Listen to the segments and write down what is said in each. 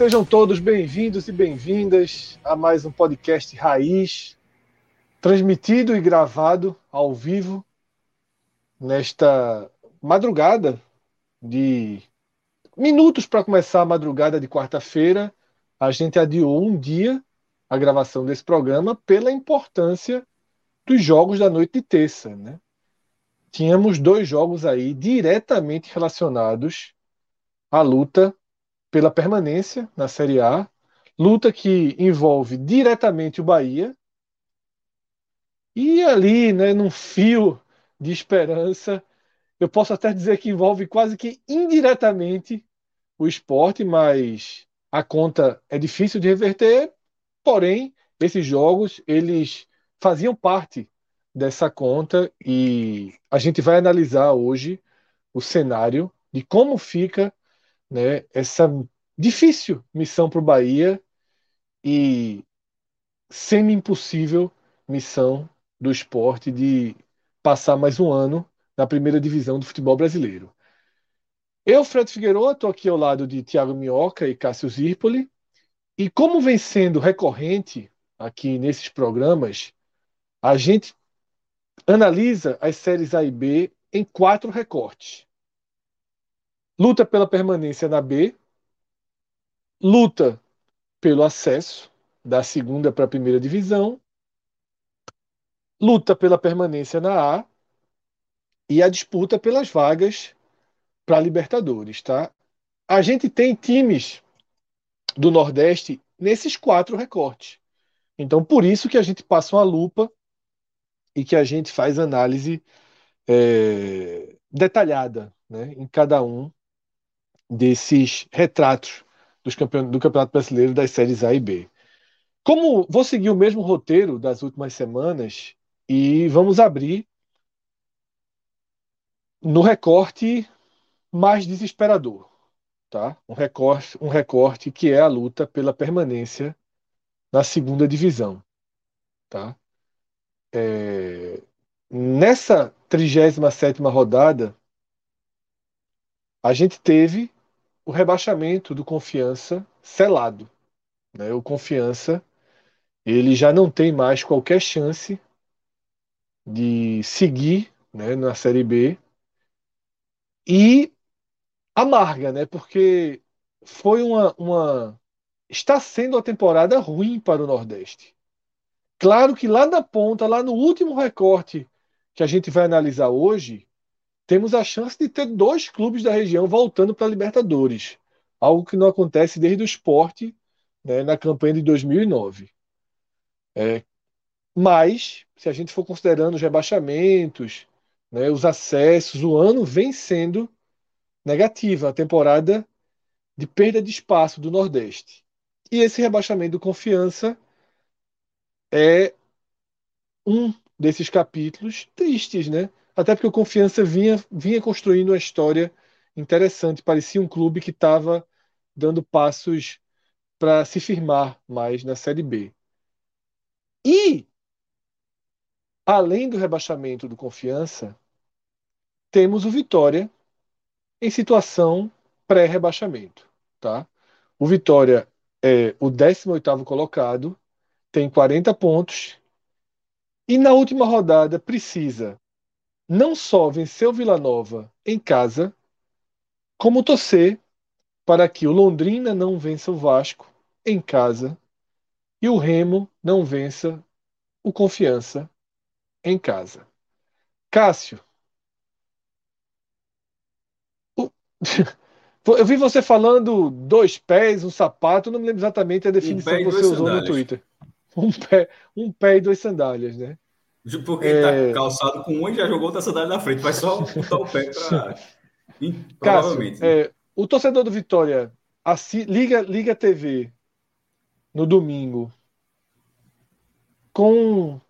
Sejam todos bem-vindos e bem-vindas a mais um podcast Raiz, transmitido e gravado ao vivo nesta madrugada de minutos para começar a madrugada de quarta-feira. A gente adiou um dia a gravação desse programa pela importância dos jogos da noite de terça, né? Tínhamos dois jogos aí diretamente relacionados à luta pela permanência na Série A, luta que envolve diretamente o Bahia. E ali, né, num fio de esperança, eu posso até dizer que envolve quase que indiretamente o esporte, mas a conta é difícil de reverter, porém, esses jogos, eles faziam parte dessa conta e a gente vai analisar hoje o cenário de como fica né, essa difícil missão para o Bahia e semi-impossível missão do esporte de passar mais um ano na primeira divisão do futebol brasileiro. Eu, Fred Figueiredo, estou aqui ao lado de Thiago Minhoca e Cássio Zirpoli, e como vem sendo recorrente aqui nesses programas, a gente analisa as séries A e B em quatro recortes luta pela permanência na B, luta pelo acesso da segunda para a primeira divisão, luta pela permanência na A e a disputa pelas vagas para Libertadores, tá? A gente tem times do Nordeste nesses quatro recortes. Então, por isso que a gente passa uma lupa e que a gente faz análise é, detalhada né, em cada um desses retratos dos campeon do Campeonato Brasileiro das séries A e B. Como vou seguir o mesmo roteiro das últimas semanas e vamos abrir no recorte mais desesperador, tá? Um recorte, um recorte que é a luta pela permanência na segunda divisão, tá? É... Nessa 37ª rodada, a gente teve o rebaixamento do Confiança selado. Né? O Confiança ele já não tem mais qualquer chance de seguir né, na Série B e amarga, né? Porque foi uma, uma está sendo uma temporada ruim para o Nordeste. Claro que lá na ponta, lá no último recorte que a gente vai analisar hoje, temos a chance de ter dois clubes da região voltando para a Libertadores, algo que não acontece desde o esporte né, na campanha de 2009. É, mas, se a gente for considerando os rebaixamentos, né, os acessos, o ano vem sendo negativo, a temporada de perda de espaço do Nordeste. E esse rebaixamento do Confiança é um desses capítulos tristes, né? Até porque o Confiança vinha, vinha construindo uma história interessante. Parecia um clube que estava dando passos para se firmar mais na Série B. E, além do rebaixamento do Confiança, temos o Vitória em situação pré-rebaixamento. Tá? O Vitória é o 18º colocado, tem 40 pontos, e na última rodada precisa não só vencer o Vila Nova em casa, como torcer para que o Londrina não vença o Vasco em casa e o Remo não vença o Confiança em casa. Cássio, Eu vi você falando dois pés, um sapato, não me lembro exatamente a definição um que você usou sandálias. no Twitter. Um pé, um pé e duas sandálias, né? Porque é... ele tá calçado com um e já jogou outra sandália na frente, vai só botar o pé para. Provavelmente. Cássio, é, o torcedor do Vitória assi... liga, liga a TV no domingo com,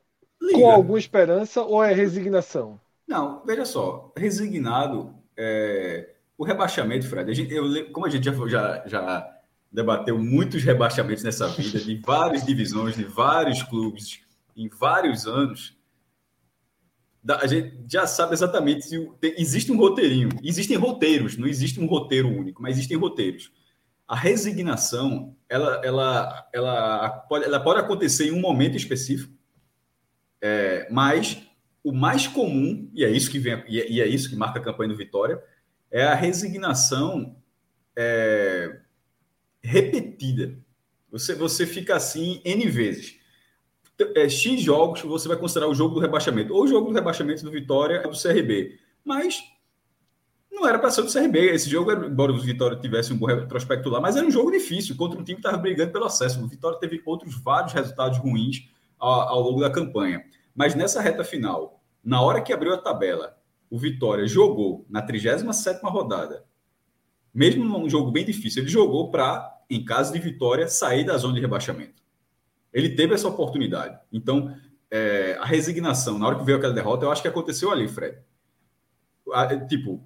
com alguma esperança ou é resignação? Não, veja só, resignado. É... O rebaixamento, Fred, a gente, eu, como a gente já, já, já debateu muitos rebaixamentos nessa vida, de várias divisões, de vários clubes, em vários anos, a gente já sabe exatamente se existe um roteirinho. Existem roteiros, não existe um roteiro único, mas existem roteiros. A resignação, ela, ela, ela, pode, ela pode acontecer em um momento específico, é, mas o mais comum, e é isso que vem, e é, e é, isso que marca a campanha do Vitória, é a resignação é, repetida. Você, você fica assim N vezes é, X jogos você vai considerar o jogo do rebaixamento, ou o jogo do rebaixamento do Vitória do CRB. Mas não era para ser do CRB. Esse jogo, embora o Vitória tivesse um bom retrospecto lá, mas era um jogo difícil contra um time que estava brigando pelo acesso. O Vitória teve outros vários resultados ruins ao, ao longo da campanha. Mas nessa reta final, na hora que abriu a tabela, o Vitória jogou na 37 rodada, mesmo num jogo bem difícil, ele jogou para, em caso de vitória, sair da zona de rebaixamento. Ele teve essa oportunidade. Então, é, a resignação, na hora que veio aquela derrota, eu acho que aconteceu ali, Fred. A, tipo,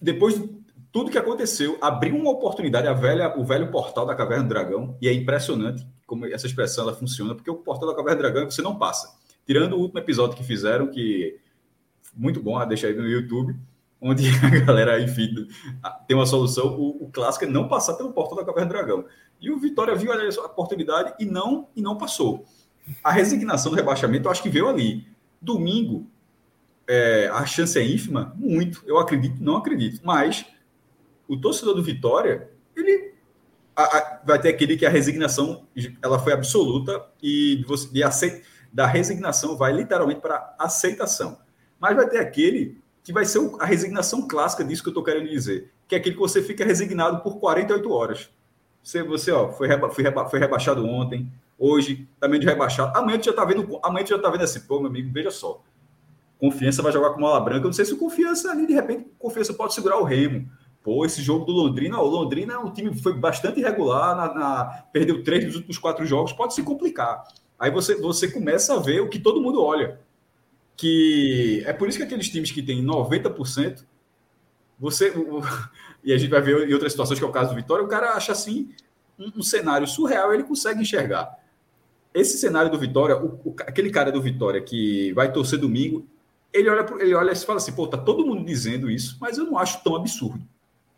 depois de tudo que aconteceu, abriu uma oportunidade, a velha, o velho portal da Caverna do Dragão, e é impressionante como essa expressão ela funciona, porque o portal da Caverna do Dragão você não passa. Tirando o último episódio que fizeram, que muito bom, deixa aí no YouTube, onde a galera, enfim, tem uma solução, o, o clássico é não passar pelo portal da Caverna do Dragão. E o Vitória viu a oportunidade e não, e não passou. A resignação do rebaixamento, eu acho que veio ali. Domingo, é, a chance é ínfima? Muito. Eu acredito, não acredito. Mas o torcedor do Vitória, ele a, a, vai ter aquele que a resignação ela foi absoluta e você, de aceit, da resignação vai literalmente para aceitação. Mas vai ter aquele que vai ser a resignação clássica disso que eu estou querendo dizer, que é aquele que você fica resignado por 48 horas. Você, você ó, foi, reba, foi, reba, foi rebaixado ontem, hoje, também de rebaixado. Amanhã tu já tá vendo, amanhã já tá vendo assim, pô, meu amigo, veja só. Confiança vai jogar com mala branca. Eu não sei se o Confiança ali, de repente, Confiança pode segurar o Remo. Pô, esse jogo do Londrina, o Londrina é um time foi bastante irregular, na, na, perdeu três dos últimos quatro jogos, pode se complicar. Aí você, você começa a ver o que todo mundo olha. Que é por isso que aqueles times que têm 90%, você. E a gente vai ver em outras situações, que é o caso do Vitória, o cara acha assim um, um cenário surreal, ele consegue enxergar. Esse cenário do Vitória, o, o, aquele cara do Vitória que vai torcer domingo, ele olha, ele olha e fala assim: pô, tá todo mundo dizendo isso, mas eu não acho tão absurdo.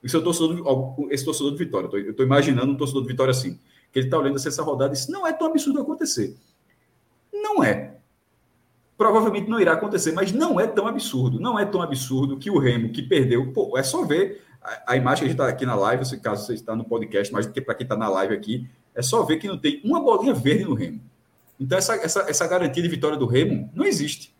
Esse, é torcedor, esse torcedor do Vitória, eu estou imaginando um torcedor do Vitória assim, que ele está olhando essa rodada e diz: não é tão absurdo acontecer. Não é provavelmente não irá acontecer, mas não é tão absurdo. Não é tão absurdo que o Remo, que perdeu, pô, é só ver a, a imagem que a gente está aqui na live, caso você está no podcast, mas para quem está na live aqui, é só ver que não tem uma bolinha verde no Remo. Então, essa, essa, essa garantia de vitória do Remo não existe.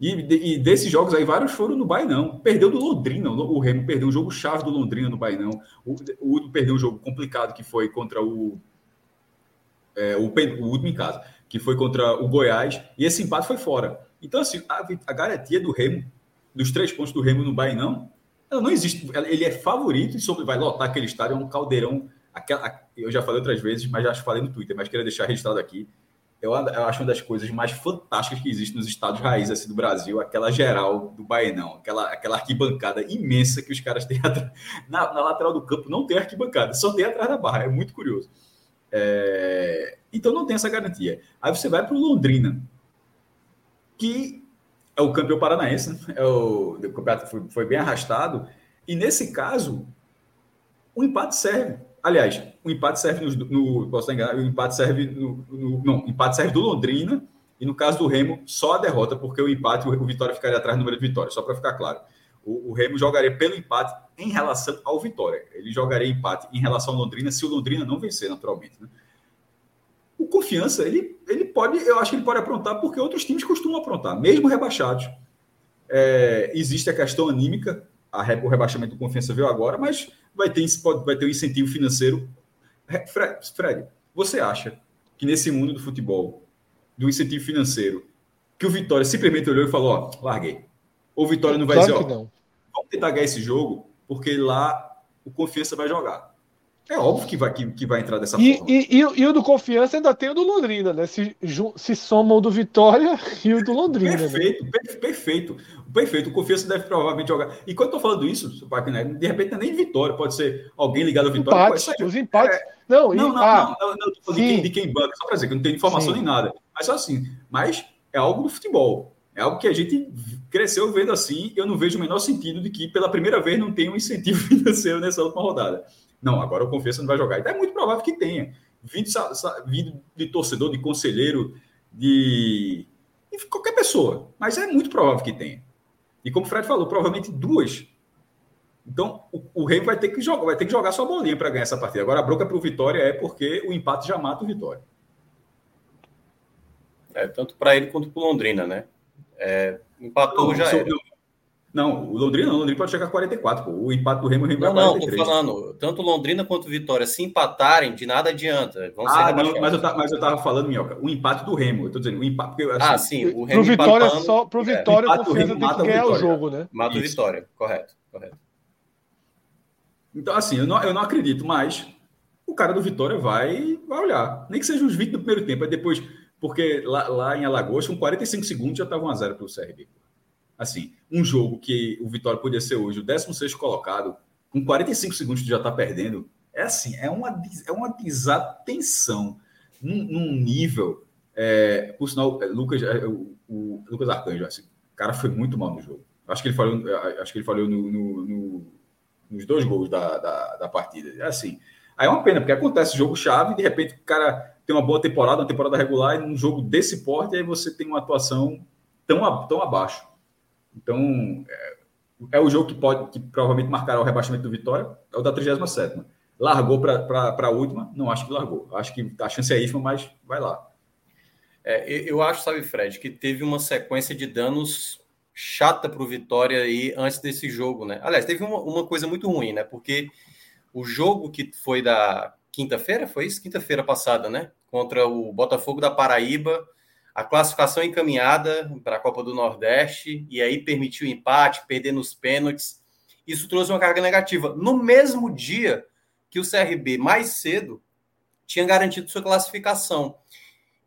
E, e desses jogos aí, vários foram no Bainão. Perdeu do Londrina, o Remo perdeu um jogo chave do Londrina no Bainão. O, o Udo perdeu um jogo complicado que foi contra o. É, o, o último em casa que foi contra o Goiás, e esse empate foi fora. Então, assim, a, a garantia do Remo, dos três pontos do Remo no Bahia, ela não existe. Ele é favorito e sobre vai lotar aquele estádio, é um caldeirão. Aquela, eu já falei outras vezes, mas já falei no Twitter, mas queria deixar registrado aqui. Eu, eu acho uma das coisas mais fantásticas que existe nos estados raiz assim, do Brasil, aquela geral do Baenão, aquela, aquela arquibancada imensa que os caras têm na, na lateral do campo, não tem arquibancada, só tem atrás da barra, é muito curioso. É... Então não tem essa garantia. Aí você vai para o Londrina, que é o campeão paranaense, né? é o, o campeonato foi, foi, bem arrastado, e nesse caso, o empate serve. Aliás, o empate serve no, no posso enganar, o empate serve no, no, não, empate serve do Londrina, e no caso do Remo, só a derrota, porque o empate, o, o Vitória ficaria atrás do número de vitórias, só para ficar claro. O, o, Remo jogaria pelo empate em relação ao Vitória. Ele jogaria empate em relação ao Londrina se o Londrina não vencer, naturalmente. Né? O Confiança, ele, ele pode, eu acho que ele pode aprontar porque outros times costumam aprontar, mesmo rebaixados. É, existe a questão anímica. a, o rebaixamento do confiança veio agora, mas vai ter, pode, vai ter um incentivo financeiro. Fred, Fred, você acha que nesse mundo do futebol, do incentivo financeiro, que o Vitória simplesmente olhou e falou: Ó, larguei. Ou o Vitória não vai claro dizer: Ó, vamos tentar ganhar esse jogo, porque lá o confiança vai jogar. É óbvio que vai, que, que vai entrar dessa e, forma. E, e, e, o do Confiança ainda tem o do Londrina, né? Se, se soma o do Vitória e o do Londrina. Perfeito, né? per, perfeito. Perfeito. O Confiança deve provavelmente jogar. E quando eu tô falando isso, né, de repente não é nem Vitória, pode ser alguém ligado ao Vitória. Empates, os empates. É... Não, não, não, ah, não, não, não, de, quem, de quem banca, só para dizer que não tem informação sim. nem nada. Mas só assim. Mas é algo do futebol. É algo que a gente cresceu vendo assim. Eu não vejo o menor sentido de que pela primeira vez não tem um incentivo financeiro nessa última rodada. Não, agora o Confiança não vai jogar. Então é muito provável que tenha. Vindo, vindo de torcedor, de conselheiro, de, de qualquer pessoa. Mas é muito provável que tenha. E como o Fred falou, provavelmente duas. Então o, o Rei vai ter que jogar, vai ter que jogar sua bolinha para ganhar essa partida. Agora a bronca para o Vitória é porque o empate já mata o Vitória. É, tanto para ele quanto para o Londrina, né? É, empatou não, já era. Não, o Londrina não, o Londrina pode chegar a 44, pô. O empate do Remo, o Remo não, vai a 43. Não, tô falando, tanto Londrina quanto Vitória, se empatarem, de nada adianta. Vão ah, não, mas eu, mas eu tava falando, Minhoca, o empate do Remo, eu tô dizendo, o empate... Porque, assim, ah, sim, o Remo pro Vitória, empatando, só, pro é, Vitória, é, o Confiança tem que ganhar o, o jogo, né? Mata o Vitória, correto, correto. Então, assim, eu não, eu não acredito, mas o cara do Vitória vai, vai olhar. Nem que seja os 20 do primeiro tempo, aí depois... Porque lá, lá em Alagoas, com 45 segundos, já estava 1x0 para o CRB assim, um jogo que o Vitória podia ser hoje o 16 colocado, com 45 segundos já está perdendo, é assim, é uma, é uma desatenção num, num nível. É, por sinal, é, Lucas, é, o, o, Lucas Arcanjo, assim, o cara foi muito mal no jogo. Acho que ele falhou, é, acho que ele falhou no, no, no, nos dois gols da, da, da partida. É assim. Aí é uma pena, porque acontece jogo chave, de repente o cara tem uma boa temporada, uma temporada regular, e num jogo desse porte, aí você tem uma atuação tão, tão abaixo. Então, é, é, o jogo que pode, que provavelmente marcará o rebaixamento do Vitória, é o da 37. Largou para a última? Não acho que largou. Acho que a chance é ínfima, mas vai lá. É, eu acho, sabe, Fred, que teve uma sequência de danos chata para o Vitória aí antes desse jogo, né? Aliás, teve uma, uma coisa muito ruim, né? Porque o jogo que foi da quinta-feira, foi isso? Quinta-feira passada, né? Contra o Botafogo da Paraíba, a classificação encaminhada para a Copa do Nordeste e aí permitiu empate, perder nos pênaltis. Isso trouxe uma carga negativa. No mesmo dia que o CRB, mais cedo, tinha garantido sua classificação.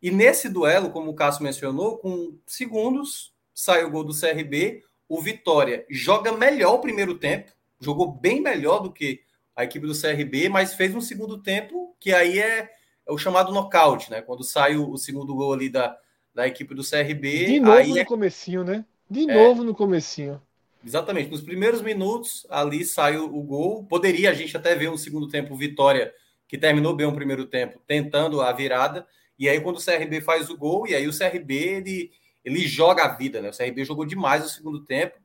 E nesse duelo, como o Cássio mencionou, com segundos, saiu o gol do CRB. O Vitória joga melhor o primeiro tempo, jogou bem melhor do que a equipe do CRB, mas fez um segundo tempo que aí é, é o chamado nocaute, né? Quando sai o, o segundo gol ali da, da equipe do CRB. De novo no é... comecinho, né? De é... novo no comecinho. Exatamente. Nos primeiros minutos, ali saiu o gol. Poderia a gente até ver um segundo tempo Vitória, que terminou bem o primeiro tempo, tentando a virada. E aí, quando o CRB faz o gol, e aí o CRB ele, ele joga a vida, né? O CRB jogou demais no segundo tempo.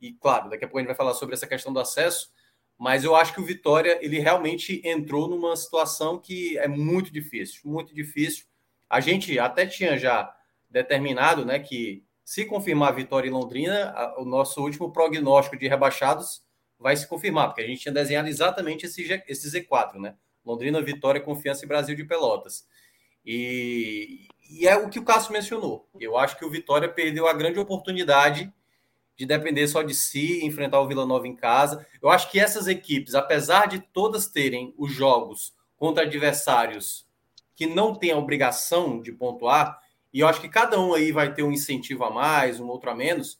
E, claro, daqui a pouco a gente vai falar sobre essa questão do acesso. Mas eu acho que o Vitória ele realmente entrou numa situação que é muito difícil, muito difícil. A gente até tinha já determinado, né, que se confirmar a vitória em Londrina, a, o nosso último prognóstico de rebaixados vai se confirmar, porque a gente tinha desenhado exatamente esse, esse Z4, né? Londrina, Vitória, Confiança e Brasil de Pelotas. E, e é o que o Cássio mencionou. Eu acho que o Vitória perdeu a grande oportunidade de depender só de si, enfrentar o Vila Nova em casa. Eu acho que essas equipes, apesar de todas terem os jogos contra adversários que não têm a obrigação de pontuar, e eu acho que cada um aí vai ter um incentivo a mais, um outro a menos.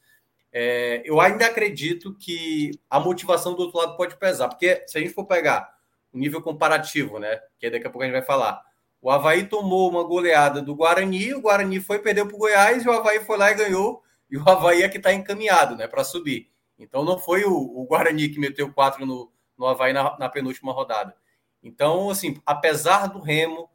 É, eu ainda acredito que a motivação do outro lado pode pesar, porque se a gente for pegar o nível comparativo, né? Que daqui a pouco a gente vai falar. O Havaí tomou uma goleada do Guarani, o Guarani foi, perdeu para o Goiás, e o Havaí foi lá e ganhou, e o Havaí é que está encaminhado né, para subir. Então não foi o, o, Guarani que meteu quatro no, no Havaí na, na penúltima rodada. Então, assim, apesar do Remo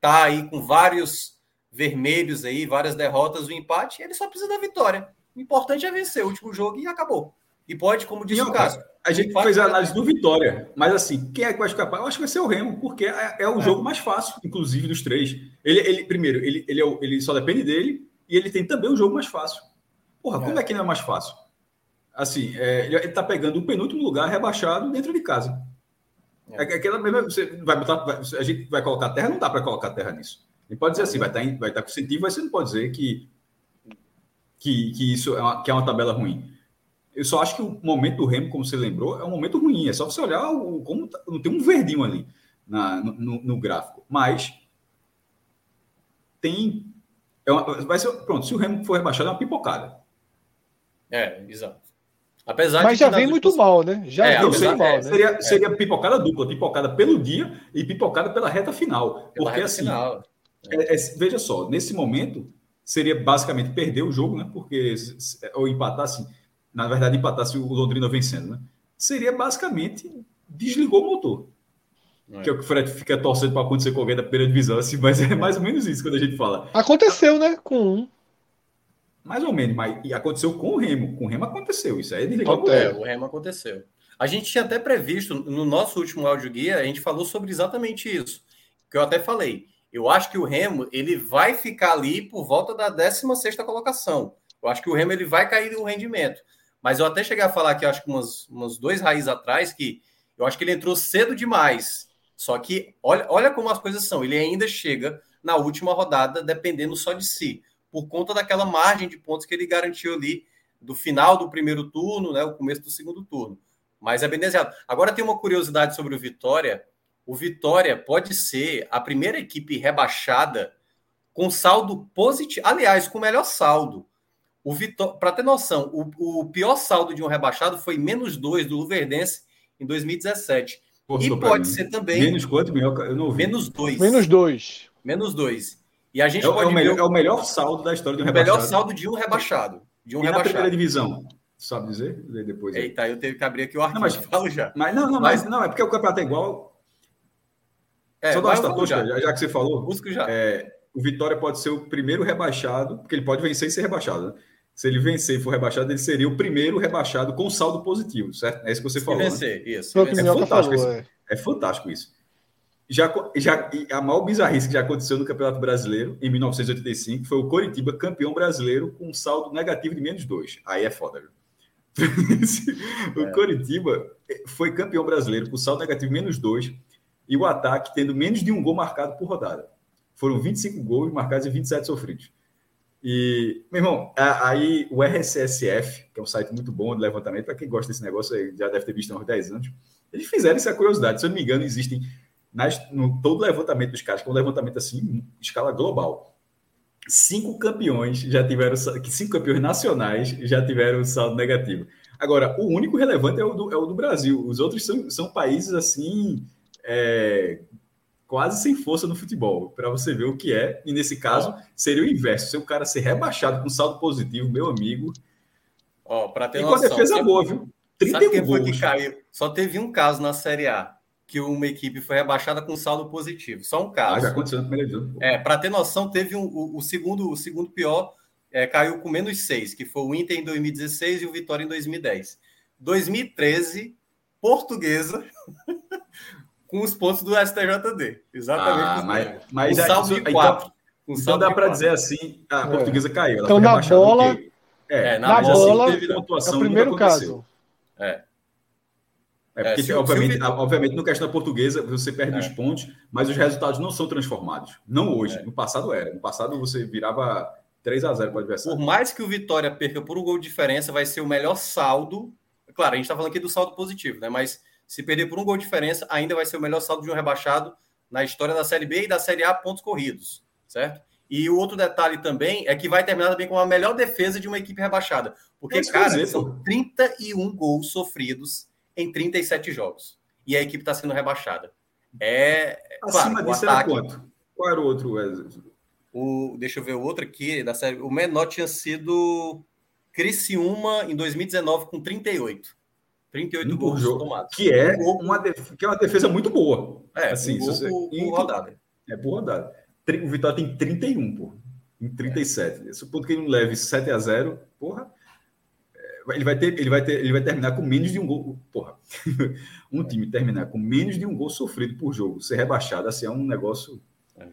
tá aí com vários vermelhos aí, várias derrotas, o empate, ele só precisa da vitória. O importante é vencer o último jogo e acabou. E pode, como disse o Cássio. A gente fez a análise do Vitória, mas assim, quem é que vai ficar? Eu acho que vai ser o Remo, porque é, é o é. jogo mais fácil, inclusive, dos três. Ele, ele primeiro, ele, ele, é o, ele só depende dele e ele tem também o jogo mais fácil. Porra, é. como é que não é mais fácil? assim, é, ele está pegando o penúltimo lugar rebaixado dentro de casa. É. é aquela mesma, você vai botar, a gente vai colocar terra, não dá para colocar terra nisso. Ele pode dizer assim, vai estar, tá vai estar tá com incentivo, mas você não pode dizer que, que, que isso é uma, que é uma tabela ruim. Eu só acho que o momento do Remo, como você lembrou, é um momento ruim. É só você olhar o, como tá, não tem um verdinho ali na, no, no, gráfico. Mas tem. É uma, vai ser, pronto, se o Remo for rebaixado, é uma pipocada. É, exato. Apesar Mas já vem muito mal, né? Já é, vem mal, né? Seria, seria pipocada dupla, pipocada pelo dia e pipocada pela reta final. Pela porque reta assim, final. É, é, veja só, nesse momento seria basicamente perder o jogo, né? Porque ou empatar assim, na verdade empatasse o Londrina vencendo, né? Seria basicamente desligou o motor. É. Que é o que o Fred fica torcendo para acontecer com alguém da primeira divisão, assim, mas é mais ou menos isso quando a gente fala. Aconteceu, né? Com um. Mais ou menos, mas e aconteceu com o Remo. Com o Remo aconteceu. Isso aí é o É, o Remo aconteceu. A gente tinha até previsto, no nosso último áudio guia, a gente falou sobre exatamente isso. Que eu até falei. Eu acho que o Remo ele vai ficar ali por volta da 16 colocação. Eu acho que o Remo ele vai cair o rendimento. Mas eu até cheguei a falar que acho que umas, umas dois raízes atrás que eu acho que ele entrou cedo demais. Só que olha, olha como as coisas são. Ele ainda chega na última rodada dependendo só de si por conta daquela margem de pontos que ele garantiu ali do final do primeiro turno, né, o começo do segundo turno. Mas é bem desenhado. Agora tem uma curiosidade sobre o Vitória. O Vitória pode ser a primeira equipe rebaixada com saldo positivo. Aliás, com o melhor saldo. O Vitória, para ter noção, o, o, pior saldo de um rebaixado foi menos dois do Luverdense em 2017. e pode ser também. Menos quanto? Eu não ouvi. Menos dois. Menos dois. Menos dois. E a gente é, é, o melhor, é o melhor saldo da história de um rebaixado. O melhor saldo de um rebaixado. De um e rebaixado. na primeira divisão, sabe dizer? Depois. Eita, eu teve que abrir aqui o arquivo. Não, mas falo já. Mas não, não, mas, mas não, é porque o campeonato é igual. É, Só dá uma já. já. já que você falou. Busco já. É, o Vitória pode ser o primeiro rebaixado, porque ele pode vencer e ser rebaixado. Né? Se ele vencer e for rebaixado, ele seria o primeiro rebaixado com saldo positivo, certo? É isso que você falou. Se vencer, né? isso. É fantástico, falou, isso. É. é fantástico isso já, já a maior bizarrice que já aconteceu no Campeonato Brasileiro, em 1985, foi o Coritiba campeão brasileiro com um saldo negativo de menos dois. Aí é foda, viu? o é. Coritiba foi campeão brasileiro com saldo negativo menos dois e o ataque tendo menos de um gol marcado por rodada. Foram 25 gols marcados e 27 sofridos. E, meu irmão, aí o RSSF, que é um site muito bom de levantamento, para quem gosta desse negócio, já deve ter visto há uns 10 anos, eles fizeram essa curiosidade. Se eu não me engano, existem nas, no todo levantamento dos caras, que é um levantamento assim, escala global. Cinco campeões já tiveram, cinco campeões nacionais já tiveram saldo negativo. Agora, o único relevante é o do, é o do Brasil. Os outros são, são países assim, é, quase sem força no futebol, para você ver o que é. E nesse caso, seria o inverso. Se o cara ser rebaixado com saldo positivo, meu amigo. Ó, para ter e com a defesa boa, viu? 31 Sabe quem foi que caiu? Só teve um caso na Série A que uma equipe foi rebaixada com saldo positivo. Só um caso. Ah, já aconteceu no primeiro jogo. É, para ter noção, teve um, o, o, segundo, o segundo pior é, caiu com menos seis, que foi o Inter em 2016 e o Vitória em 2010. 2013, Portuguesa, com os pontos do STJD. Exatamente. Ah, mas, mas o saldo de quatro. Então, então dá para dizer assim, a é. Portuguesa caiu. então na bola, é, na, na bola, assim, teve pontuação, é o primeiro caso. É. É porque, é, se, obviamente, se obviamente, no questão da portuguesa, você perde é. os pontos, mas os resultados não são transformados. Não hoje. É. No passado era. No passado você virava 3 a 0 para o adversário. Por mais que o Vitória perca por um gol de diferença, vai ser o melhor saldo. Claro, a gente está falando aqui do saldo positivo, né? Mas se perder por um gol de diferença, ainda vai ser o melhor saldo de um rebaixado na história da Série B e da Série A pontos corridos, certo? E o outro detalhe também é que vai terminar também com a melhor defesa de uma equipe rebaixada. Porque, é cara, dizer, são pô. 31 gols sofridos em 37 jogos. E a equipe está sendo rebaixada. É. Acima claro, disso ataque, era quanto? Qual era o outro, O, deixa eu ver o outro aqui da série. O menor tinha sido Criciúma em 2019 com 38. 38 um gols jogo, tomados. Que é, um uma defesa, que é uma defesa muito boa. É, assim, um você, por, por rodada. É por rodada. O Vitória tem 31, pô. Em 37. É. Esse ponto que ele não leve 7 a 0 porra ele vai ter, ele vai ter, ele vai terminar com menos de um gol. Porra, um time terminar com menos de um gol sofrido por jogo, ser rebaixado, assim, é um negócio. É.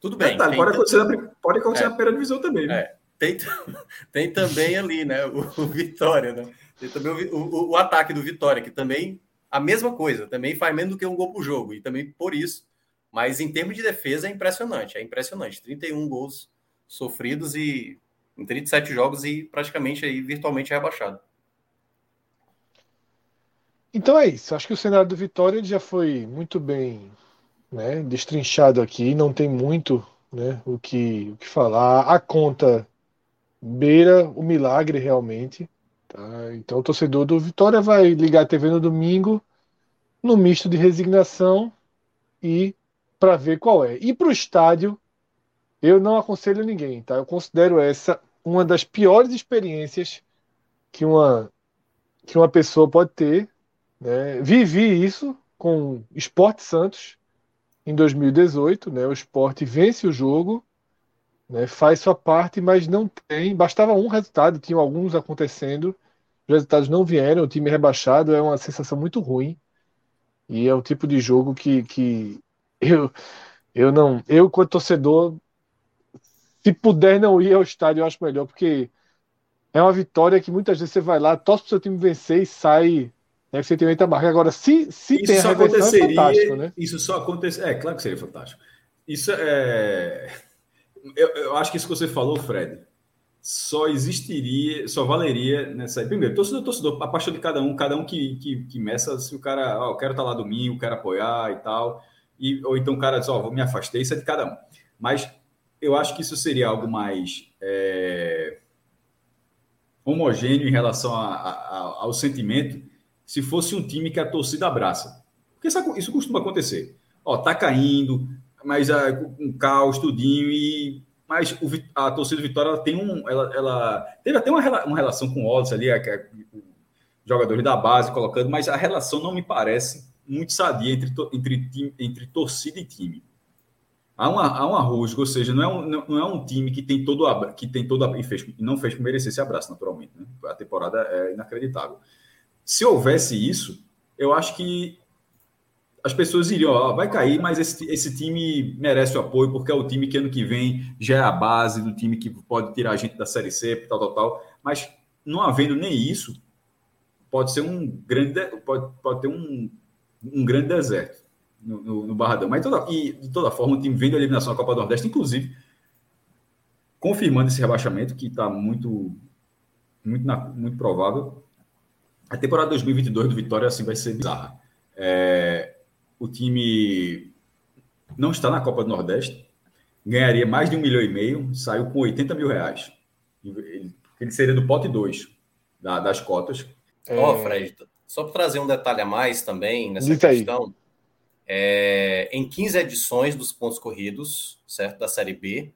Tudo bem. Detalhe, pode, acontecer na, pode acontecer é. na primeira divisão também. Né? É. tem, tem também ali, né? O, o Vitória, né? Também o, o, o, ataque do Vitória, que também a mesma coisa, também faz menos do que um gol por jogo, e também por isso. Mas em termos de defesa é impressionante, é impressionante. 31 gols sofridos e em 37 jogos e praticamente aí virtualmente rebaixado. Então é isso. Acho que o cenário do Vitória já foi muito bem né, destrinchado aqui. Não tem muito né, o, que, o que falar. A conta beira o milagre realmente. Tá? Então o torcedor do Vitória vai ligar a TV no domingo no misto de resignação e para ver qual é. E para o estádio, eu não aconselho ninguém, tá? Eu considero essa uma das piores experiências que uma que uma pessoa pode ter. Né? Vivi isso com Esporte Santos em 2018, né? O Esporte vence o jogo, né? Faz sua parte, mas não tem. Bastava um resultado, tinham alguns acontecendo, os resultados não vieram, o time rebaixado é uma sensação muito ruim. E é o tipo de jogo que, que eu, eu não. Eu, como torcedor, se puder não ir ao estádio, eu acho melhor, porque é uma vitória que muitas vezes você vai lá, torce pro seu time vencer e sai né, sentimento amargo. Agora, se, se isso tem a reversão, é aconteceria, fantástico, né? Isso só acontece. É, claro que seria fantástico. Isso é. Eu, eu acho que isso que você falou, Fred, só existiria, só valeria nessa. Primeiro, torcedor, torcedor, a paixão de cada um, cada um que, que, que meça, se o cara, ó, eu quero estar lá domingo, quero apoiar e tal, e, ou então o cara diz, ó, vou me afastei, isso é de cada um. Mas eu acho que isso seria algo mais é, homogêneo em relação a, a, ao sentimento se fosse um time que a torcida abraça. Porque isso, isso costuma acontecer. Ó, tá caindo, mas é, um caos, tudinho, e mas o, a torcida do Vitória ela tem um. Ela, ela teve até uma, uma relação com o Odds ali, jogadores da base colocando, mas a relação não me parece muito sadia entre, entre, entre torcida e time. Há uma, há uma rusga, ou seja, não é um, não, é um time que tem todo a, que tem todo e fez, não fez por merecer esse abraço, naturalmente. Né? A temporada é inacreditável. Se houvesse isso, eu acho que as pessoas iriam, ó, vai cair, mas esse, esse time merece o apoio, porque é o time que ano que vem já é a base do time que pode tirar a gente da Série C, tal, tal, tal. Mas não havendo nem isso, pode ser um grande, pode, pode ter um, um grande deserto no, no, no Barradão. Mas toda, e, de toda forma, o time vem da eliminação da Copa do Nordeste, inclusive, confirmando esse rebaixamento, que está muito, muito, na, muito provável. A temporada 2022 do Vitória assim vai ser bizarra. É, o time não está na Copa do Nordeste, ganharia mais de um milhão e meio, saiu com 80 mil reais. Ele seria do pote 2 da, das cotas. Ó, oh, Fred, só para trazer um detalhe a mais também nessa questão. É, em 15 edições dos pontos corridos, certo? Da Série B,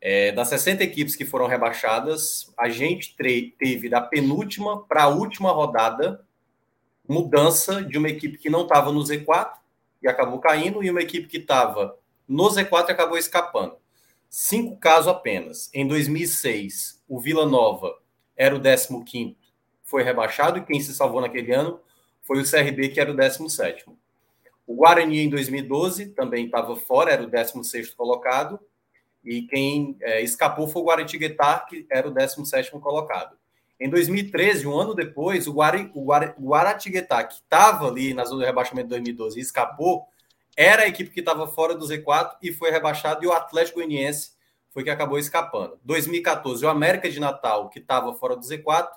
é, das 60 equipes que foram rebaixadas, a gente teve da penúltima para a última rodada mudança de uma equipe que não estava no Z4 e acabou caindo, e uma equipe que estava no Z4 e acabou escapando. Cinco casos apenas. Em 2006, o Vila Nova era o 15, foi rebaixado, e quem se salvou naquele ano foi o CRB, que era o 17. O Guarani, em 2012, também estava fora, era o 16 colocado, e quem é, escapou foi o Guaratinguetá, que era o 17 colocado. Em 2013, um ano depois, o, Guari, o, Guaratinguetá, que estava ali na zona do rebaixamento de 2012 e escapou, era a equipe que estava fora do Z4 e foi rebaixado, e o Atlético Goianiense foi que acabou escapando. 2014, o América de Natal, que estava fora do Z4,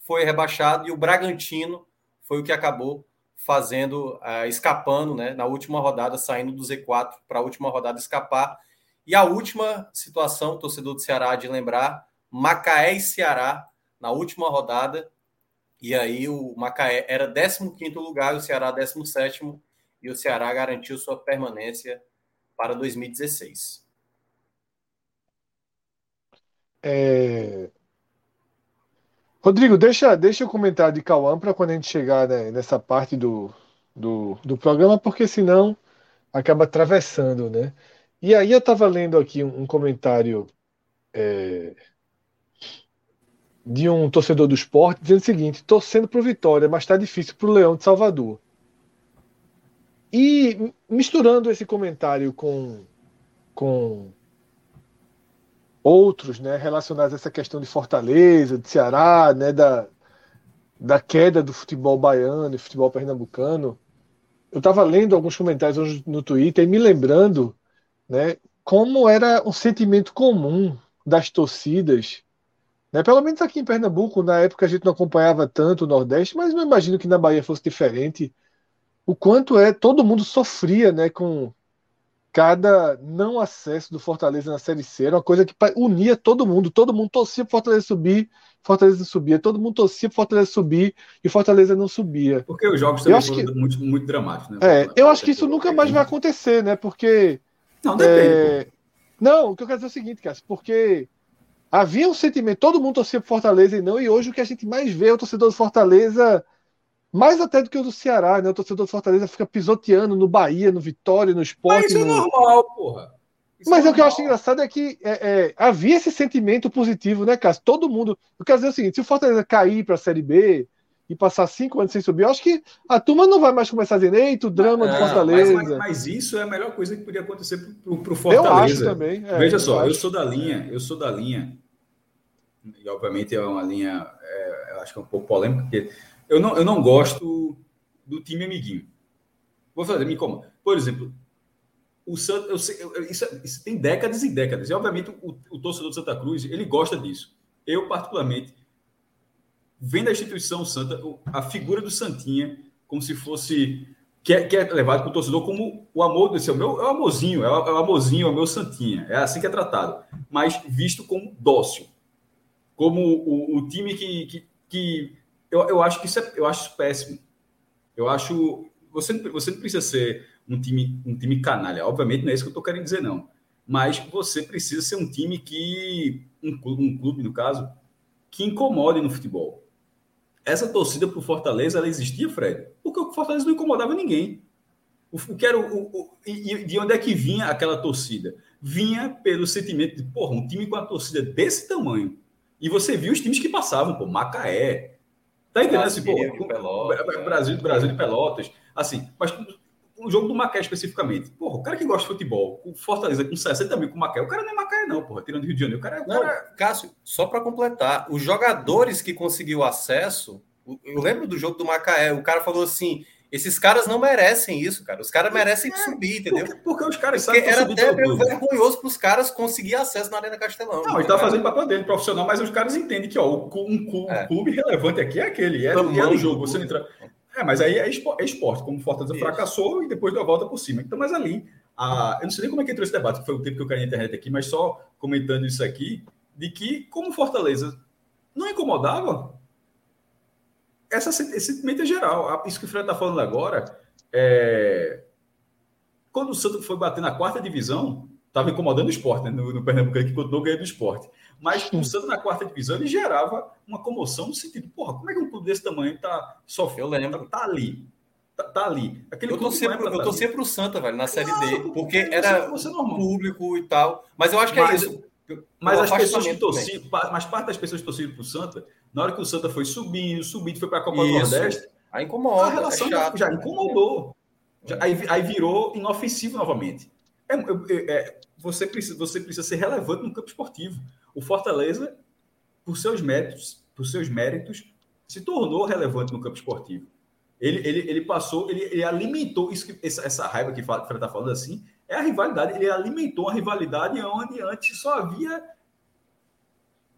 foi rebaixado, e o Bragantino foi o que acabou fazendo, uh, escapando, né, na última rodada, saindo do Z4 para a última rodada escapar. E a última situação, torcedor do Ceará, de lembrar, Macaé e Ceará na última rodada. E aí o Macaé era 15º lugar, o Ceará 17º, e o Ceará garantiu sua permanência para 2016. É... Rodrigo, deixa, deixa o comentário de Cauã para quando a gente chegar né, nessa parte do, do, do programa, porque senão acaba atravessando, né? E aí eu estava lendo aqui um, um comentário é, de um torcedor do esporte dizendo o seguinte: torcendo para o Vitória, mas está difícil para o Leão de Salvador. E misturando esse comentário com, com outros, né, relacionados a essa questão de Fortaleza, de Ceará, né, da, da queda do futebol baiano e futebol pernambucano. Eu estava lendo alguns comentários hoje no Twitter e me lembrando, né, como era um sentimento comum das torcidas, né, pelo menos aqui em Pernambuco, na época a gente não acompanhava tanto o Nordeste, mas não imagino que na Bahia fosse diferente. O quanto é todo mundo sofria, né, com cada não acesso do Fortaleza na Série C era uma coisa que unia todo mundo. Todo mundo torcia para Fortaleza subir, Fortaleza não subia. Todo mundo torcia para Fortaleza subir e Fortaleza não subia. Porque os jogos também foram que... muito, muito dramáticos. Né? É, eu acho que isso nunca mais vai acontecer, né? Porque... Não, depende. É... Não, o que eu quero dizer é o seguinte, Cássio, porque havia um sentimento, todo mundo torcia para Fortaleza e não, e hoje o que a gente mais vê é o torcedor do Fortaleza mais até do que o do Ceará, né? O torcedor do Fortaleza fica pisoteando no Bahia, no Vitória, no Esporte. Mas isso é no... é normal, porra. Isso Mas é, é o que eu acho engraçado é que é, é, havia esse sentimento positivo, né, Cássio? Todo mundo. Eu quero dizer o seguinte: se o Fortaleza cair para a Série B e passar cinco anos sem subir, eu acho que a turma não vai mais começar a dizer, eita, o drama do Fortaleza. Mas, mas, mas, isso é a melhor coisa que podia acontecer para o Fortaleza. Eu acho também. É, Veja só, eu sou da linha, eu sou da linha, e obviamente é uma linha, é, acho que é um pouco polêmica, porque eu não, eu não gosto do time amiguinho. Vou fazer, me como. Por exemplo, o Santa, eu sei, eu, isso, isso, tem décadas e décadas. E, obviamente, o, o, torcedor de Santa Cruz, ele gosta disso. Eu, particularmente, vendo a instituição Santa, a figura do Santinha, como se fosse... Que é, que é levado para o torcedor como o amor desse, é o meu é o amorzinho, é o, é o amorzinho, é o meu Santinha. É assim que é tratado. Mas visto como dócil. Como o, o time que... que, que eu, eu acho que isso é, eu acho isso péssimo. Eu acho. Você, você não precisa ser um time, um time canalha. Obviamente, não é isso que eu estou querendo dizer, não. Mas você precisa ser um time que. Um clube, um clube, no caso, que incomode no futebol. Essa torcida para o Fortaleza, ela existia, Fred? Porque o Fortaleza não incomodava ninguém. O, o que era o, o, e de onde é que vinha aquela torcida? Vinha pelo sentimento de, porra, um time com a torcida desse tamanho. E você viu os times que passavam, pô, Macaé, Tá entendendo? Assim, pô, Pelotas, Brasil, Brasil de Pelotas. Assim, mas o jogo do Macaé especificamente. Porra, o cara que gosta de futebol, o Fortaleza com 60 mil com o Macaé, o cara não é Macaé, não, porra, tirando Rio de Janeiro. O cara, é não, cara... Cássio, só para completar, os jogadores que conseguiu acesso, eu lembro do jogo do Macaé, o cara falou assim: esses caras não merecem isso, cara. Os caras merecem é, subir, entendeu? Porque, porque os caras porque sabem Era até vergonhoso para os caras conseguir acesso na Arena Castelão. Não, ele tá fazendo papel dele, profissional, mas os caras entendem que ó, um clube, é. clube relevante aqui é aquele. É, é no jogo. Você entra. É, mas aí é esporte, como o Fortaleza isso. fracassou e depois deu a volta por cima. Então, mas ali, a, eu não sei nem como é que entrou esse debate, que foi o tempo que eu caí na internet aqui, mas só comentando isso aqui, de que, como Fortaleza não incomodava, essa, esse sentimento é geral. Isso que o Fred está falando agora, é... quando o Santos foi bater na quarta divisão, estava incomodando o esporte, né? no, no Pernambuco, que continuou ganhando o esporte. Mas o Santos na quarta divisão, ele gerava uma comoção no sentido, porra, como é que um clube desse tamanho está sofrendo? Eu lembro. Tá, tá ali. Tá, tá, ali. Aquele eu torci pro, eu torci pro Santa, velho, na Série D, porque era você, você público e tal. Mas eu acho que é mas, é isso. Mas as pessoas que torciam, mas parte das pessoas que torciam pro Santa na hora que o Santa foi subindo, subindo, foi para a Copa Isso. do Nordeste. Aí incomoda. A relação é já, já, incomodou. Já, aí, aí virou inofensivo novamente. É, é, é, você, precisa, você precisa ser relevante no campo esportivo. O Fortaleza, por seus méritos, por seus méritos, se tornou relevante no campo esportivo. Ele, ele, ele passou, ele, ele alimentou isso, essa, essa raiva que o Fred está falando assim, é a rivalidade. Ele alimentou uma rivalidade onde antes só havia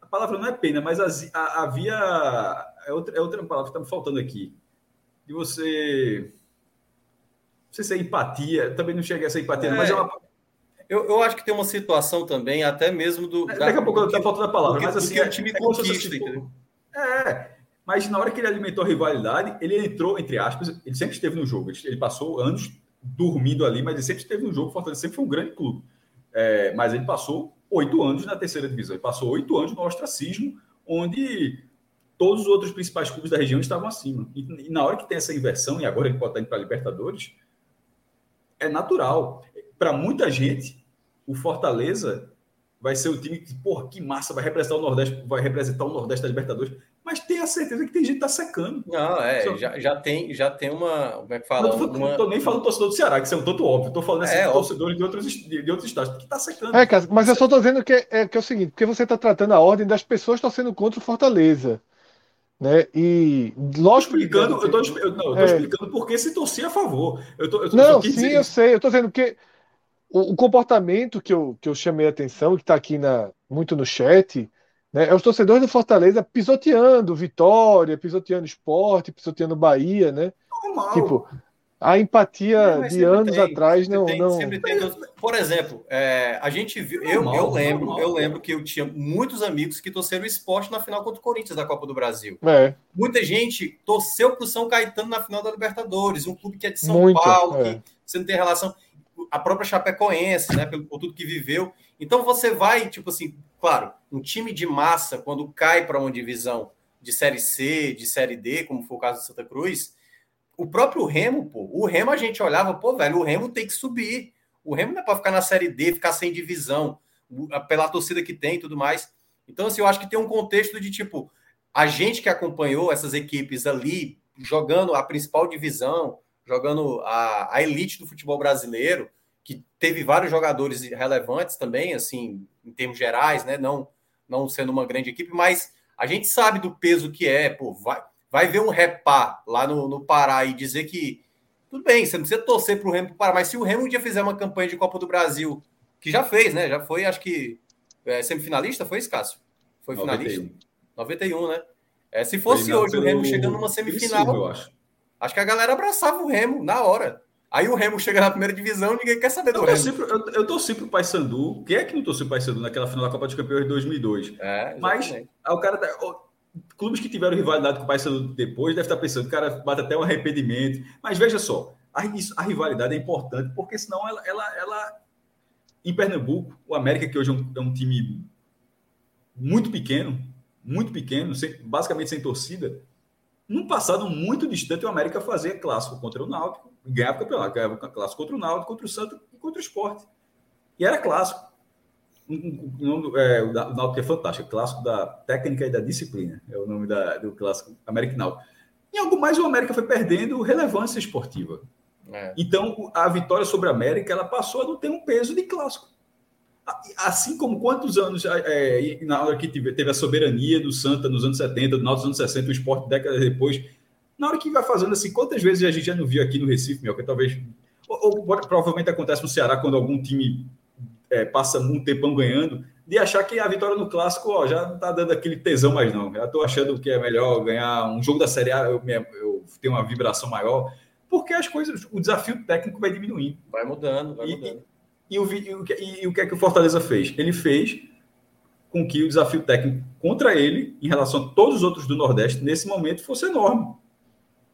a palavra não é pena, mas havia. É outra, é outra palavra que está me faltando aqui. De você. Não sei se é empatia, também não chega a ser empatia, é, mas é uma. Eu, eu acho que tem uma situação também, até mesmo do. É, daqui a pouco está faltando a palavra, mas assim. o time é, conquista, é entendeu? É, mas na hora que ele alimentou a rivalidade, ele entrou, entre aspas, ele sempre esteve no jogo. Ele passou anos dormindo ali, mas ele sempre esteve no jogo. Fortaleza sempre foi um grande clube. É, mas ele passou oito anos na terceira divisão. Ele passou oito anos no ostracismo, onde todos os outros principais clubes da região estavam acima. E, e na hora que tem essa inversão, e agora ele pode estar indo para a Libertadores, é natural. Para muita gente, o Fortaleza vai ser o time que, porra, que massa, vai representar o Nordeste, vai representar o Nordeste da Libertadores. Mas tem, tenha certeza que tem gente que tá secando. Não, é, Só... já, já, tem, já tem uma. Como é que fala? Não tô, uma... tô nem falando do torcedor do Ceará, que isso é um tanto óbvio. Tô falando assim, é, torcedores de outros, de, de outros estados, que tá secando. É, cara, mas eu só tô dizendo que é, que é o seguinte, porque você tá tratando a ordem das pessoas torcendo contra o Fortaleza. Né? E lógico explicando, eu tô, eu, não, eu tô é. explicando porque se torcer a favor. Eu tô, eu tô, não, sim, eu sei, eu tô dizendo que o, o, comportamento que eu, que eu chamei a atenção, que está aqui na, muito no chat, né, é os torcedores do Fortaleza pisoteando Vitória, pisoteando esporte, pisoteando Bahia, né? Normal. Tipo, a empatia é, de anos tem, atrás não. Tem, não... Tem, por exemplo, é, a gente viu. Eu, normal, eu lembro, normal. eu lembro que eu tinha muitos amigos que torceram o esporte na final contra o Corinthians da Copa do Brasil. É. Muita gente torceu para o São Caetano na final da Libertadores, um clube que é de São Muito, Paulo, é. que você não tem relação. A própria Chapecoense, né? Pelo, por tudo que viveu. Então você vai, tipo assim, claro, um time de massa, quando cai para uma divisão de Série C, de Série D, como foi o caso de Santa Cruz o próprio Remo, pô, o Remo a gente olhava, pô, velho, o Remo tem que subir. O Remo não é para ficar na Série D, ficar sem divisão, pela torcida que tem e tudo mais. Então, assim, eu acho que tem um contexto de tipo, a gente que acompanhou essas equipes ali, jogando a principal divisão, jogando a, a elite do futebol brasileiro, que teve vários jogadores relevantes também, assim, em termos gerais, né? Não, não sendo uma grande equipe, mas a gente sabe do peso que é, pô, vai vai ver um repá lá no, no Pará e dizer que tudo bem, você não precisa torcer para o Remo Pará, mas se o Remo um dia fizer uma campanha de Copa do Brasil, que já fez, né? Já foi, acho que é, semifinalista, foi isso, Cássio? Foi finalista? 91, 91 né? É, se fosse hoje o Remo chegando numa semifinal, acho. acho que a galera abraçava o Remo na hora. Aí o Remo chega na primeira divisão ninguém quer saber do eu Remo. Pro, eu, eu torci pro Paysandu. Quem é que não torceu pro Paysandu naquela final da Copa dos Campeões de 2002? É, Mas aí o cara... Tá, clubes que tiveram rivalidade com o Paysandu depois devem estar pensando, cara, bate até um arrependimento. Mas veja só, a, a rivalidade é importante, porque senão ela, ela, ela, Em Pernambuco, o América, que hoje é um, é um time muito pequeno, muito pequeno, sem, basicamente sem torcida, num passado muito distante, o América fazia clássico contra o Náutico, ganhava o campeonato, ganhava clássico contra o Náutico, contra o Santos e contra o Esporte. E era clássico um, é, o Náutico é fantástico, clássico da técnica e da disciplina, é o nome da, do clássico Americanal. Em algo mais, o América foi perdendo relevância esportiva. É. Então, a vitória sobre a América ela passou a não ter um peso de clássico. Assim como quantos anos, é, na hora que teve a soberania do Santa nos anos 70, do Náutico nos anos 60, o esporte décadas depois, na hora que vai fazendo assim, quantas vezes a gente já não viu aqui no Recife, meu, que talvez, ou, ou provavelmente acontece no Ceará, quando algum time é, passa um tempão ganhando, de achar que a vitória no clássico ó, já não está dando aquele tesão mais não. Já estou achando que é melhor ganhar um jogo da Série A, eu, eu tenho uma vibração maior, porque as coisas, o desafio técnico vai diminuindo. Vai mudando, vai e, mudando. E, e, o, e, e o que é que o Fortaleza fez? Ele fez com que o desafio técnico contra ele, em relação a todos os outros do Nordeste, nesse momento, fosse enorme.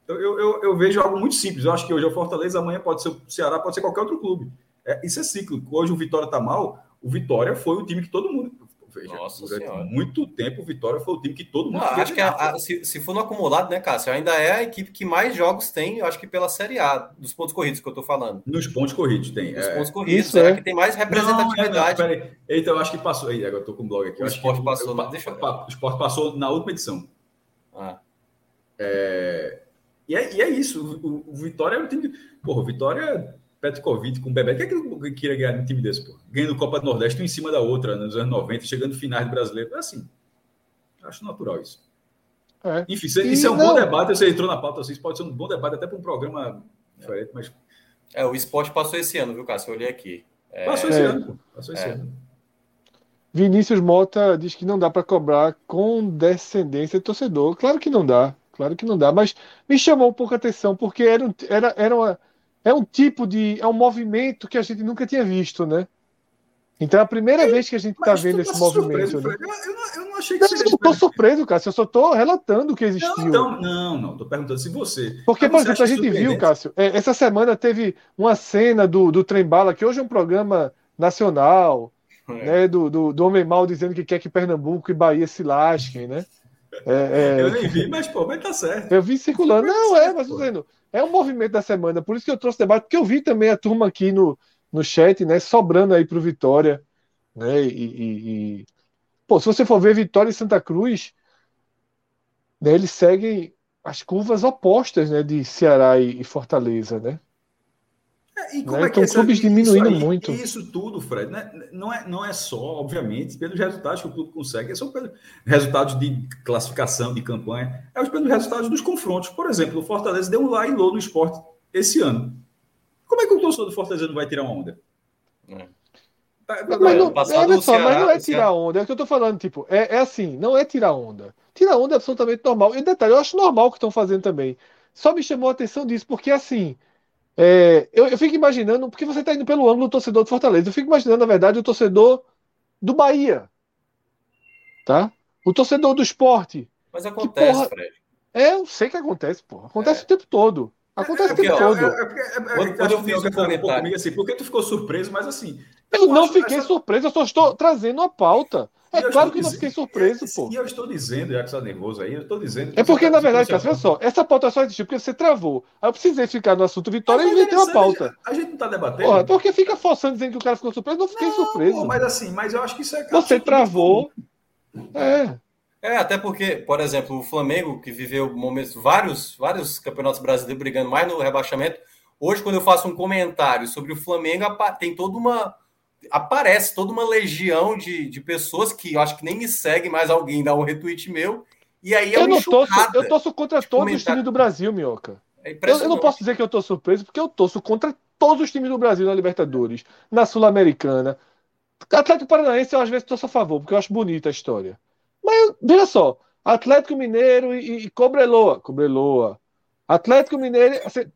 Eu, eu, eu, vejo algo muito simples. Eu acho que hoje é o Fortaleza, amanhã pode ser o Ceará, pode ser qualquer outro clube. É, isso é ciclo. Hoje o Vitória está mal, o Vitória foi o time que todo mundo. Veja, Nossa durante senhora. muito tempo o Vitória foi o time que todo mundo. Não, acho que a, a, se, se for no acumulado, né, Cássio? Ainda é a equipe que mais jogos tem, eu acho que pela Série A, dos pontos corridos que eu estou falando. Nos pontos corridos tem. Nos é. pontos corridos, Isso é, é que tem mais representatividade. Não, não, então, eu acho que passou. Aí, agora estou com o blog aqui. O esporte passou. Eu, na, deixa eu... O esporte passou na última edição. Ah. É, e, é, e é isso. O, o Vitória é um time. Porra, o Vitória Petkovic com o Bebeto. O que é que ele queria ganhar no time desse, pô? Ganhando Copa do Nordeste um em cima da outra, nos anos 90, chegando finais do brasileiro. É assim. Acho natural isso. É. Enfim, isso, isso é um não... bom debate. Você entrou na pauta, assim, isso pode ser um bom debate até para um programa diferente, mas. É, o esporte passou esse ano, viu, Cássio? Eu olhei aqui. É... Passou esse é. ano, pô. Passou esse é. ano. Vinícius Mota diz que não dá para cobrar com descendência de torcedor. Claro que não dá, claro que não dá, mas me chamou um pouco a atenção, porque era, era, era uma é um tipo de. É um movimento que a gente nunca tinha visto, né? Então é a primeira vez que a gente está vendo esse movimento. Surpreso, né? eu, não, eu, não, achei que não, Eu não estou surpreso, Cássio. Eu só estou relatando o que existiu. Não, então, não, não. Estou perguntando se você. Porque, por exemplo, a gente viu, Cássio, é, essa semana teve uma cena do, do Trem Bala, que hoje é um programa nacional, é. né? Do, do, do Homem Mal dizendo que quer que Pernambuco e Bahia se lasquem, né? É, é... Eu nem vi, mas pô, mas tá certo. Eu vi circulando. Não, é, mas tô dizendo. É um movimento da semana, por isso que eu trouxe debate, porque eu vi também a turma aqui no, no chat, né, sobrando aí para o Vitória, né, e, e, e, pô, se você for ver Vitória e Santa Cruz, né, eles seguem as curvas opostas né, de Ceará e Fortaleza, né? É, e como né? é que então, clubes diminuindo aí, muito. Isso tudo, Fred, né? não, é, não é só, obviamente, pelos resultados que o clube consegue, é só pelos resultados de classificação, de campanha, é pelos resultados dos confrontos. Por exemplo, o Fortaleza deu um lá e low no esporte esse ano. Como é que o torcedor do Fortaleza não vai tirar onda? É. Tá, mas, não, é, só, mas não é tirar onda, é o que eu tô falando, tipo, é, é assim, não é tirar onda. Tirar onda é absolutamente normal. E detalhe, eu acho normal o que estão fazendo também. Só me chamou a atenção disso, porque assim, é, eu, eu, fico imaginando, porque você está indo pelo ângulo do torcedor do Fortaleza, eu fico imaginando, na verdade, o torcedor do Bahia. Tá? O torcedor do esporte. Mas acontece, que, porra, Fred. É, eu sei que acontece, porra. Acontece é. o tempo todo. Acontece é, o tempo todo. quando, eu fiz o comentário. Comigo, assim, por que tu ficou surpreso? Mas assim. Eu, eu não fiquei essa... surpreso, eu só estou trazendo a pauta. É claro que eu não fiquei surpreso, pô. E eu estou dizendo, já que você está nervoso aí, eu estou dizendo. É porque, tá na verdade, Cássio, olha só, essa pauta só existiu porque você travou. Aí eu precisei ficar no assunto Vitória e inventei uma pauta. A gente não está debatendo. Porra, porque fica forçando dizendo que o cara ficou surpreso, não fiquei não, surpreso. Pô, mas assim, mas eu acho que isso é. Você travou. É. É, até porque, por exemplo, o Flamengo, que viveu momentos, vários, vários campeonatos brasileiros brigando mais no rebaixamento, hoje, quando eu faço um comentário sobre o Flamengo, tem toda uma. Aparece toda uma legião de, de pessoas que eu acho que nem me seguem, mais alguém dá um retweet meu. E aí é eu não torço, eu torço contra todos comentário. os times do Brasil, Minhoca. É eu, eu, não posso dizer que eu tô surpreso, porque eu torço contra todos os times do Brasil na Libertadores, na Sul-Americana. Atlético Paranaense eu às vezes torço a favor, porque eu acho bonita a história. Mas veja só, Atlético Mineiro e, e Cobreloa, Cobreloa, Atlético Mineiro, assim,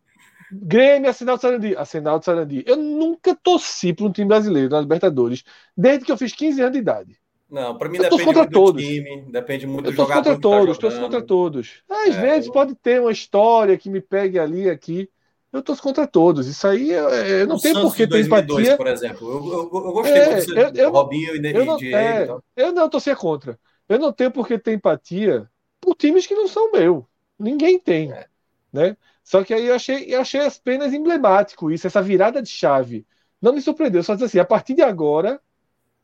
Grêmio, Assinal de Sarandi, Assinal de Sarandi. Eu nunca torci para um time brasileiro na Libertadores, desde que eu fiz 15 anos de idade. Não, para mim eu depende contra muito todos. do time, depende muito eu do jogador. Contra todos, tá contra todos. Às é, vezes eu... pode ter uma história que me pegue ali aqui. Eu torço contra todos. Isso aí eu, eu não tenho por que ter empatia. por exemplo. Eu, eu, eu gostei é, muito eu, eu, Robinho e, eu não, Diego. É, eu não torcia contra. Eu não tenho por que ter empatia por times que não são meu. Ninguém tem. É. Né? Só que aí eu achei, eu achei apenas emblemático isso, essa virada de chave. Não me surpreendeu, só dizer assim, a partir de agora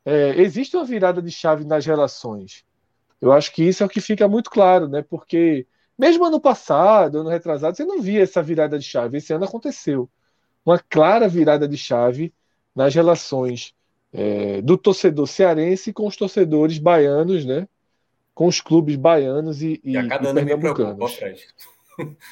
é, existe uma virada de chave nas relações. Eu acho que isso é o que fica muito claro, né? Porque mesmo ano passado, ano retrasado, você não via essa virada de chave. Esse ano aconteceu. Uma clara virada de chave nas relações é, do torcedor cearense com os torcedores baianos, né? com os clubes baianos e, e, e a cada ano me preocupa, Fred.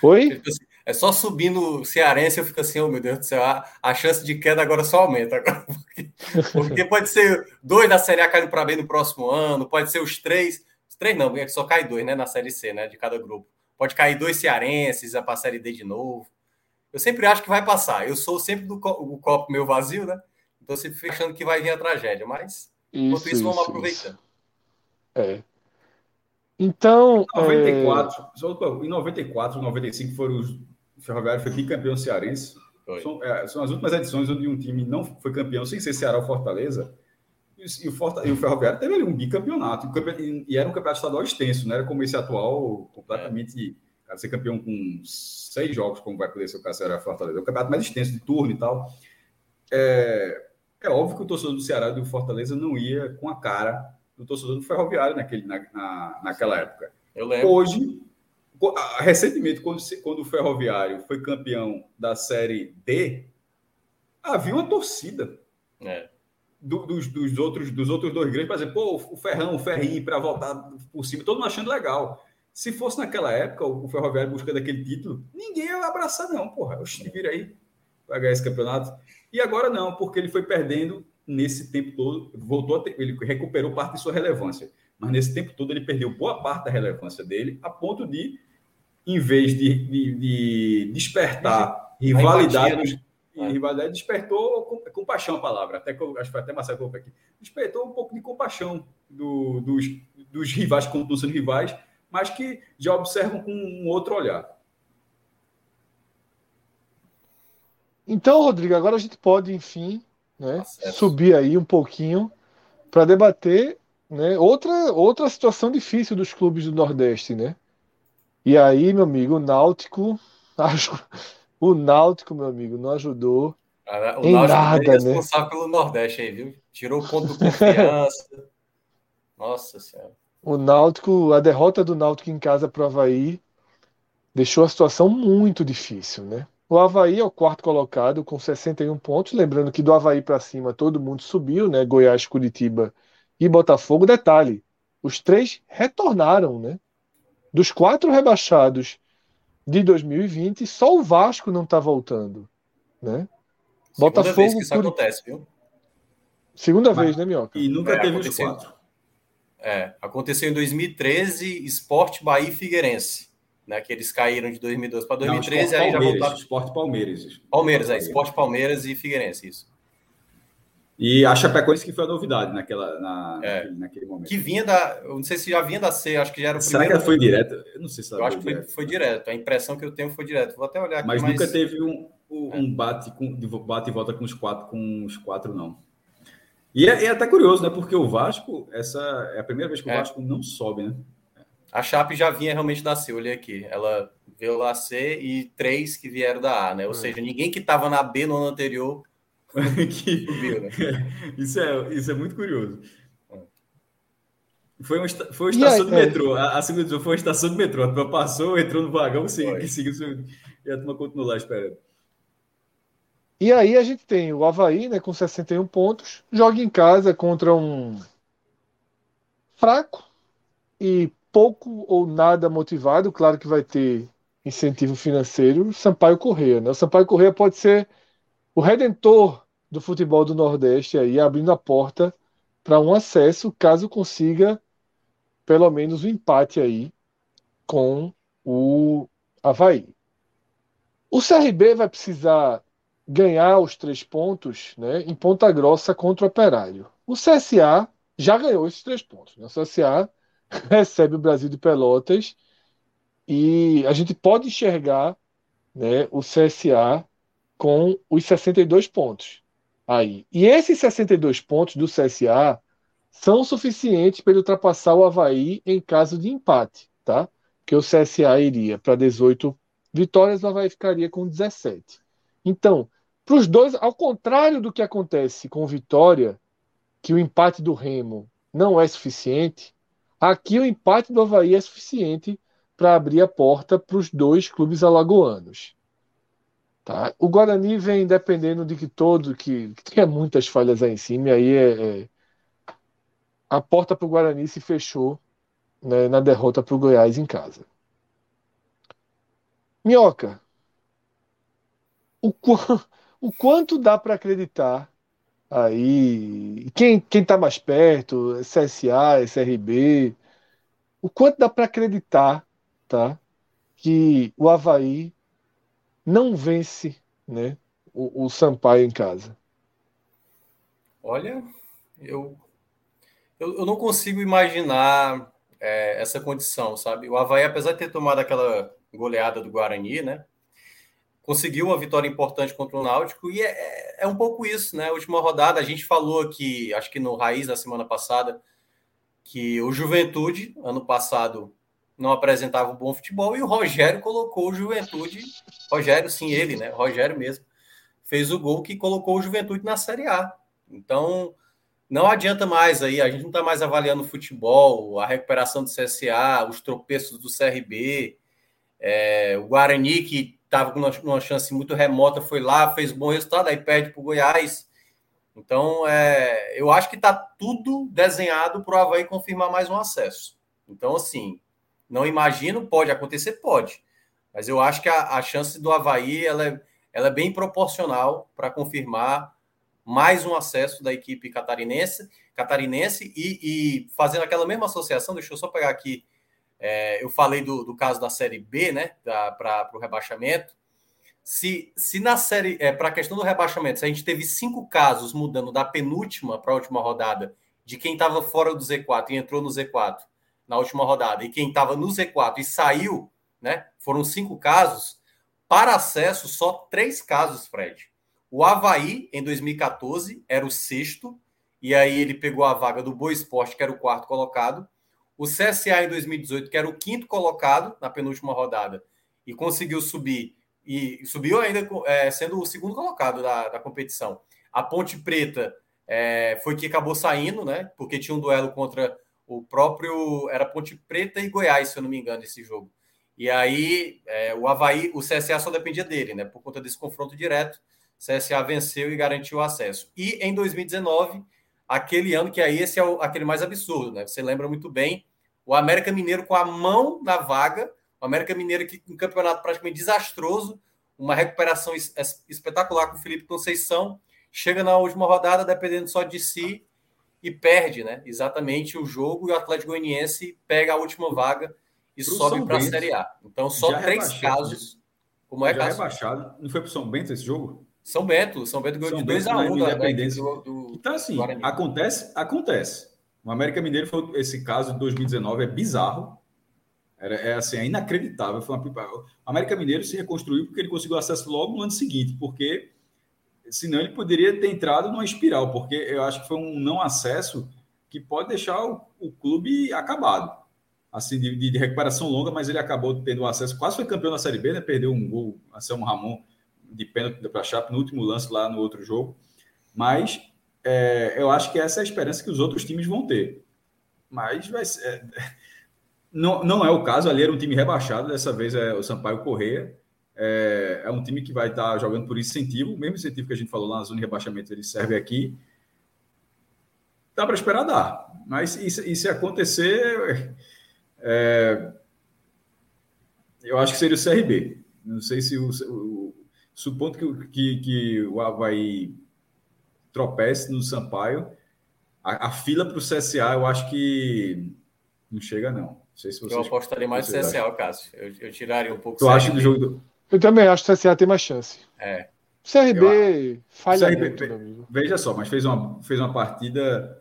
Oi? É só subindo cearense, eu fico assim, oh meu Deus do céu, a, a chance de queda agora só aumenta. Agora, porque, porque, pode ser dois da Série A caindo para bem no próximo ano, pode ser os três, os três não, porque só cai dois, né, na Série C, né, de cada grupo. Pode cair dois cearenses, para a Série D de novo. Eu sempre acho que vai passar. Eu sou sempre do co copo meio vazio, né? Então sempre fechando que vai vir a tragédia, mas enquanto isso, isso vamos aproveitando. Isso. É. Então. Em 94, é... em 94, 95 foram os. O Ferroviário foi bicampeão cearense. São, é, são, as últimas edições onde um time não foi campeão sem ser Ceará ou Fortaleza. E, o, Forta, e o Ferroviário teve ali um bicampeonato. E, e era um campeonato estadual extenso, não era como esse atual, completamente. É. Cara, ser campeão com seis jogos, como vai poder ser o caso Ceará e Fortaleza. É um campeonato mais extenso, de turno e tal. É, é óbvio que o torcedor do Ceará e do Fortaleza não ia com a cara do torcedor do Ferroviário naquele, na, na, naquela época. Eu lembro. Hoje, recentemente, quando, quando o Ferroviário foi campeão da Série D, havia uma torcida. É. Do, dos, dos, outros, dos outros dois grandes, por exemplo, pô, o Ferrão, o Ferrinho, para voltar por cima, todo mundo achando legal. Se fosse naquela época o Ferroviário buscando aquele título, ninguém ia abraçar, não, porra. Oxe, vira aí para ganhar esse campeonato. E agora não, porque ele foi perdendo nesse tempo todo, voltou ter, ele recuperou parte de sua relevância, mas nesse tempo todo ele perdeu boa parte da relevância dele, a ponto de, em vez de, de, de despertar rivalidade, né? rivalidade despertou com, compaixão a palavra, até que eu, acho que foi até Marcelo aqui, despertou um pouco de compaixão do, dos, dos rivais continuam sendo rivais, mas que já observam com um outro olhar. Então, Rodrigo, agora a gente pode, enfim, né, tá subir aí um pouquinho para debater né, outra, outra situação difícil dos clubes do Nordeste, né? E aí, meu amigo, o Náutico, o Náutico, meu amigo, não ajudou Cara, o em Náutico nada, é responsável né? pelo Nordeste aí, viu? Tirou o ponto de confiança. Nossa Senhora. o Náutico, a derrota do Náutico em casa para o Havaí deixou a situação muito difícil, né? O Havaí é o quarto colocado com 61 pontos. Lembrando que do Havaí para cima todo mundo subiu, né? Goiás, Curitiba e Botafogo. Detalhe: os três retornaram, né? Dos quatro rebaixados de 2020, só o Vasco não está voltando, né? Segunda Botafogo. Vez que isso Curi... acontece, viu? Segunda Mas, vez, né, Minhoca? E nunca é, teve os quatro. É, aconteceu em 2013, Esporte Bahia e Figueirense né? Que eles caíram de 2012 para 2013 não, aí já voltaram. Esporte Palmeiras. Palmeiras, é, Esporte Palmeiras e Figueirense, isso. E a Chapecoense que foi a novidade naquela, na, é. naquele, momento. Que vinha da. Eu não sei se já vinha da C, acho que já era o Será primeiro. Será que foi direto? Eu não sei se Eu acho que foi, foi, direto. A impressão que eu tenho foi direto. Vou até olhar aqui. Mas, mas... nunca teve um, um é. bate, com, bate e volta com os quatro, com os quatro, não. E é, é, até curioso, né? Porque o Vasco, essa é a primeira vez que o é. Vasco não sobe, né? A Chape já vinha realmente da C, olhei aqui. Ela veio lá C e três que vieram da A, né? Ou é. seja, ninguém que estava na B no ano anterior que... subiu, né? isso, é, isso é muito curioso. Foi uma, foi uma estação de metrô. A, a segunda foi uma estação de metrô. A turma passou, entrou no vagão, seguiu, seguiu e a turma continuou lá esperando. E aí a gente tem o Havaí, né, com 61 pontos, joga em casa contra um fraco e pouco ou nada motivado, claro que vai ter incentivo financeiro, Sampaio Correia. Né? O Sampaio Correia pode ser o redentor do futebol do Nordeste aí, abrindo a porta para um acesso, caso consiga pelo menos o um empate aí com o Havaí. O CRB vai precisar ganhar os três pontos né, em Ponta Grossa contra o Operário. O CSA já ganhou esses três pontos. Né? O CSA recebe o Brasil de Pelotas e a gente pode enxergar né, o CSA com os 62 pontos aí. E esses 62 pontos do CSA são suficientes para ele ultrapassar o Havaí em caso de empate, tá? Que o CSA iria para 18 vitórias, o Havaí ficaria com 17. Então, para os dois, ao contrário do que acontece com Vitória, que o empate do Remo não é suficiente, Aqui o empate do Havaí é suficiente para abrir a porta para os dois clubes alagoanos. Tá? O Guarani vem dependendo de que todo, que, que tenha muitas falhas aí em cima, e aí é, é a porta para o Guarani se fechou né, na derrota para o Goiás em casa. Minhoca, o, o quanto dá para acreditar Aí, quem quem está mais perto, CSA, SRB, o quanto dá para acreditar, tá, que o Havaí não vence, né, o, o Sampaio em casa? Olha, eu eu, eu não consigo imaginar é, essa condição, sabe? O Havaí, apesar de ter tomado aquela goleada do Guarani, né? conseguiu uma vitória importante contra o Náutico e é, é, um pouco isso, né? A última rodada a gente falou aqui, acho que no Raiz na semana passada, que o Juventude, ano passado, não apresentava um bom futebol e o Rogério colocou o Juventude, Rogério, sim, ele, né? Rogério mesmo, fez o gol que colocou o Juventude na Série A. Então, não adianta mais aí, a gente não está mais avaliando o futebol, a recuperação do CSA, os tropeços do CRB, é, o Guarani que estava com uma, chance muito remota, foi lá, fez bom resultado, aí perde para o Goiás. Então, é, eu acho que está tudo desenhado para o Havaí confirmar mais um acesso. Então, assim, não imagino, pode acontecer, pode. Mas eu acho que a, a chance do Havaí ela é, ela é bem proporcional para confirmar mais um acesso da equipe catarinense, catarinense e, e, fazendo aquela mesma associação, deixa eu só pegar aqui é, eu falei do, do, caso da Série B, né, para o rebaixamento. Se, se na série, é, para a questão do rebaixamento, se a gente teve cinco casos mudando da penúltima para a última rodada, de quem estava fora do Z4 e entrou no Z4 na última rodada, e quem estava no Z4 e saiu, né, foram cinco casos. Para acesso, só três casos, Fred. O Havaí, em 2014, era o sexto, e aí ele pegou a vaga do Boa Esporte, que era o quarto colocado. O CSA em 2018, que era o quinto colocado na penúltima rodada, e conseguiu subir, e subiu ainda é, sendo o segundo colocado da, da competição. A Ponte Preta é, foi que acabou saindo, né? Porque tinha um duelo contra o próprio. Era Ponte Preta e Goiás, se eu não me engano, esse jogo. E aí é, o Havaí, o CSA só dependia dele, né? Por conta desse confronto direto. O CSA venceu e garantiu o acesso. E em 2019, aquele ano que aí esse é o, aquele mais absurdo, né? Você lembra muito bem, o América Mineiro com a mão na vaga, o América Mineiro que um campeonato praticamente desastroso, uma recuperação es, espetacular com o Felipe Conceição, chega na última rodada dependendo só de si e perde, né? Exatamente o jogo e o Atlético Goianiense pega a última vaga e Pro sobe para a Série A. Então, só três casos. Como é já caso? rebaixado. Não foi para São Bento esse jogo? São Bento. São Bento ganhou de 2 a 1 um Independência. Do, do, então, assim, Guarani. acontece, acontece. O América Mineiro foi esse caso de 2019, é bizarro. Era, é assim, é inacreditável. Foi uma... O América Mineiro se reconstruiu porque ele conseguiu acesso logo no ano seguinte, porque senão ele poderia ter entrado numa espiral, porque eu acho que foi um não acesso que pode deixar o, o clube acabado assim, de, de, recuperação longa, mas ele acabou tendo acesso, quase foi campeão da Série B, né? Perdeu um gol, Anselmo Ramon, de pênalti para a Chape no último lance lá no outro jogo. Mas é, eu acho que essa é a esperança que os outros times vão ter. Mas vai ser, é, não, não é o caso, ali era um time rebaixado, dessa vez é o Sampaio Correia. É, é um time que vai estar jogando por incentivo, o mesmo incentivo que a gente falou lá na zona de rebaixamento, ele serve aqui. Dá para esperar dar, mas e, e se acontecer, é, eu acho que seria o CRB. Não sei se o, o supondo que, que, que o Havaí tropece no Sampaio, a, a fila para o CSA eu acho que não chega, não. não sei se vocês, eu apostaria mais no CSA, Cássio. Eu, eu tiraria um pouco tu acha do jogo do... Eu também acho que o CSA tem mais chance. É. CRB eu, falha CRB, muito, Veja só, mas fez uma, fez uma partida.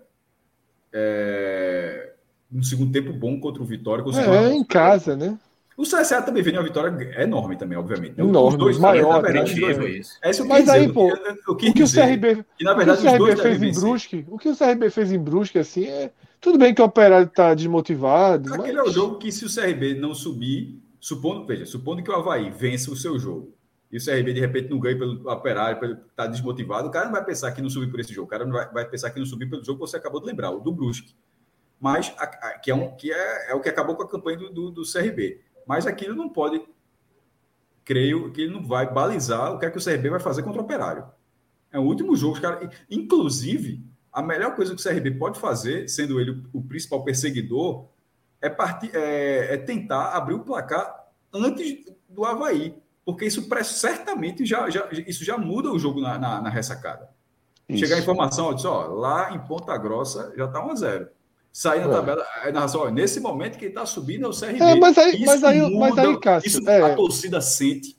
É um segundo tempo bom contra o Vitória. É, uma... em casa, né? O CSA também vem uma vitória enorme também, obviamente. Enorme, os dois, maior. Né? Isso. É isso Mas aí, pô, o que o CRB, e, na verdade, o, que o CRB fez em Brusque, o que o CRB fez em Brusque, assim, é... Tudo bem que o Operário está desmotivado, Aquele mas... é o jogo que se o CRB não subir, supondo, veja, supondo que o Havaí vença o seu jogo, e o CRB de repente não ganha pelo Operário, pelo tá desmotivado, o cara não vai pensar que não subiu por esse jogo, o cara não vai, vai pensar que não subiu pelo jogo que você acabou de lembrar, o do Brusque mas a, a, que, é, um, que é, é, o que acabou com a campanha do, do, do, CRB. Mas aquilo não pode, creio que ele não vai balizar o que é que o CRB vai fazer contra o Operário. É o último jogo, os cara, inclusive, a melhor coisa que o CRB pode fazer, sendo ele o, o principal perseguidor, é, partir, é, é, tentar abrir o placar antes do Havaí, porque isso certamente já, já, isso já muda o jogo na, na, na ressacada. Isso. Chegar a informação, ó, diz, ó, lá em Ponta Grossa já está 1 a 0 sair na é. tabela. Aí, narração, nesse momento quem está subindo é o CRB. É, mas aí, mas aí, muda, mas aí Cássio, isso é. a torcida sente.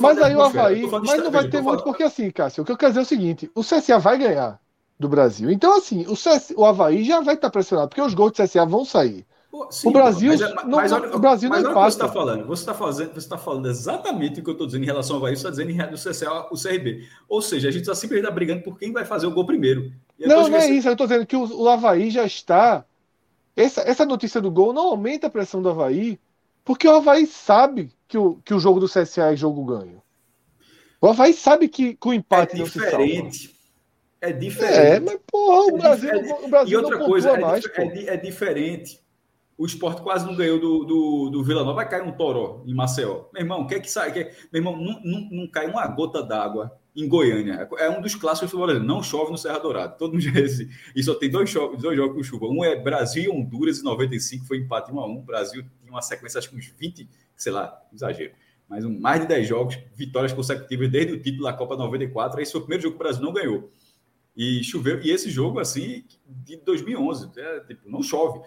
Mas aí o Havaí, mas não vai ter muito, porque assim, Cássio, o que eu quero dizer é o seguinte: o CSA vai ganhar do Brasil. Então, assim, o, CS, o Havaí já vai estar pressionado, porque os gols do CSA vão sair. Sim, o Brasil, mas, é, não, mas olha, o Brasil mas não olha Você está falando, você está fazendo, você está falando exatamente o que eu estou dizendo em relação ao Havaí, você está dizendo em relação ao o CRB. Ou seja, a gente está simplesmente brigando por quem vai fazer o gol primeiro. Não, não é isso. Eu estou dizendo que o, o Havaí já está essa, essa notícia do gol não aumenta a pressão do Havaí, porque o Havaí sabe que o, que o jogo do CSA é jogo ganho. O Havaí sabe que, com o empate é não se salva. É diferente. É, mas porra, o é Brasil, é o Brasil e outra não coisa, é, mais, é, é, diferente. O esporte quase não ganhou do, do, do Vila Nova, vai cair um toró em Maceió. Meu irmão, quer que sai? Quer... Meu irmão, não, não, não cai uma gota d'água em Goiânia. É um dos clássicos do Não chove no Serra Dourada. Todo mundo já E só tem dois, dois jogos com chuva. Um é Brasil e Honduras em 95, foi empate 1 a 1 O Brasil tinha uma sequência, acho que uns 20, sei lá, exagero. Mas um, mais de 10 jogos, vitórias consecutivas desde o título da Copa 94. Esse foi o primeiro jogo que o Brasil não ganhou. E choveu. E esse jogo, assim, de 2011, é, tipo, não chove.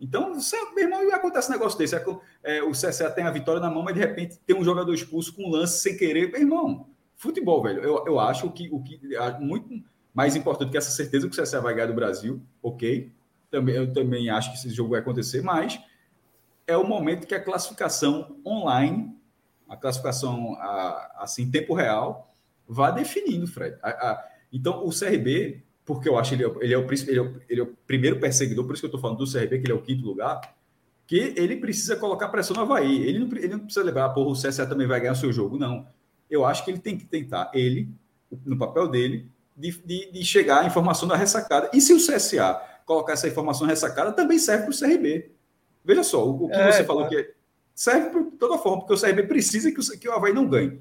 Então, você, meu irmão, acontece um negócio desse. É, é, o CSA tem a vitória na mão, mas de repente tem um jogador expulso com um lance sem querer. Meu irmão, Futebol, velho, eu, eu acho que o que muito mais importante que essa certeza que o CSA vai ganhar do Brasil, ok. Também, eu também acho que esse jogo vai acontecer, mas é o momento que a classificação online, a classificação a, assim, em tempo real, vá definindo, Fred. A, a, então, o CRB, porque eu acho ele, ele, é o, ele, é o, ele é o primeiro perseguidor, por isso que eu estou falando do CRB, que ele é o quinto lugar, que ele precisa colocar pressão no Havaí. Ele não, ele não precisa levar, porra, o CSA também vai ganhar o seu jogo, não eu acho que ele tem que tentar, ele, no papel dele, de, de, de chegar à informação da ressacada. E se o CSA colocar essa informação ressacada também serve para o CRB. Veja só, o, o que é, você falou que serve de toda forma, porque o CRB precisa que o, que o Havaí não ganhe.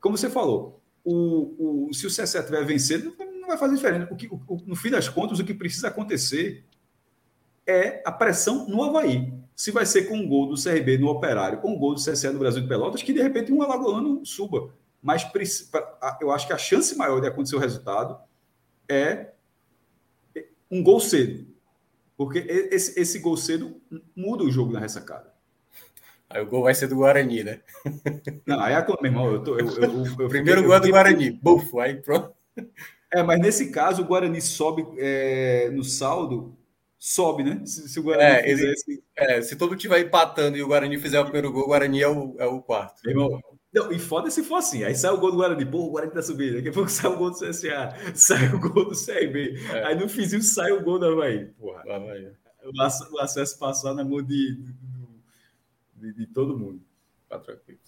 Como você falou, o, o, se o CSE estiver vencendo, não vai fazer diferença. O que, o, no fim das contas, o que precisa acontecer é a pressão no Havaí. Se vai ser com um gol do CRB no Operário, com um gol do CSE no Brasil de Pelotas, que de repente um alagoano suba. Mas eu acho que a chance maior de acontecer o resultado é um gol cedo. Porque esse, esse gol cedo muda o jogo na ressacada. Aí o gol vai ser do Guarani, né? Não, aí é meu irmão, eu tô. Eu, eu, eu, Primeiro gol é do Guarani, bufo, aí pronto. É, mas nesse caso o Guarani sobe é, no saldo, sobe, né? Se, se o Guarani é, fizesse... é, se todo tiver empatando e o Guarani fizer o primeiro gol, o Guarani é o, é o quarto. Irmão, não, e foda se for assim. Aí sai o gol do Guarani, pô, o Guarani tá subindo. Daqui a pouco sai o gol do CSA, sai o gol do CRB. É. Aí no fizinho sai o gol da Havaí. Porra. Havaí. O acesso passar na mão de, de, de todo mundo. Tá tranquilo.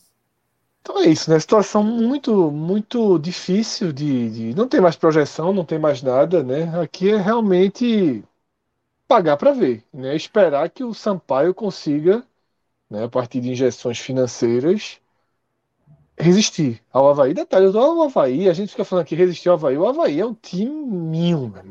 Então é isso, né? Situação muito, muito difícil de, de, Não tem mais projeção, não tem mais nada, né? Aqui é realmente pagar para ver, né? Esperar que o Sampaio consiga, né, a partir de injeções financeiras, resistir ao Havaí. Detalhe, o Havaí, a gente fica falando aqui resistir ao Havaí. O Havaí é um time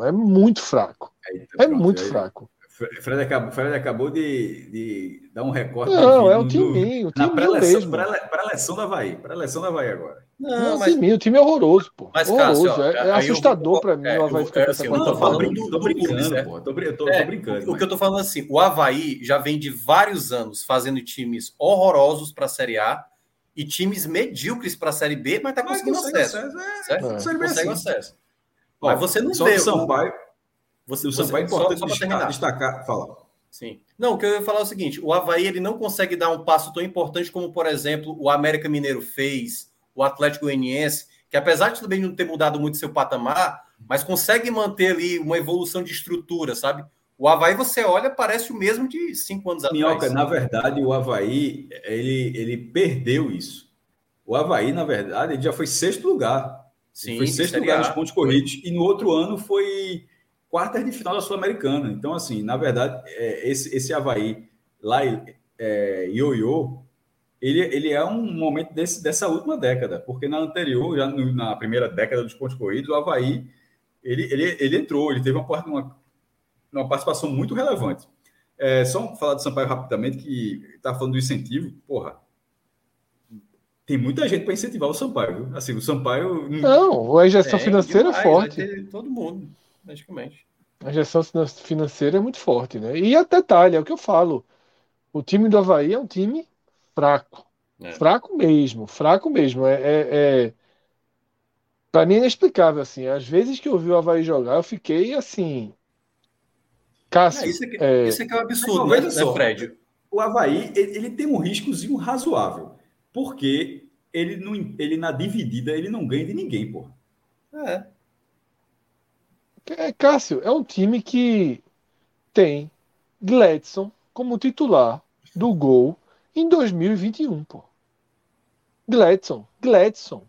é muito fraco. Tá é muito fraco. Fred acabou, Fred acabou de, de dar um recorde. Não, é um time, o time mesmo. Para a eleição do Havaí. Para a eleição do Havaí agora. Não, não mas... time, o time é horroroso, pô. Mas, horroroso. Cássio, é, é assustador para mim é, o Havaí ficar é, assim, Eu tô falando do, tô brincando, do pô. Tô, tô, é, tô brincando. O, mas... que eu tô falando assim, o Havaí já vem de vários anos fazendo times horrorosos para a Série A e times medíocres para a Série B, mas está conseguindo acesso. acesso é, certo? É. Consegue assim. acesso. Ó, mas você não vê. O Sampaio, você, o Sampaio é importante só, só destacar, destacar. Fala. Sim. Não, o que eu ia falar é o seguinte: o Havaí ele não consegue dar um passo tão importante como, por exemplo, o América Mineiro fez, o Atlético Goianiense, que apesar de também não ter mudado muito seu patamar, mas consegue manter ali uma evolução de estrutura, sabe? O Havaí, você olha, parece o mesmo de cinco anos Minhoca, atrás. na verdade, o Havaí, ele, ele perdeu isso. O Havaí, na verdade, ele já foi sexto lugar. Sim, foi sexto lugar nos pontos corridos. E no outro ano foi quartas de final da Sul-Americana. Então, assim, na verdade, é, esse, esse Havaí lá, é, ioiô, ele, ele é um momento desse, dessa última década. Porque na anterior, já no, na primeira década dos pontos corridos, o Havaí, ele, ele, ele entrou, ele teve uma, uma uma participação muito relevante. É, só falar do Sampaio rapidamente, que está falando do incentivo, porra. Tem muita gente para incentivar o Sampaio. Viu? Assim, o Sampaio. Não, a injeção é, financeira demais, é forte. Todo mundo, praticamente. A injeção financeira é muito forte, né? E a detalhe, é o que eu falo. O time do Havaí é um time fraco. É. Fraco mesmo, fraco mesmo. É, é, é... Para mim é inexplicável, assim. Às vezes que eu vi o Havaí jogar, eu fiquei assim, Cássio, é, isso, é que, é... isso é que é um absurdo, né, só, Fred? O Havaí ele, ele, tem um riscozinho razoável, porque ele, não, ele na dividida ele não ganha de ninguém, pô. É. é. Cássio, é um time que tem Gladson como titular do gol em 2021, pô. Gladson, Gladson.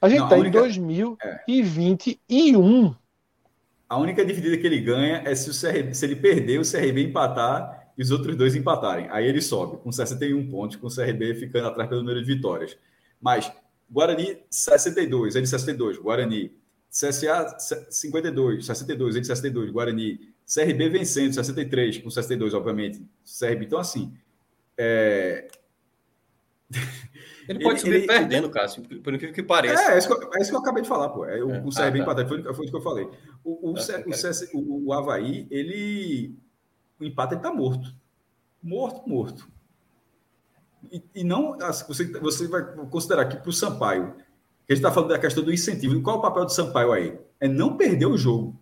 A gente não, tá única... em 2021. É. A única dividida que ele ganha é se, o CRB, se ele perder, o CRB empatar e os outros dois empatarem. Aí ele sobe com 61 pontos, com o CRB ficando atrás pelo número de vitórias. Mas Guarani 62, ele 62, Guarani. CSA 52, 62, ele 62, Guarani. CRB vencendo 63, com 62, obviamente. CRB, então assim. É... Ele pode ele, subir ele, perdendo. Cássio, por incrível que pareça. É, é isso que, eu, é isso que eu acabei de falar, pô. É, o, é. o CRB ah, tá. empatado, foi, foi isso que eu falei. O, o, o, CS, o, o Havaí, ele. O empate ele tá morto. Morto, morto. E, e não. Você, você vai considerar que para o Sampaio, gente está falando da questão do incentivo, qual é o papel do Sampaio aí? É não perder o jogo.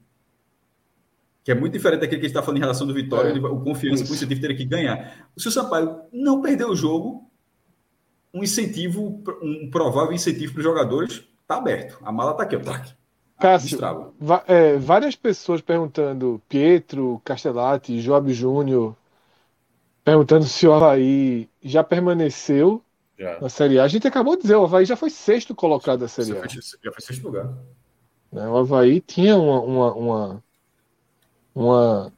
Que é muito diferente daquele que a gente está falando em relação do Vitória, é. o confiança, o incentivo teria que ganhar. Se o Sampaio não perder o jogo, um incentivo, um provável incentivo para os jogadores está aberto. A mala está aqui, ó. Tá aqui. Cássio, é, várias pessoas perguntando, Pietro, Castellati, Joab Júnior, perguntando se o Havaí já permaneceu já. na Série A. A gente acabou de dizer, o Havaí já foi sexto colocado da Série A. Já foi sexto lugar. Né, o Havaí tinha uma, uma, uma uma.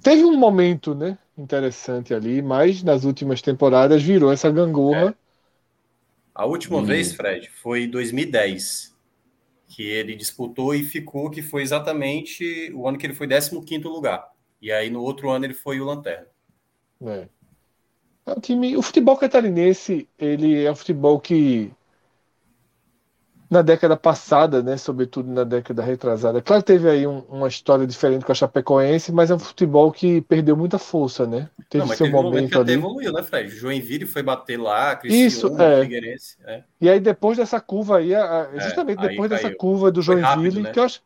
Teve um momento, né? Interessante ali, mas nas últimas temporadas virou essa gangorra. É. A última hum. vez, Fred, foi em 2010, que ele disputou e ficou, que foi exatamente o ano que ele foi 15 lugar. E aí no outro ano ele foi o Lanterna. É. é o, time, o futebol catarinense, ele é um futebol que na década passada, né, sobretudo na década retrasada. Claro, teve aí um, uma história diferente com a Chapecoense, mas é um futebol que perdeu muita força, né? Teve Não, seu teve momento um momento ali. evoluiu, né, Fred? Joinville foi bater lá, Cristiano, Isso, é. Figueirense. É. E aí depois dessa curva aí, é, justamente é, depois dessa curva do Joinville, rápido, né? que eu acho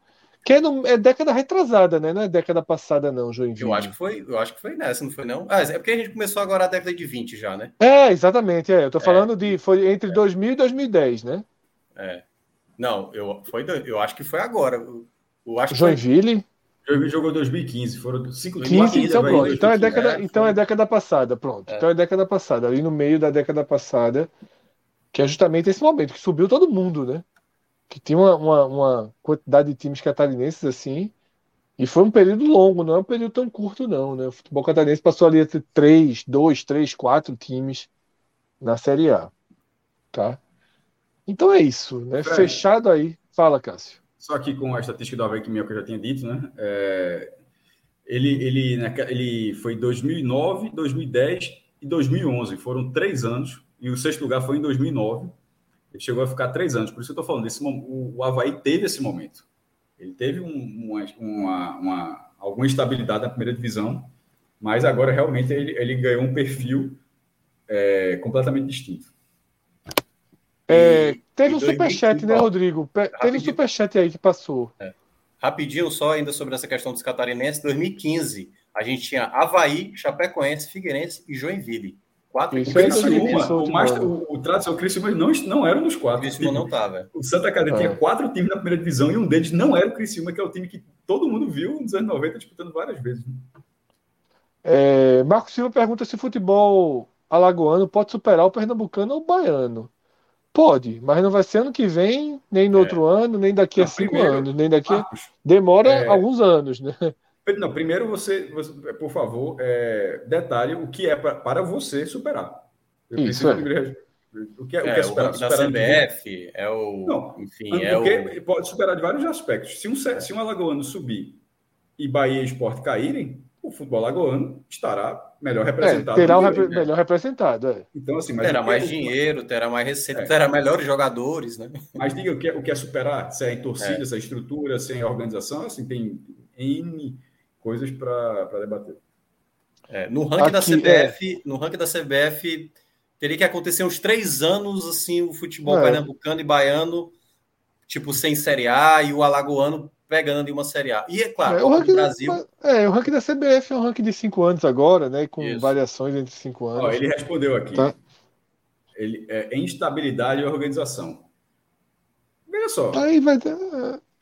que é, no, é, década retrasada, né? Não é década passada, não, Joinville. Eu acho que foi, eu acho que foi nessa, não foi, não? Ah, é porque a gente começou agora a década de 20 já, né? É, exatamente. É. Eu tô é. falando de. Foi entre 2000 e 2010, né? É. Não, eu, foi, eu acho que foi agora. Eu acho Joinville? Foi... Joinville jogou 2015, foram cinco 15, então pronto. Então é década, é, então é década passada, pronto. É. Então é década passada, ali no meio da década passada, que é justamente esse momento que subiu todo mundo, né? Que tinha uma, uma, uma quantidade de times catarinenses assim, e foi um período longo, não é um período tão curto, não, né? O futebol catarinense passou ali entre três, dois, três, quatro times na Série A, tá? Então é isso, né? É. Fechado aí. Fala, Cássio. Só aqui com a estatística do Havaí que eu já tinha dito, né? É, ele, ele, ele foi 2009, 2010 e 2011. Foram três anos. E o sexto lugar foi em 2009. Ele chegou a ficar três anos. Por isso eu estou falando. Desse, o, o Havaí teve esse momento. Ele teve um, uma, uma, uma, alguma estabilidade na primeira divisão. Mas agora realmente ele, ele ganhou um perfil é, completamente distinto. É, teve um superchat, né, Rodrigo? Teve um superchat aí que passou. É. Rapidinho, só ainda sobre essa questão dos catarinenses. 2015, a gente tinha Havaí, Chapecoense, Figueirense e Joinville. Quatro Isso é o, o, Master, o, o tradicional Criciúma não, não era nos quatro. O Criciúma não estava. O Santa Catarina tinha é. quatro times na primeira divisão e um deles não era o Criciúma, que é o time que todo mundo viu nos anos 90 disputando várias vezes. Né? É, Marco Silva pergunta se o futebol alagoano pode superar o pernambucano ou o baiano. Pode, mas não vai ser ano que vem, nem no é. outro ano, nem daqui não, a cinco primeiro, anos, nem daqui. Marcos, Demora é... alguns anos, né? Não, primeiro você, você por favor, é, detalhe o que é pra, para você superar. Eu Isso, é. O que é, o que é, é superar? O da CBF, é o. Não, enfim, é o... pode superar de vários aspectos. Se um, se um Alagoano subir e Bahia e Esporte caírem, o futebol alagoano estará melhor é, representado. É, terá o repre né? melhor representado. É. Então, assim, terá mais é, dinheiro, terá mais receita, é. terá melhores jogadores. Né? Mas diga o que, é, o que é superar, se é em torcida, se é estrutura, se é em organização, assim, tem N coisas para debater. no ranking Aqui, da CBF, no ranking da CBF, teria que acontecer uns três anos assim, o futebol pernambucano e baiano, tipo, sem Série A, e o alagoano pegando em uma Série A. E é claro, é, o ranking Brasil. Da, é, o ranking da CBF é um ranking de cinco anos agora, né? Com Isso. variações entre cinco anos. Ó, ele respondeu aqui. Tá. Ele, é, instabilidade e organização. Veja só. Aí vai ter.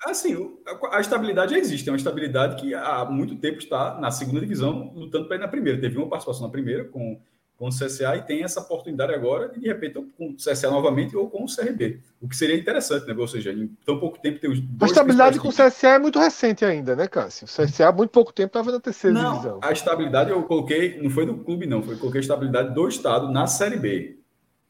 Assim, a, estabilidade existe. É uma estabilidade que há muito tempo está na segunda divisão, lutando para ir na primeira. Teve uma participação na primeira com com o CSA e tem essa oportunidade agora de, de repente, com o CSA novamente ou com o CRB. O que seria interessante, né? Ou seja, em tão pouco tempo ter os dois. A estabilidade com o CSA é muito recente ainda, né, Cássio? O CSA há muito pouco tempo estava na terceira não, divisão. A estabilidade eu coloquei, não foi do clube, não, foi coloquei a estabilidade do Estado na Série B.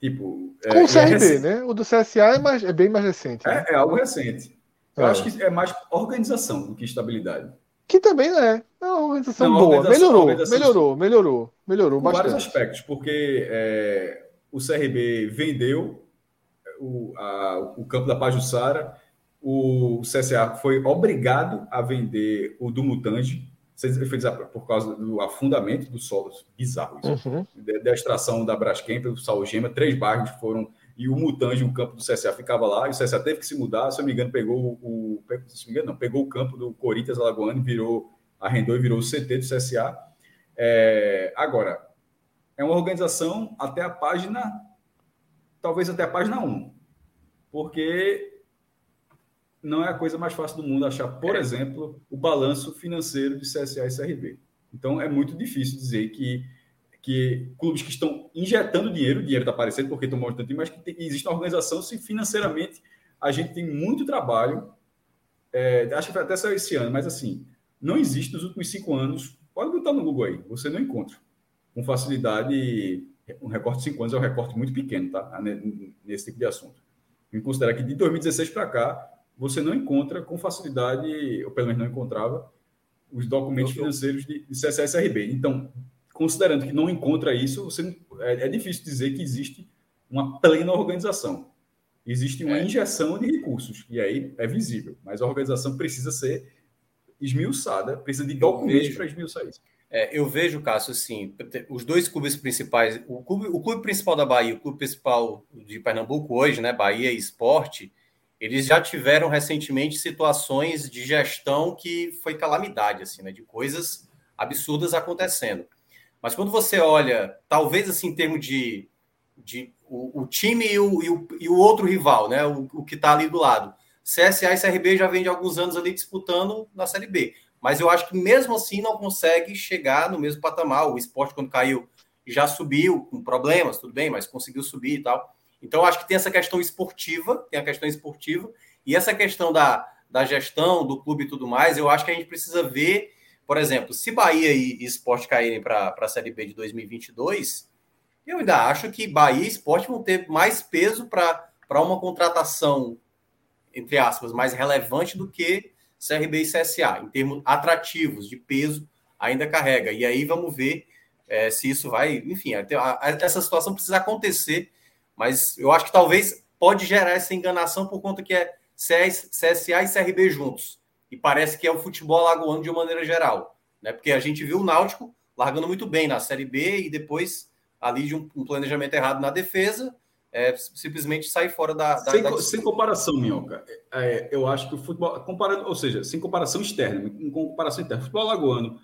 Tipo, com é, o CRB, é né? O do CSA é, mais, é bem mais recente. Né? É, é, algo recente. Eu é. acho que é mais organização do que estabilidade. Que também é. É uma organização não, boa. Organização, melhorou, organização melhorou, melhorou, melhorou, bastante. vários aspectos, porque é, o CRB vendeu o, a, o campo da Pajussara, o CSA foi obrigado a vender o do Mutange, por causa do afundamento do solo, bizarro isso, uhum. da extração da Braskem pelo Salgema, três bairros foram e o Mutange, o campo do CSA, ficava lá, e o CSA teve que se mudar, se eu não me engano, pegou o. Se me engano, não, pegou o campo do Corinthians Alagoano, virou, arrendou e virou o CT do CSA. É, agora, é uma organização até a página, talvez até a página 1, porque não é a coisa mais fácil do mundo achar, por é. exemplo, o balanço financeiro de CSA e CRB. Então, é muito difícil dizer que que clubes que estão injetando dinheiro, o dinheiro está aparecendo porque estão montando mas que tem, existe uma organização se financeiramente a gente tem muito trabalho. É, acho que até saiu esse ano, mas assim, não existe nos últimos cinco anos. Pode botar no Google aí, você não encontra. Com facilidade, um recorte de cinco anos é um recorte muito pequeno, tá? Nesse tipo de assunto. Em considerar que de 2016 para cá, você não encontra com facilidade, ou pelo menos não encontrava, os documentos financeiros de, de CSSRB. Então, considerando que não encontra isso, você, é, é difícil dizer que existe uma plena organização. Existe uma é. injeção de recursos, e aí é visível, mas a organização precisa ser esmiuçada, precisa de documentos para esmiuçar isso. É, eu vejo, Cássio, assim, os dois clubes principais, o clube, o clube principal da Bahia, o clube principal de Pernambuco hoje, né, Bahia e Esporte, eles já tiveram recentemente situações de gestão que foi calamidade, assim, né, de coisas absurdas acontecendo. Mas quando você olha, talvez assim, em termos de, de o, o time e o, e o, e, o, outro rival, né, o, o que está ali do lado, CSA e CRB já vem de alguns anos ali disputando na Série B. Mas eu acho que mesmo assim não consegue chegar no mesmo patamar. O esporte, quando caiu, já subiu com problemas, tudo bem, mas conseguiu subir e tal. Então, acho que tem essa questão esportiva, tem a questão esportiva, e essa questão da, da gestão do clube e tudo mais, eu acho que a gente precisa ver, por exemplo, se Bahia e, Esporte caírem para a Série B de 2022, eu ainda acho que Bahia e Esporte vão ter mais peso para uma contratação, entre aspas, mais relevante do que CRB e CSA, em termos atrativos, de peso, ainda carrega. E aí vamos ver é, se isso vai. Enfim, a, a, essa situação precisa acontecer mas eu acho que talvez pode gerar essa enganação por conta que é CSA e CRB juntos. E parece que é o futebol alagoano de uma maneira geral. Né? Porque a gente viu o Náutico largando muito bem na Série B e depois, ali de um, um planejamento errado na defesa, é, simplesmente sai fora da. da sem, da sem comparação, Minhoca. É, eu acho que o futebol. Comparando, ou seja, sem comparação externa, com comparação interna. O futebol alagoano,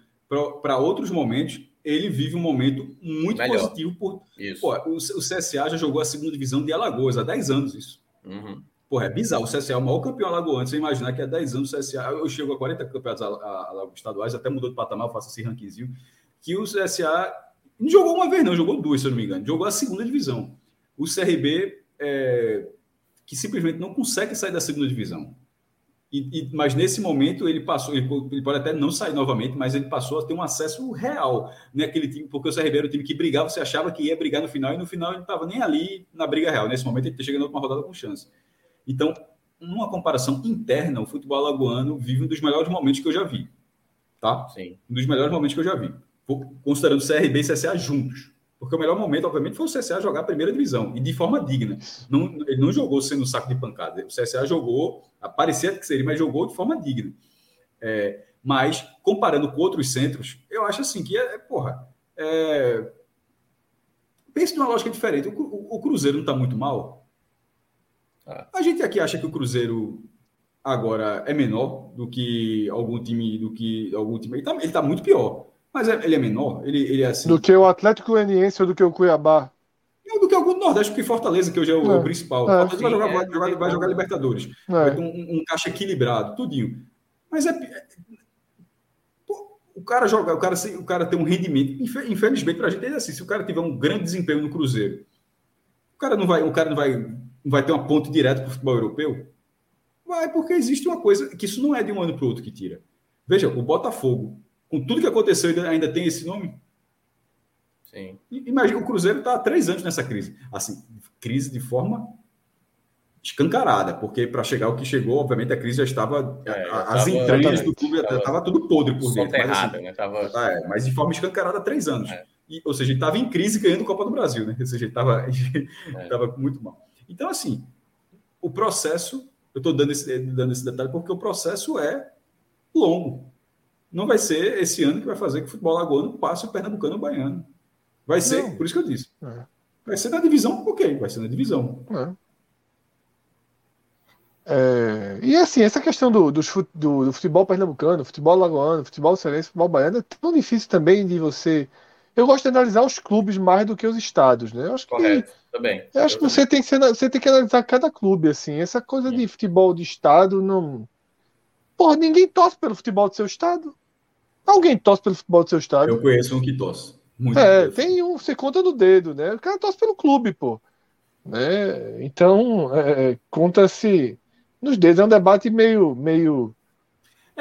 para outros momentos, ele vive um momento muito Melhor. positivo. Por, isso. Pô, o, o, CSA já jogou a segunda divisão de Alagoas há 10 anos isso. Uhum. Porra, é bizarro. O CSA é o maior campeão alagoano. Você imaginar que há 10 anos o CSA... Eu chego a 40 campeonatos estaduais, até mudou de patamar, faço esse rankingzinho, que o CSA não jogou uma vez não, jogou duas, se eu não me engano. Jogou a segunda divisão. O CRB, é, que simplesmente não consegue sair da segunda divisão. E, e, mas nesse momento ele passou, ele, ele, pode até não sair novamente, mas ele passou a ter um acesso real naquele time, porque o CRB era o time que brigava, você achava que ia brigar no final, e no final ele não estava nem ali na briga real. Nesse momento ele está chegando a uma rodada com chance. Então, numa comparação interna, o futebol alagoano vive um dos melhores momentos que eu já vi. Tá? Sim. Um dos melhores momentos que eu já vi. Considerando CRB e CSA juntos. Porque o melhor momento, obviamente, foi o CSA jogar a primeira divisão e de forma digna. Não, ele não jogou sendo um saco de pancada. O CSA jogou, parecia que seria, mas jogou de forma digna. É, mas, comparando com outros centros, eu acho assim que é, porra. É... Pense numa lógica diferente. O, o, o Cruzeiro não está muito mal. A gente aqui acha que o Cruzeiro agora é menor do que algum time, do que algum time. Ele está tá muito pior. Mas é, ele é menor? Ele, ele é assim. Do que o Atlético Goianiense ou do que o Cuiabá? Não, do que algum do Nordeste, porque Fortaleza, que hoje é o, é. o principal. É, Fortaleza vai jogar, é, vai, jogar, vai jogar Libertadores. É. Vai ter um, um, caixa equilibrado, tudinho. Mas é. Pô, o cara joga, o cara, o cara tem um rendimento. Infelizmente, para a gente é assim: se o cara tiver um grande desempenho no Cruzeiro, o cara não vai, o cara não vai, não vai ter uma ponte direta para o futebol europeu? Vai, porque existe uma coisa que isso não é de um ano para o outro que tira. Veja, o Botafogo com tudo que aconteceu, ainda tem esse nome? Sim. Imagina, o Cruzeiro está há três anos nessa crise. Assim, crise de forma escancarada, porque para chegar ao que chegou, obviamente a crise já estava. É, as tava, entranhas do clube estava tudo podre por dentro. Mas, assim, né? tava... é, mas de forma escancarada há três anos. É. E, ou seja, ele estava em crise ganhando Copa do Brasil, né? Ou seja, ele estava é. muito mal. Então, assim, o processo, eu estou dando esse, dando esse detalhe porque o processo é longo não vai ser esse ano que vai fazer que o futebol lagoano passe o pernambucano o baiano. Vai ser, não. por isso que eu disse. É. Vai ser na divisão, ok, vai ser na divisão. É. É, e assim, essa questão do, do, do, futebol pernambucano, futebol lagoano, futebol cearense, futebol baiano é tão difícil também de você. Eu gosto de analisar os clubes mais do que os estados, né? Eu acho Correto, que, também. Eu acho que você tem que, ser, você tem que analisar cada clube, assim. Essa coisa de futebol de estado não. Porra, ninguém torce pelo futebol do seu estado. Alguém torce pelo futebol do seu estado? Eu conheço um que torce. Muito é, tem um, você conta no dedo, né? O cara torce pelo clube, pô. Né? Então, é, é, conta-se nos dedos. É um debate meio. meio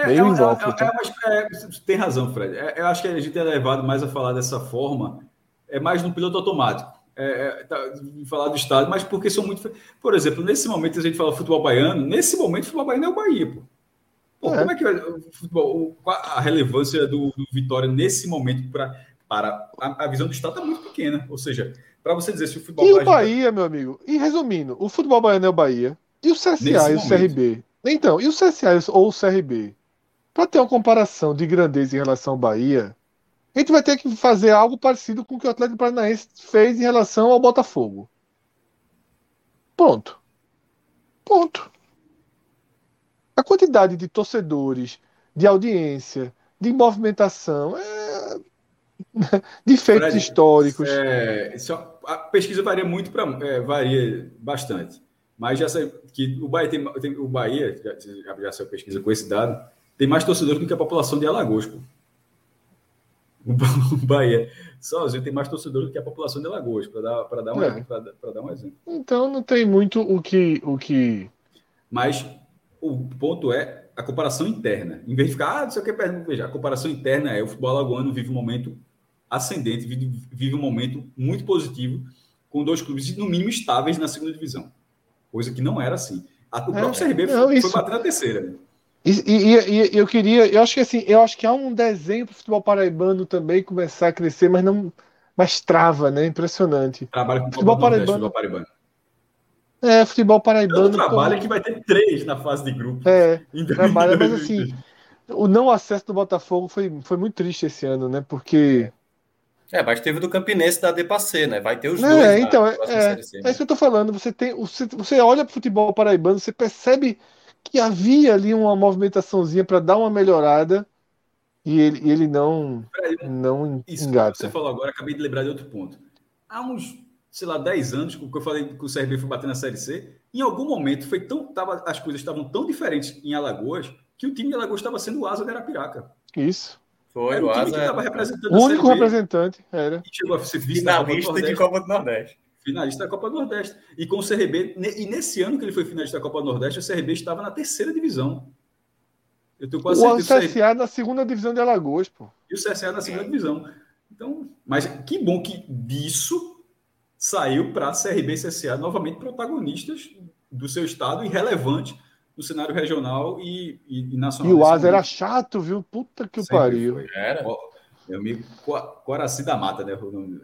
É, meio é, incógnito. É, é, tem razão, Fred. eu acho que a gente é levado mais a falar dessa forma, é mais no piloto automático. É, tá, falar do estado, mas porque são muito. Por exemplo, nesse momento a gente fala futebol baiano, nesse momento o futebol baiano é o Bahia, pô. pô como é que o futebol, a relevância do, do Vitória nesse momento pra, para a, a visão do estado é muito pequena. Ou seja, para você dizer se o futebol. E o Bahia, meu amigo? E resumindo, o futebol baiano é o Bahia. E o CSA e o momento. CRB? Então, e o CSA ou o CRB? Para ter uma comparação de grandeza em relação ao Bahia, a gente vai ter que fazer algo parecido com o que o Atlético Paranaense fez em relação ao Botafogo. Ponto. Ponto. A quantidade de torcedores, de audiência, de movimentação, é... de feitos Fred, históricos. É, a pesquisa varia muito para é, varia bastante. Mas já sei que o Bahia tem, tem o Bahia, já, já saiu pesquisa com esse dado, tem mais torcedores do que a população de Alagoas, pô. O Bahia sozinho tem mais torcedores do que a população de Alagoas, para dar, para dar, um, é. dar um exemplo. Então não tem muito o que, o que. Mas o ponto é a comparação interna. Em vez de ficar, ah, não sei o que, veja, a comparação interna é o futebol alagoano vive um momento ascendente, vive, vive um momento muito positivo, com dois clubes, no mínimo, estáveis na segunda divisão coisa que não era assim. A, o próprio é, CRB não, foi, isso... foi bater na terceira. E, e, e, eu queria, eu acho que assim, eu acho que há um desenho para o futebol paraibano também começar a crescer, mas não, mas trava, né? Impressionante. Trabalho com futebol, paraibano. futebol paraibano. É, futebol paraibano. trabalho como... que vai ter três na fase de grupo. É, trabalha, mas assim, o não acesso do Botafogo foi, foi muito triste esse ano, né? Porque é, mas teve do Campinense da Depassê, né? Vai ter os dois. É, então, é, é, é, isso que eu tô falando. Você, tem, você, você olha para o futebol paraibano, você percebe que havia ali uma movimentaçãozinha para dar uma melhorada e ele, ele não, não isso engata. Você falou agora, acabei de lembrar de outro ponto. Há uns, sei lá, 10 anos, que eu falei que o CRB foi bater na Série C, em algum momento foi tão, tava, as coisas estavam tão diferentes em Alagoas que o time de Alagoas estava sendo o asa da Arapiraca. Isso. Foi, era o, Asa. Que representando o único representante era. E chegou a ser finalista de Copa do Nordeste. Finalista da Copa do Nordeste. E com o CRB, e nesse ano que ele foi finalista da Copa do Nordeste, o CRB estava na terceira divisão. Eu tenho quase o certeza. O CSA na segunda divisão de Alagoas, pô. E o CSA na segunda divisão. Então, mas que bom que disso saiu para CRB e CSA novamente protagonistas do seu estado e relevante no cenário regional e, e, e nacional. E o Asa era chato, viu? Puta que pariu. Foi. Era. Meu amigo Coraci da Mata, né?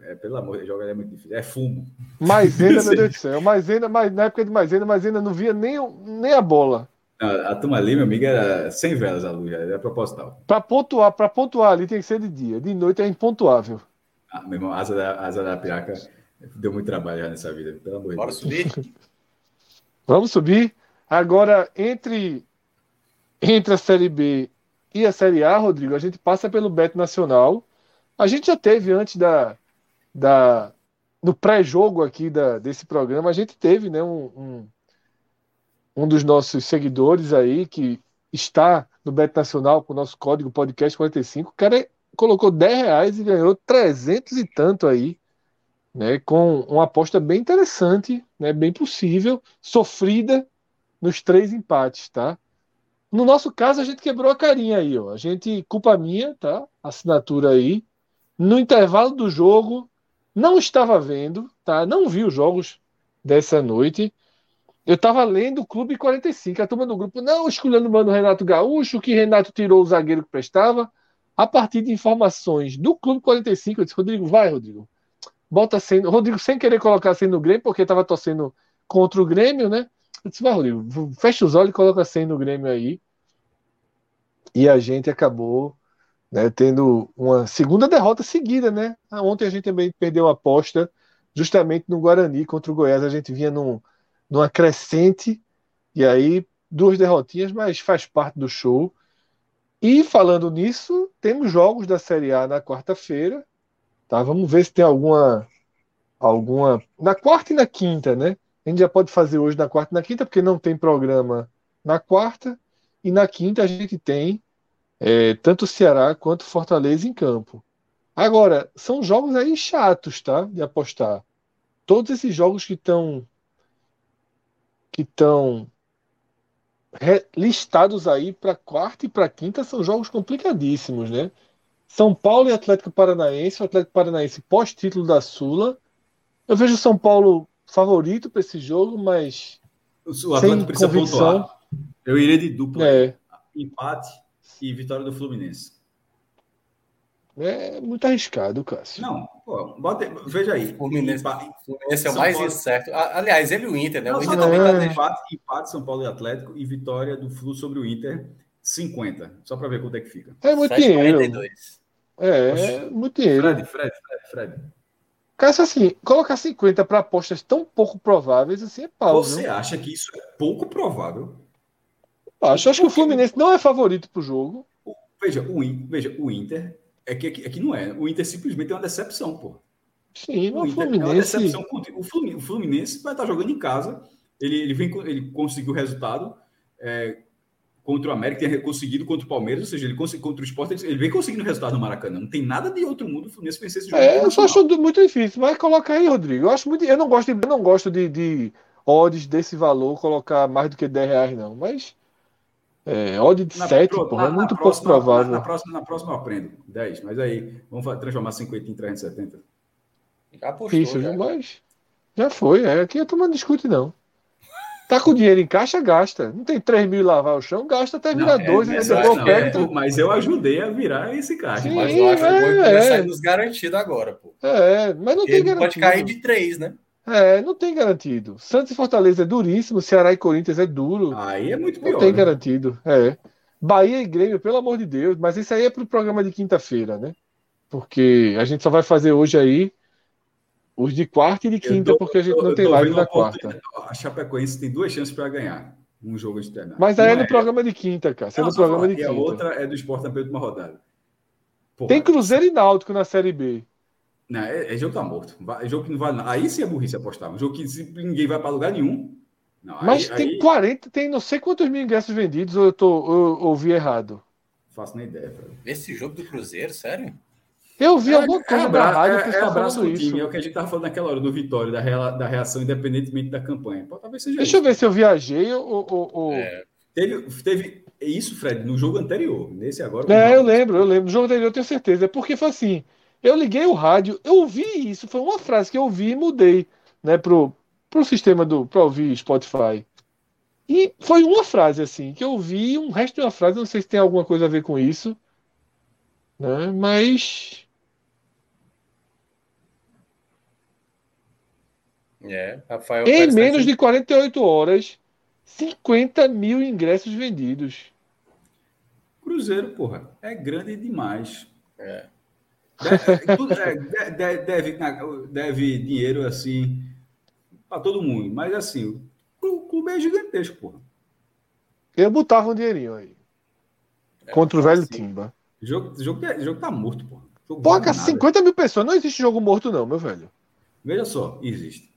É, pelo amor de Deus, é muito difícil. É fumo. Maisena, meu Deus do céu. Maisena, mas, na época de Maisena, Maisena não via nem, nem a bola. A, a turma ali, meu amigo, era sem velas a luz, era proposital. Para pontuar, para pontuar ali tem que ser de dia. De noite é impontuável. Ah, meu irmão, asa da, asa da piraca deu muito trabalho já nessa vida, pelo amor de Deus. Bora subir? Vamos subir. Agora, entre, entre a Série B e a Série A, Rodrigo, a gente passa pelo Beto Nacional. A gente já teve antes da, da no pré-jogo aqui da, desse programa, a gente teve né, um, um, um, dos nossos seguidores aí que está no Beto Nacional com o nosso código podcast 45. O cara colocou 10 reais e ganhou 300 e tanto aí, né, com uma aposta bem interessante, né, bem possível, sofrida, nos três empates, tá? No nosso caso, a gente quebrou a carinha aí, ó. A gente, culpa minha, tá? Assinatura aí. No intervalo do jogo, não estava vendo, tá? Não vi os jogos dessa noite. Eu estava lendo o Clube 45, a turma do grupo, não, escolhendo o mano Renato Gaúcho, que Renato tirou o zagueiro que prestava. A partir de informações do Clube 45, eu disse, Rodrigo, vai, Rodrigo. Bota sendo. Rodrigo, sem querer colocar sendo no Grêmio, porque estava torcendo contra o Grêmio, né? Eu disse, vai, fecha os olhos e coloca 100 no Grêmio aí. E a gente acabou né, tendo uma segunda derrota seguida, né? Ah, ontem a gente também perdeu a aposta justamente no Guarani contra o Goiás. A gente vinha num, numa crescente, e aí duas derrotinhas, mas faz parte do show. E falando nisso, temos jogos da Série A na quarta-feira. Tá? Vamos ver se tem alguma. alguma Na quarta e na quinta, né? A gente já pode fazer hoje na quarta e na quinta, porque não tem programa na quarta. E na quinta a gente tem é, tanto Ceará quanto Fortaleza em campo. Agora, são jogos aí chatos, tá? De apostar. Todos esses jogos que estão que estão listados aí para quarta e para quinta são jogos complicadíssimos, né? São Paulo e Atlético Paranaense, o Atlético Paranaense pós-título da Sula. Eu vejo o São Paulo favorito para esse jogo, mas o Atlético precisa convicção. pontuar. Eu iria de dupla. É. Empate e vitória do Fluminense. É muito arriscado, Cássio. Não, pô, bota, veja aí. O Fluminense, Fluminense é o mais Paulo... incerto. Aliás, ele e o Inter, né? Não, o Inter também tá empate, empate São Paulo e Atlético e vitória do Flu sobre o Inter 50. Só para ver quanto é que fica. É muito 7, dinheiro. 42. É, é muito dinheiro. Fred, Fred, Fred, Fred. Cássio, assim, colocar 50 para apostas tão pouco prováveis, assim, é pau. Você viu? acha que isso é pouco provável? Acho, acho que o Fluminense não é favorito para o jogo. Veja, o, veja, o Inter é que, é que não é. O Inter simplesmente é uma decepção, pô. Sim, o, o Fluminense. É uma decepção. O Fluminense, o Fluminense vai estar jogando em casa. Ele, ele, vem, ele conseguiu o resultado é, contra o América, tem conseguido contra o Palmeiras, ou seja, ele conseguiu contra o Sport, ele vem conseguindo o resultado no Maracanã. Não tem nada de outro mundo o Fluminense vencer esse jogo. É, eu só acho muito difícil, mas coloca aí, Rodrigo. Eu acho muito. Eu não gosto de, eu não gosto de, de odds desse valor, colocar mais do que 10 reais, não. Mas é, odd de 7, porra, é muito pouco próxima, provável. Na, na, próxima, na próxima eu aprendo 10, mas aí vamos transformar 50 em 370. Já postou, Isso, já. mas já foi. É, aqui a turma não discute, não. Tá com dinheiro em caixa, gasta. Não tem 3 mil lavar o chão, gasta até virar 2 é, é, é, Mas eu ajudei a virar esse caixa. Sim, mas eu acho é, que vai sair nos garantido agora, pô. É, mas não tem garantido. Pode cair de 3, né? É, não tem garantido. Santos e Fortaleza é duríssimo, Ceará e Corinthians é duro. Aí é muito pior. Não tem né? garantido. É. Bahia e Grêmio, pelo amor de Deus, mas isso aí é pro programa de quinta-feira, né? Porque a gente só vai fazer hoje aí os de quarta e de quinta, tô, porque a gente não tem live na quarta. A Chapecoense tem duas chances para ganhar um jogo de terminar. Mas aí é no é. programa de quinta, cara. É no programa de e quinta. a outra é do esporte na última rodada. Porra. Tem Cruzeiro e Náutico na Série B. Não, é, é jogo tá morto. É jogo que não vale nada. Aí sim é burrice apostar. Um jogo que ninguém vai para lugar nenhum. Não, Mas aí, tem aí... 40, tem não sei quantos mil ingressos vendidos, ou eu, tô, eu ouvi errado. Faço nem ideia. Cara. Esse jogo do Cruzeiro, sério? Eu vi é, alguma coisa é, da rádio. É, é abraço do time, é o que a gente estava falando naquela hora do Vitória, da, rea, da reação independentemente da campanha. Pô, talvez seja Deixa isso. eu ver se eu viajei ou. ou, ou... É. Teve, teve isso, Fred, no jogo anterior. Nesse agora. É, eu lembro, eu lembro. No jogo anterior eu tenho certeza. É porque foi assim. Eu liguei o rádio, eu ouvi isso, foi uma frase que eu ouvi e mudei, né, pro, pro sistema do para ouvir Spotify. E foi uma frase assim que eu ouvi, um resto de uma frase, não sei se tem alguma coisa a ver com isso, né? Mas é, Rafael em menos de 48 horas, 50 mil ingressos vendidos. Cruzeiro, porra, é grande demais. É. Deve, deve, deve, deve dinheiro assim para todo mundo, mas assim, o clube é gigantesco, porra. Eu botava um dinheirinho aí. É, contra o velho assim, Timba. O jogo, jogo, jogo tá morto, porra. Pô, cara, 50 mil pessoas. Não existe jogo morto, não, meu velho. Veja só, existe.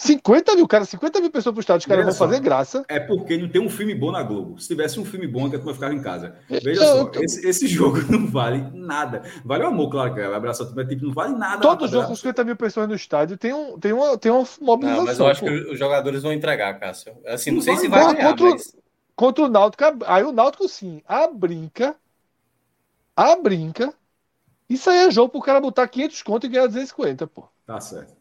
50 mil, cara, 50 mil pessoas pro estádio, os caras vão fazer graça. É porque não tem um filme bom na Globo. Se tivesse um filme bom, a turma ficava em casa. Veja eu, só, tô... esse, esse, jogo não vale nada. Vale o amor, claro que é. Abraço mas tipo, não vale nada. Todo jogo com 50 mil pessoas no estádio tem, um, tem, uma, tem uma mobilização. Não, mas eu acho pô. que os jogadores vão entregar, Cássio. Assim, não, não sei vai, se vai ganhar, contra, mas... contra o Náutico, aí o Náutico sim, a brinca, a brinca. Isso aí é jogo pro cara botar 500 conto e ganhar 250, pô. Tá certo.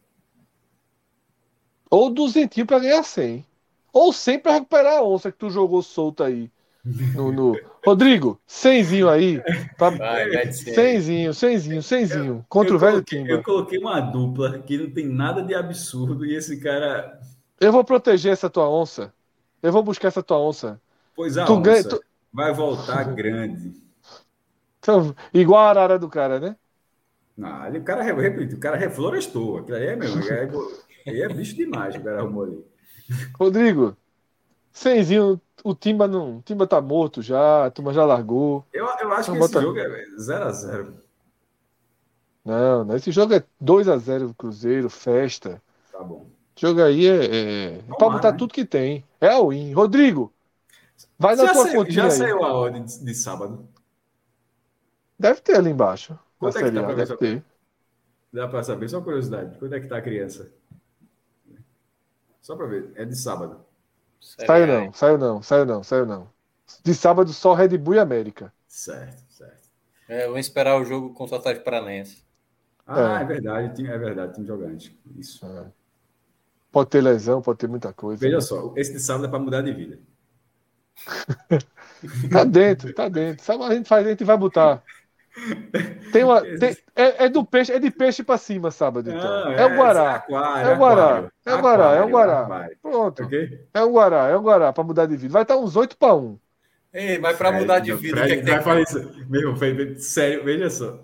Ou duzentinho para ganhar 100. Ou 100 para recuperar a onça que tu jogou solta aí. No, no... Rodrigo, 100 aí. Pra... Vai, 100, 100, 100 Contra eu o velho coloquei, Timba. Eu coloquei uma dupla que não tem nada de absurdo e esse cara. Eu vou proteger essa tua onça. Eu vou buscar essa tua onça. Pois a tu onça ganha, tu... vai voltar grande. Então, igual a arara do cara, né? Não, o cara, repito, o cara reflorestou. Aquilo aí é mesmo. É Aí é bicho demais o cara arrumou ali. Rodrigo, Senzinho, o Timba não. O Timba tá morto já, a turma já largou. Eu, eu acho que esse jogo é 0x0. Não, não, esse jogo é 2x0 Cruzeiro, festa. Tá bom. Esse jogo aí é, é, é pra botar né? tudo que tem. É o win. Rodrigo, vai na já tua continha Já aí. saiu a ordem de, de, sábado? Deve ter ali embaixo. Quanto é que tá pra deve ter. Dá pra saber, só curiosidade. Quando é que tá a criança? Só para ver. É de sábado. Saiu não, saiu não, saiu não, saiu não. De sábado só Red Bull e América. Certo, certo. É, vamos esperar o jogo contra o Atlético Paranaense. Ah, é, é verdade, é verdade, time jogante. Isso. É. Pode ter lesão, pode ter muita coisa. Veja né? só, esse de sábado é para mudar de vida. tá dentro, tá dentro. Sabe a gente faz, a gente vai botar. Tem uma, tem, é, é, do peixe, é de peixe para cima sábado. Então. Não, é, o Guará. Aquário, é o Guará. É o Guará, é o Guará. Pronto. Okay? É o Guará, é o Guará para mudar de vida. Vai estar uns 8 para 1. Ei, mas para mudar de vida, Fred, que, é que vai falar isso. Meu, sério, veja só.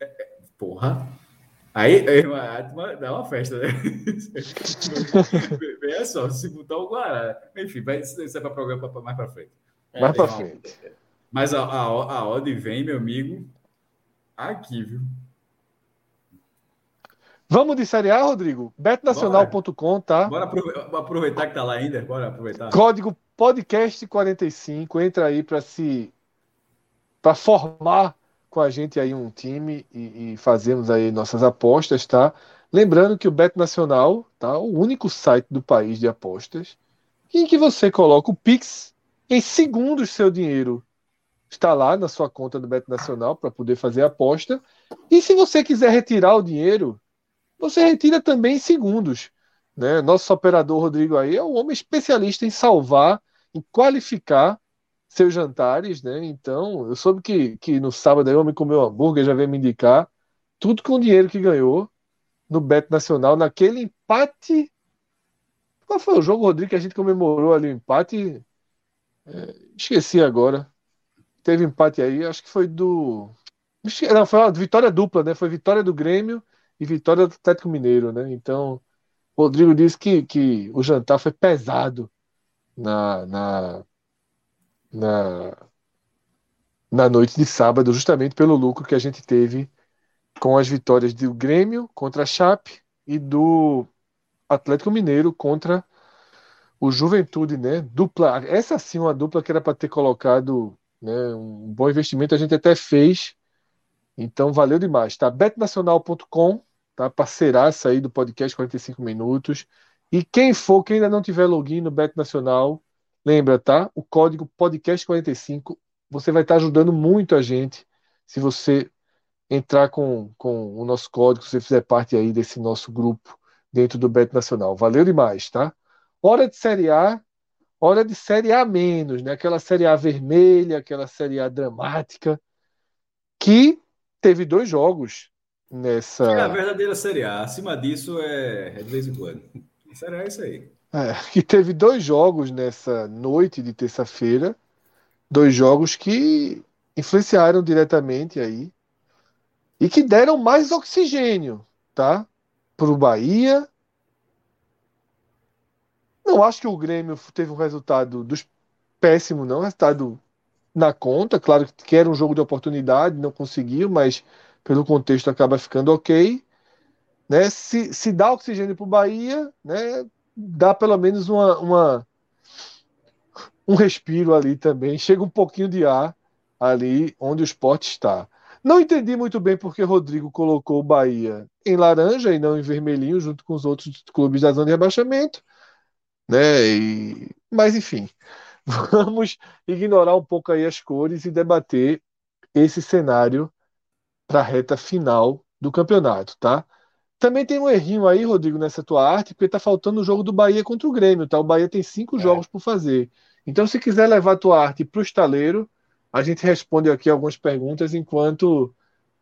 É, porra. Aí, aí dá uma festa, né? Veja só, se botar o Guará. Enfim, vai, isso é para programa mais para frente. Mais para frente. Mas a, a, a odd vem, meu amigo, aqui, viu? Vamos de Série A, Rodrigo? betnacional.com, tá? Bora aproveitar que tá lá ainda. Bora aproveitar. Código podcast 45. Entra aí para se para formar com a gente aí um time e, e fazermos aí nossas apostas, tá? Lembrando que o Bet Nacional, tá? O único site do país de apostas em que você coloca o Pix em segundos seu dinheiro está lá na sua conta do Bet Nacional para poder fazer a aposta. E se você quiser retirar o dinheiro, você retira também em segundos. Né? Nosso operador Rodrigo aí é um homem especialista em salvar, em qualificar seus jantares, né? Então, eu soube que, que no sábado aí o homem comeu hambúrguer, já veio me indicar, tudo com o dinheiro que ganhou no Bet Nacional, naquele empate. Qual foi o jogo, Rodrigo, que a gente comemorou ali o empate? É, esqueci agora teve empate aí, acho que foi do. Não, foi uma vitória dupla, né? Foi vitória do Grêmio e vitória do Atlético Mineiro, né? Então, Rodrigo disse que, que o jantar foi pesado na, na, na, na noite de sábado, justamente pelo lucro que a gente teve com as vitórias do Grêmio contra a Chape e do Atlético Mineiro contra o Juventude, né? Dupla, essa sim uma dupla que era para ter colocado né? Um bom investimento a gente até fez, então valeu demais. Tá? betnacional.com, tá? parceiraça aí do podcast 45 minutos. E quem for, quem ainda não tiver login no Bet Nacional, lembra, tá? O código podcast45, você vai estar ajudando muito a gente se você entrar com, com o nosso código, se você fizer parte aí desse nosso grupo dentro do Bet Nacional. Valeu demais, tá? Hora de Série A, hora de Série A menos, né? Aquela Série A vermelha, aquela Série A dramática, que teve dois jogos nessa. É a verdadeira Série A. Acima disso é, é de vez em quando. Série A é isso aí. É, que teve dois jogos nessa noite de terça-feira, dois jogos que influenciaram diretamente aí e que deram mais oxigênio, tá? Para o Bahia não acho que o Grêmio teve um resultado dos péssimo, não, resultado na conta. Claro que era um jogo de oportunidade, não conseguiu, mas pelo contexto acaba ficando ok. Né? Se, se dá oxigênio para o Bahia, né? dá pelo menos uma, uma, um respiro ali também. Chega um pouquinho de ar ali onde o esporte está. Não entendi muito bem porque Rodrigo colocou o Bahia em laranja e não em vermelhinho, junto com os outros clubes da zona de rebaixamento né? E, mas enfim, vamos ignorar um pouco aí as cores e debater esse cenário para a reta final do campeonato, tá? Também tem um errinho aí, Rodrigo, nessa tua arte, porque tá faltando o jogo do Bahia contra o Grêmio, tá? O Bahia tem cinco é. jogos por fazer. Então, se quiser levar a tua arte para o estaleiro, a gente responde aqui algumas perguntas enquanto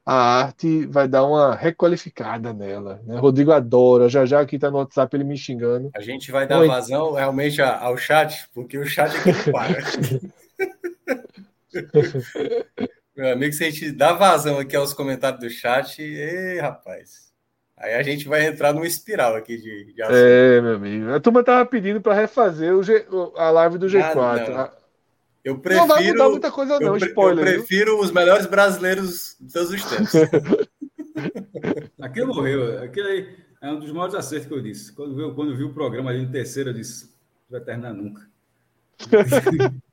a arte vai dar uma requalificada nela. Né? Rodrigo adora, já já aqui está no WhatsApp ele me xingando. A gente vai dar Oi. vazão realmente ao chat, porque o chat é que não para. Meu amigo, se a gente dá vazão aqui aos comentários do chat, ei, rapaz. Aí a gente vai entrar numa espiral aqui de, de É, meu amigo. A turma tava pedindo para refazer o G, a live do G4. Ah, não. Eu prefiro. Não vai mudar muita coisa, não, eu, spoiler. Eu prefiro viu? os melhores brasileiros de todos os tempos. Aquele morreu. Aquele é um dos maiores acertos que eu disse. Quando vi, quando vi o programa ali no terceiro, eu disse: não vai terminar nunca.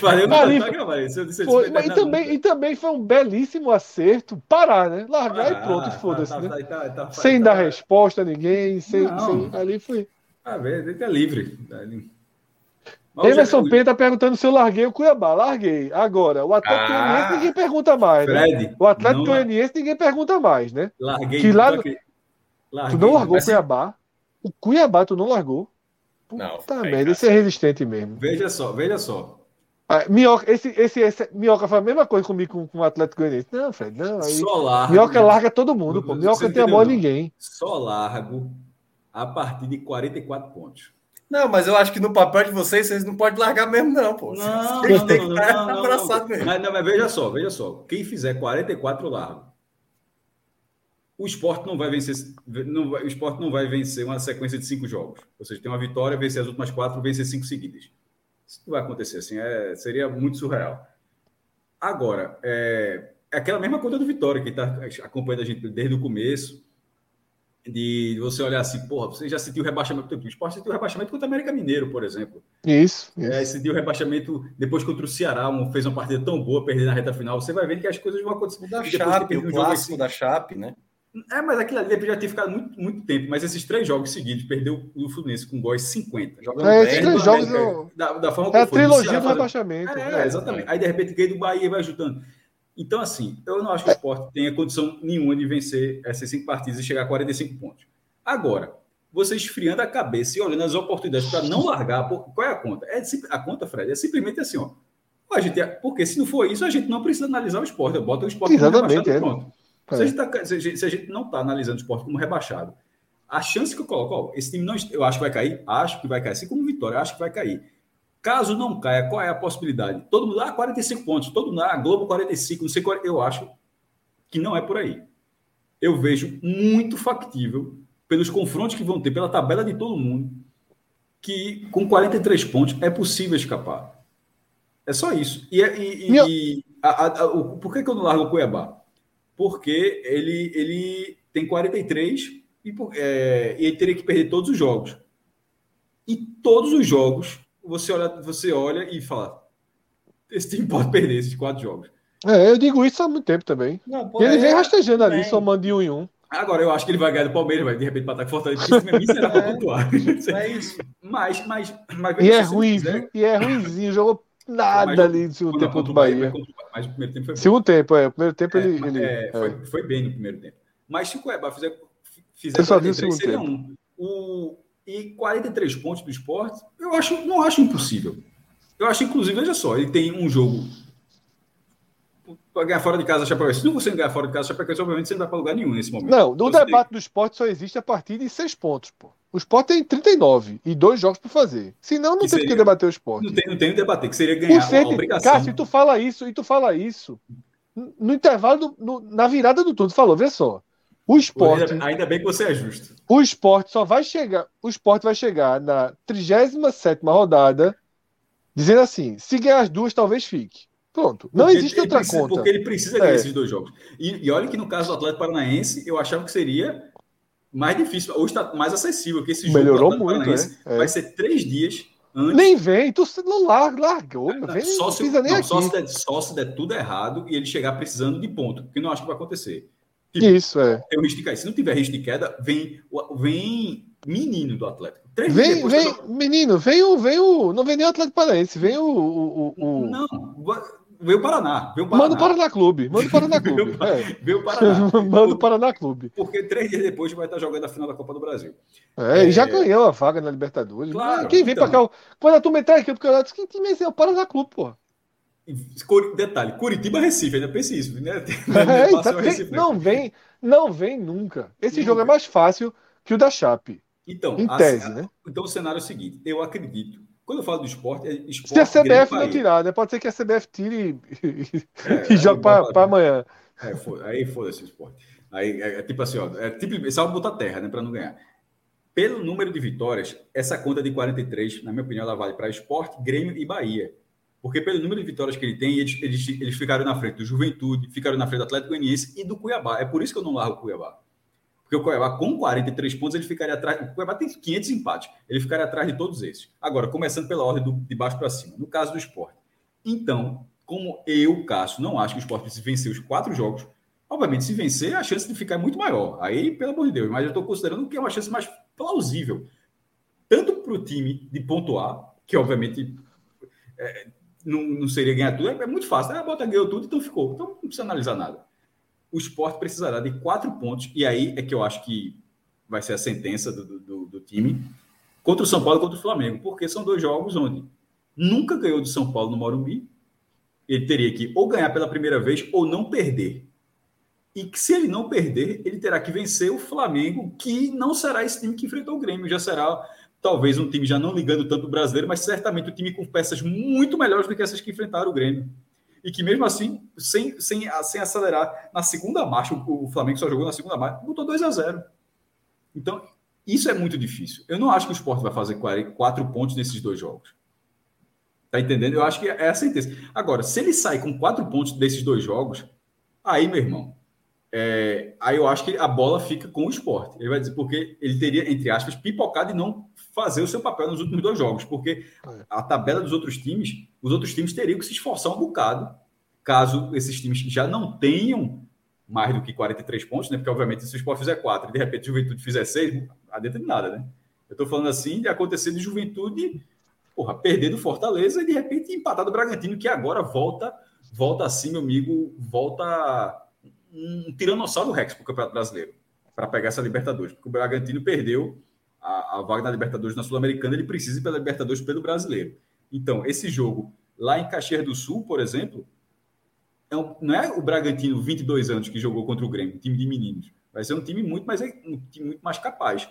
Falei, eu Ali, gravar isso. Eu disse, foi, mas e, também, e também foi um belíssimo acerto parar, né? Largar ah, e pronto, tá, foda-se. Tá, né? tá, tá, sem dar resposta a ninguém, sem, sem, ali foi. Ah, velho, ele tá livre. Emerson Penha tá perguntando se eu larguei o Cuiabá. Larguei. Agora, o Atlético ah, Goianiense ninguém pergunta mais, né? Fred, O Atlético Goianiense ninguém pergunta mais, né? Larguei. Que lá... Larguei, tu não largou o Cuiabá? O Cuiabá tu não largou? Puta não, tá merda, esse é resistente mesmo. Veja só, veja só. Ah, Minhoca, esse, esse, esse, Minhoca faz a mesma coisa comigo com, com o Atlético Goianiense. Não, Fred, não. Aí, só largo. Minhoca larga todo mundo, pô. Minhoca não tem amor a ninguém. Só largo a partir de 44 pontos. Não, mas eu acho que no papel de vocês, vocês não podem largar mesmo, não, pô. Não, vocês têm que estar abraçados mesmo. Mas, não, mas veja só, veja só. Quem fizer 44 largo, o esporte não vai vencer. Não vai, o esporte não vai vencer uma sequência de cinco jogos. Ou seja, tem uma vitória, vencer as últimas quatro, vencer cinco seguidas. Isso não vai acontecer assim, é, seria muito surreal. Agora, é, é aquela mesma coisa do Vitória, que está acompanhando a gente desde o começo, de você olhar assim, porra, você já sentiu o rebaixamento do esporte, sentiu o rebaixamento contra o América Mineiro, por exemplo. Isso. É, sentiu o rebaixamento depois contra o Ceará, um, fez uma partida tão boa, perder na reta final, você vai ver que as coisas vão acontecer. Da Chape, o clássico assim, da Chape, né? É, mas aquilo ali já tinha ficado muito, muito tempo. Mas esses três jogos seguidos, perdeu o Fluminense com gols 50. Jogando é, esses três jogos eu... da, da forma é a trilogia do rebaixamento. É, é, exatamente. Aí, de repente, ganha do Bahia vai ajudando. Então, assim, eu não acho que o esporte tenha condição nenhuma de vencer essas cinco partidas e chegar a 45 pontos. Agora, você esfriando a cabeça e olhando as oportunidades para não largar, qual é a conta? É, a conta, Fred, é simplesmente assim, ó. A gente, porque se não for isso, a gente não precisa analisar o esporte. Bota o esporte Exatamente, é. pronto. Se, a é. gente tá, se, a gente, se, a gente não está analisando o esporte como rebaixado, a chance que eu coloco, ó, esse time não, eu acho que vai cair, acho que vai cair, assim como Vitória, acho que vai cair. Caso não caia, qual é a possibilidade? Todo mundo, ah, 45 pontos, todo mundo, ah, Globo 45, não sei qual, eu acho que não é por aí. Eu vejo muito factível, pelos confrontos que vão ter, pela tabela de todo mundo, que com 43 pontos é possível escapar. É só isso. E, é, e, e a, a, a, o, por que, que eu não largo o Cuiabá? porque ele, ele tem 43 e, é, e ele teria que perder todos os jogos. E todos os jogos, você olha, você olha e fala: esse time pode perder esses quatro jogos. É, eu digo isso há muito tempo também. Não, pô, ele é, vem rastejando ali, somando de um em um. Agora, eu acho que ele vai ganhar do Palmeiras, vai de repente para ataque Fortaleza, porque isso será para pontuar. É isso. Mas, mas, mas. E é ruim, E é ruimzinho, jogou nada ali no segundo tempo do Bahia. Mas o primeiro tempo foi bom. Segundo tempo, é. O primeiro tempo é, ele. ele é, foi, é. foi, bem no primeiro tempo. Mas se o Cuiabá fizer, fizer 43, seria tempo. um. O, e 43 pontos do esporte, eu acho, não acho impossível. Eu acho, inclusive, veja só, ele tem um jogo para ganhar fora de casa Chapecoense. Se não você ganhar fora de casa Chapecoense, obviamente você não vai para lugar nenhum nesse momento. Não, o debate tem... do esporte só existe a partir de seis pontos, pô. O esporte tem 39 e dois jogos para fazer. Senão não que tem que debater o esporte. Não tem, não tem que debater, que seria ganhar ser, a obrigação. Cássio, tu fala isso, e tu fala isso. No intervalo, do, no, na virada do tudo, falou, vê só. O esporte. Ainda, ainda, bem que você é justo. O esporte só vai chegar. O esporte vai chegar na 37 rodada, dizendo assim: se ganhar as duas, talvez fique. Pronto. Não porque existe outra precisa, conta. Porque ele precisa ganhar é. esses dois jogos. E, e olha que no caso do Atlético Paranaense, eu achava que seria mais difícil. Hoje está mais acessível, que esse jogo Melhorou muito, é, Vai ser três dias antes. Nem vem, tu não largou. Não, vem, só, se, não, só, se der, só se der tudo errado e ele chegar precisando de ponto, que não acho que vai acontecer. Tipo, Isso, é. Tem o risco de. Se não tiver risco de queda, vem, vem menino do Atlético. Três vem, vem, menino, vem o, vem o. Não vem nem o Atlético Paranaense, vem o. o, o... Não, Veio o Paraná. Veio o Paraná. Manda o Paraná Clube. Manda o Paraná Clube. é. veio o Paraná. Manda o Paraná Clube. Porque três dias depois vai estar jogando a final da Copa do Brasil. É, é... e já ganhou a vaga na Libertadores. Claro, Quem vem então... pra cá? Quando a turma entrar aqui, porque eu disse, que time é? É o Paraná Clube, pô. Detalhe, Curitiba Recife, ainda pense isso, né? É, tá, vem, não vem, não vem nunca. Esse nunca. jogo é mais fácil que o da Chape. Então, em tese, a, né? Então o cenário é o seguinte: eu acredito quando eu falo do esporte, é esporte. Se a CBF não tirar, né? Pode ser que a CBF tire e, é, e jogue para amanhã. É, foi, aí foda-se o esporte. Aí é, é, tipo assim, ó, é tipo, só botar terra, né, para não ganhar. Pelo número de vitórias, essa conta de 43, na minha opinião, ela vale para esporte, Grêmio e Bahia. Porque pelo número de vitórias que ele tem, eles, eles, eles ficaram na frente do Juventude, ficaram na frente do Atlético Goianiense e do Cuiabá. É por isso que eu não largo o Cuiabá. Porque o Cuiabá, com 43 pontos, ele ficaria atrás. O Cuiabá tem 500 empates. Ele ficaria atrás de todos esses. Agora, começando pela ordem do, de baixo para cima. No caso do esporte. Então, como eu, Cássio, não acho que o esporte precise vencer os quatro jogos, obviamente, se vencer, a chance de ficar é muito maior. Aí, pelo amor de Deus, mas eu estou considerando que é uma chance mais plausível. Tanto para o time de pontuar, que obviamente é, não, não, seria ganhar tudo. É, é muito fácil. Ah, bota ganhou tudo, então ficou. Então não precisa analisar nada. O esporte precisará de quatro pontos, e aí é que eu acho que vai ser a sentença do, do, do time contra o São Paulo e contra o Flamengo, porque são dois jogos onde nunca ganhou do São Paulo no Morumbi. Ele teria que ou ganhar pela primeira vez ou não perder. E que se ele não perder, ele terá que vencer o Flamengo, que não será esse time que enfrentou o Grêmio, já será talvez um time já não ligando tanto o brasileiro, mas certamente um time com peças muito melhores do que essas que enfrentaram o Grêmio. E que mesmo assim, sem, sem, sem acelerar, na segunda marcha, o, o Flamengo só jogou na segunda marcha, botou 2 a 0 Então, isso é muito difícil. Eu não acho que o Sport vai fazer quatro pontos nesses dois jogos. Tá entendendo? Eu acho que é a sentença. Agora, se ele sai com quatro pontos desses dois jogos, aí, meu irmão, é, aí eu acho que a bola fica com o esporte. Ele vai dizer porque ele teria, entre aspas, pipocado e não fazer o seu papel nos últimos dois jogos, porque é. a tabela dos outros times, os outros times teriam que se esforçar um bocado, caso esses times já não tenham mais do que 43 pontos, né? Porque, obviamente, se o esporte fizer 4 e de repente a juventude fizer 6, não adianta de nada, né? Eu estou falando assim de acontecer de juventude porra, perder do Fortaleza e de repente empatar do Bragantino, que agora volta, volta assim, meu amigo, volta um tiranossauro Rex para o Campeonato Brasileiro, para pegar essa Libertadores, porque o Bragantino perdeu a, a vaga na Libertadores na Sul-Americana, ele precisa ir pela Libertadores pelo Brasileiro. Então, esse jogo lá em Caxias do Sul, por exemplo, é um, não é o Bragantino 22 anos que jogou contra o Grêmio, time de meninos. Vai ser um time muito mais, um time muito mais capaz.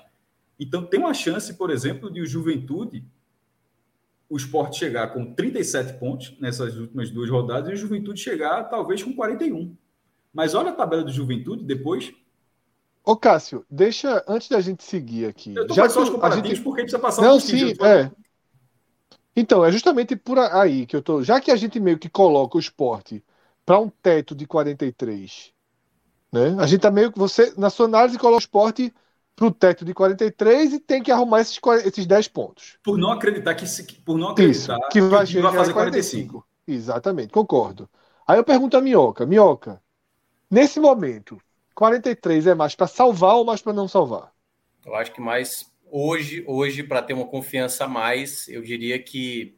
Então, tem uma chance, por exemplo, de o Juventude o esporte chegar com 37 pontos nessas últimas duas rodadas e o Juventude chegar talvez com 41. Mas olha a tabela do Juventude depois. Ô, Cássio, deixa, antes da gente seguir aqui. Eu já só os comparativos gente... porque precisa passar Não, um sim, é. Então, é justamente por aí que eu tô. Já que a gente meio que coloca o esporte para um teto de 43, né? A gente tá meio que. Você, na sua análise, coloca o esporte para o teto de 43 e tem que arrumar esses, esses 10 pontos. Por não acreditar que por não acreditar Isso, que vai, que vai fazer 45. 45. Exatamente, concordo. Aí eu pergunto a Minhoca, Minhoca, nesse momento, 43 é mais para salvar ou mais para não salvar? Eu acho que mais hoje, hoje para ter uma confiança a mais, eu diria que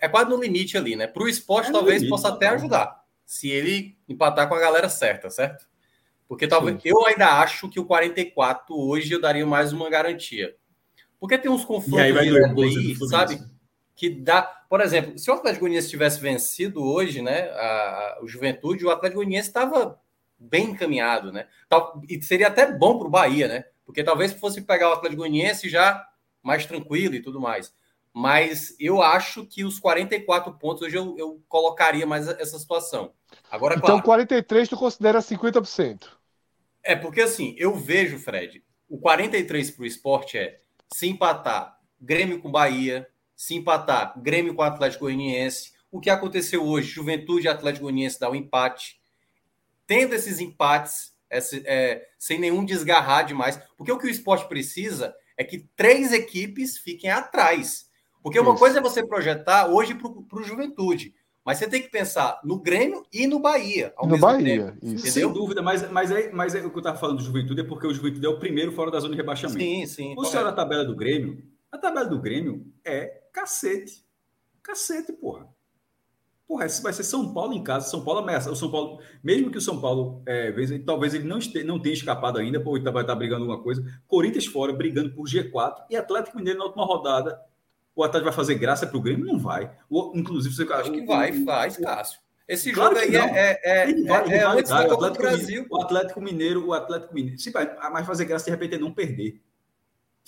é quase no limite ali, né? Para o esporte, é talvez limite, possa até ajudar, se ele empatar com a galera certa, certo? Porque talvez Sim. eu ainda acho que o 44 hoje eu daria mais uma garantia. Porque tem uns confrontos aí, aí sabe? Que dá, por exemplo, se o Atlético Goianiense tivesse vencido hoje, né, a, a, o Juventude, o Atlético Goianiense estava bem encaminhado, né? E seria até bom para o Bahia, né? Porque talvez fosse pegar o Atlético Goianiense já mais tranquilo e tudo mais. Mas eu acho que os 44 pontos hoje eu, eu colocaria mais essa situação. Agora, então, claro, 43 tu considera 50%? É, porque assim, eu vejo, Fred, o 43 para o esporte é se empatar Grêmio com Bahia, se empatar Grêmio com Atlético Goianiense, o que aconteceu hoje, Juventude e Atlético Goianiense dá um empate. Tendo esses empates, esse, é, sem nenhum desgarrar demais, porque o que o esporte precisa é que três equipes fiquem atrás. Porque uma coisa é você projetar hoje para o Juventude. Mas você tem que pensar no Grêmio e no Bahia. Ao no mesmo Bahia, tempo, isso. Sem dúvida, mas, mas, é, mas é o que eu estava falando do Juventude é porque o Juventude é o primeiro fora da zona de rebaixamento. Sim, sim. O senhor a tabela do Grêmio, a tabela do Grêmio é cacete. Cacete, porra. Porra, vai ser São Paulo em casa, São Paulo ameaça. O São Paulo, mesmo que o São Paulo, é, talvez ele não, este, não tenha escapado ainda, pô, vai estar brigando alguma coisa. Corinthians fora, brigando por G4 e Atlético Mineiro na última rodada o Atlético vai fazer graça para o Grêmio? Não vai. O, inclusive, você. Acho que vai, faz, Cássio. Esse claro jogo aí é, é, é, vai, é, é vai dar, o Atlético, Brasil. o Atlético Mineiro, o Atlético Mineiro. Vai, mas fazer graça de repente é não perder.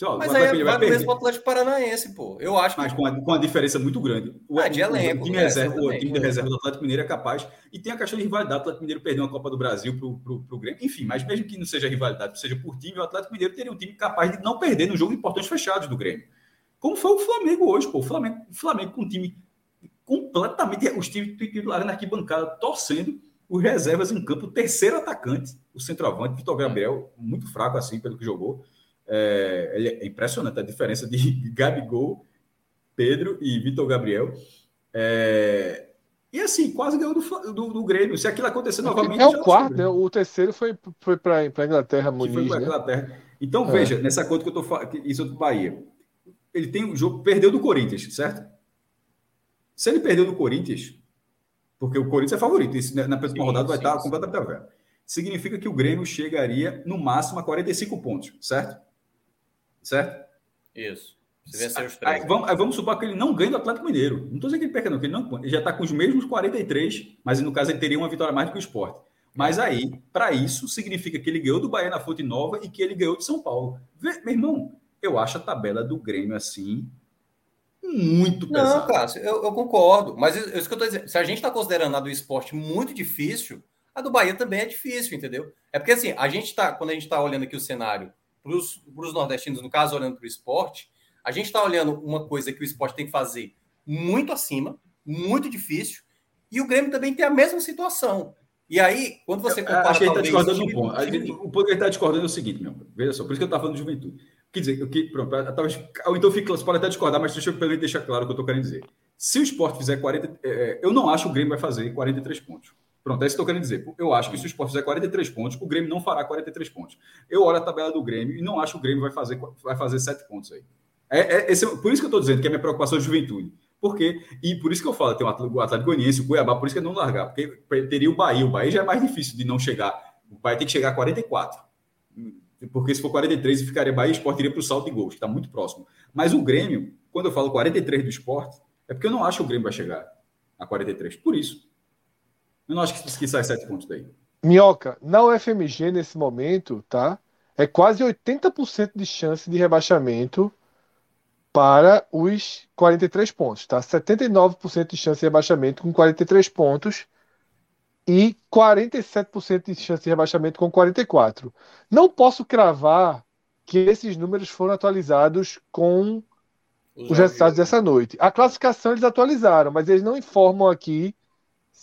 Ó, mas aí vai, vai mesmo o Atlético Paranaense, pô. Eu acho Mas com, a, com a diferença muito grande. O, ah, de elenco, o, time, reserva, o time de reserva do Atlético Mineiro é capaz. E tem a questão de rivalidade. O Atlético Mineiro perdeu a Copa do Brasil pro, pro, pro Grêmio. Enfim, mas mesmo que não seja rivalidade, seja por time, o Atlético Mineiro teria um time capaz de não perder no jogo importantes fechados do Grêmio. Como foi o Flamengo hoje, pô. O Flamengo, o Flamengo com um time completamente. Os times titulares na arquibancada torcendo, os reservas em campo, o terceiro atacante, o centroavante, Vitor Gabriel, muito fraco assim, pelo que jogou. É, é impressionante a diferença de Gabigol, Pedro e Vitor Gabriel. É, e assim, quase ganhou do, do, do, Grêmio. Se aquilo acontecer novamente. É o quarto, né? O terceiro foi, foi para a Inglaterra, Muniz, foi para né? Inglaterra. Então, é. veja, nessa conta que eu estou falando, isso é do Bahia ele tem o jogo, perdeu do Corinthians, certo? Se ele perdeu no Corinthians, porque o Corinthians é favorito, isso na próxima rodada vai estar completamente aberto. Significa que o Grêmio chegaria no máximo a 45 pontos, certo? Certo? Isso. Se vencer os três. Aí, vamos, aí vamos supor que ele não ganha do Atlético Mineiro. Não estou dizendo que ele perca, não, que ele, não, ele já está com os mesmos 43, mas no caso ele teria uma vitória mais do que o esporte. Mas aí, para isso, significa que ele ganhou do Bahia na Fonte Nova e que ele ganhou de São Paulo. Vê, meu irmão, eu acho a tabela do Grêmio assim muito pesada. Não, Cássio, eu, eu, concordo. Mas isso, isso que eu estou dizendo. Se a gente está considerando a do esporte muito difícil, a do Bahia também é difícil, entendeu? É porque assim, a gente está, quando a gente está olhando aqui o cenário para os nordestinos, no caso, olhando para o esporte, a gente está olhando uma coisa que o esporte tem que fazer muito acima, muito difícil, e o Grêmio também tem a mesma situação. E aí, quando você compara. Acho que ele está discordando no ponto. O ponto que ele está discordando é o seguinte, meu. Veja só, por isso que eu estava falando de juventude. Quer dizer, que, pronto, talvez, ou então fica, você pode até discordar, mas deixa eu deixar claro o que eu estou querendo dizer. Se o esporte fizer 40. É, é, eu não acho que o Grêmio vai fazer 43 pontos. Pronto, é isso que eu querendo dizer. Eu acho que se o esporte fizer 43 pontos, o Grêmio não fará 43 pontos. Eu olho a tabela do Grêmio e não acho que o Grêmio vai fazer, vai fazer 7 pontos aí. É, é, esse, por isso que eu estou dizendo que é minha preocupação é juventude. Por quê? E por isso que eu falo, tem o Atlético Goianiense, o Cuiabá, por isso que é não largar. Porque teria o Bahia. O Bahia já é mais difícil de não chegar. O Bahia tem que chegar a 44. Porque se for 43, ficaria Bahia, o esporte iria para o salto de gols, que está muito próximo. Mas o Grêmio, quando eu falo 43 do esporte, é porque eu não acho que o Grêmio vai chegar a 43. Por isso. Eu não acho que, que sai 7 pontos daí. Minhoca, na UFMG nesse momento, tá? É quase 80% de chance de rebaixamento para os 43 pontos, tá? 79% de chance de rebaixamento com 43 pontos e 47% de chance de rebaixamento com 44. Não posso cravar que esses números foram atualizados com os resultados dessa noite. A classificação eles atualizaram, mas eles não informam aqui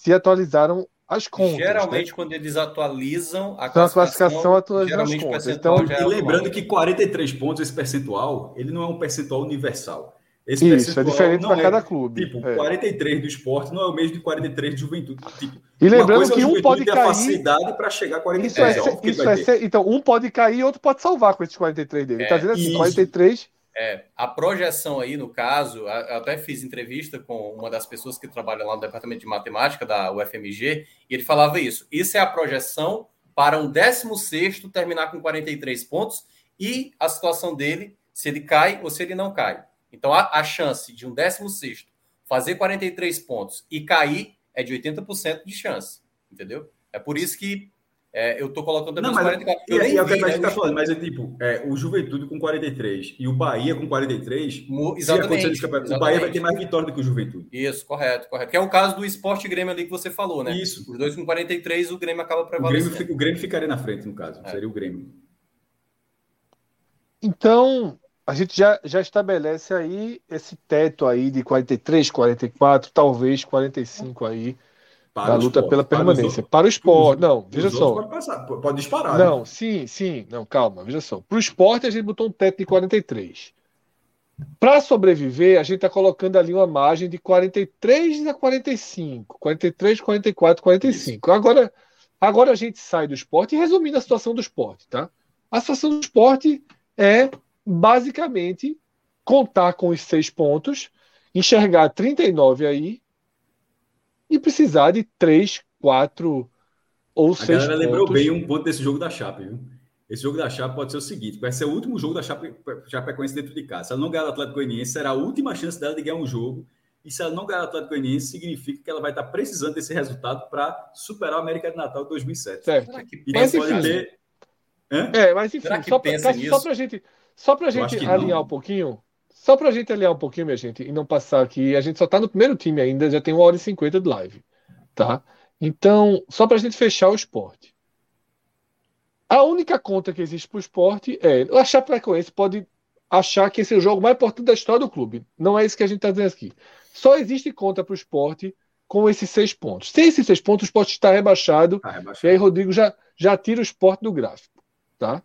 se atualizaram as contas. Geralmente, né? quando eles atualizam a classificação, a classificação atualiza as contas. Então, é e lembrando que 43 pontos, esse percentual, ele não é um percentual universal. Esse Isso, é diferente para é, cada clube. Tipo, é. 43 do esporte não é o mesmo de 43 de juventude. Tipo, e lembrando que um pode cair. facilidade para chegar a 43. Isso é, é, isso é ser, então, um pode cair e outro pode salvar com esses 43 dele. É, tá dizendo assim, isso. 43 é, a projeção aí, no caso, eu até fiz entrevista com uma das pessoas que trabalha lá no departamento de matemática da UFMG, e ele falava isso. Isso é a projeção para um 16 terminar com 43 pontos e a situação dele, se ele cai ou se ele não cai. Então, a, a chance de um 16 fazer 43 pontos e cair é de 80% de chance, entendeu? É por isso que é, eu tô colocando também não, mas, 44. E, e é o que a gente tá falando, mas é tipo, é, o Juventude com 43 e o Bahia com 43. Exatamente, se o Bahia vai ter mais vitória do que o Juventude. Isso, correto, correto. Que é o caso do Esporte Grêmio ali que você falou, né? Isso. Os dois com 43, o Grêmio acaba prevalecendo. O Grêmio, o Grêmio ficaria na frente, no caso. É. Seria o Grêmio. Então, a gente já, já estabelece aí esse teto aí de 43, 44, talvez 45 aí para da luta esporte, pela permanência. Para, para o esporte, não, veja só. Pode, passar, pode disparar. Não, né? sim, sim, não, calma, veja só. Para o esporte, a gente botou um teto de 43. Para sobreviver, a gente está colocando ali uma margem de 43 a 45, 43, 44, 45. Agora, agora a gente sai do esporte, e resumindo a situação do esporte, tá? A situação do esporte é basicamente contar com os seis pontos, enxergar 39 aí, e precisar de três, quatro ou a seis. A galera lembrou bem um ponto desse jogo da Chape, viu? Esse jogo da Chape pode ser o seguinte: vai ser o último jogo da Chape, Chapecoense dentro de casa. Se ela não ganhar o Atlético Goianiense, será a última chance dela de ganhar um jogo. E se ela não ganhar o Atlético Goianiense, significa que ela vai estar precisando desse resultado para superar a América de Natal de 2007. Certo. E mas, pode enfim, ter. Hã? É, mas enfim, só para a gente, só pra gente alinhar não. um pouquinho, só para a gente alinhar um pouquinho, minha gente, e não passar aqui, a gente só está no primeiro time ainda, já tem uma hora e cinquenta de live, tá? Então, só para a gente fechar o esporte. A única conta que existe para o esporte é. A Chapecoense pode achar que esse é o jogo mais importante da história do clube. Não é isso que a gente está dizendo aqui. Só existe conta para o esporte com esses seis pontos. Sem esses seis pontos, o esporte está rebaixado. Tá rebaixado. E aí, Rodrigo já, já tira o esporte do gráfico. Tá?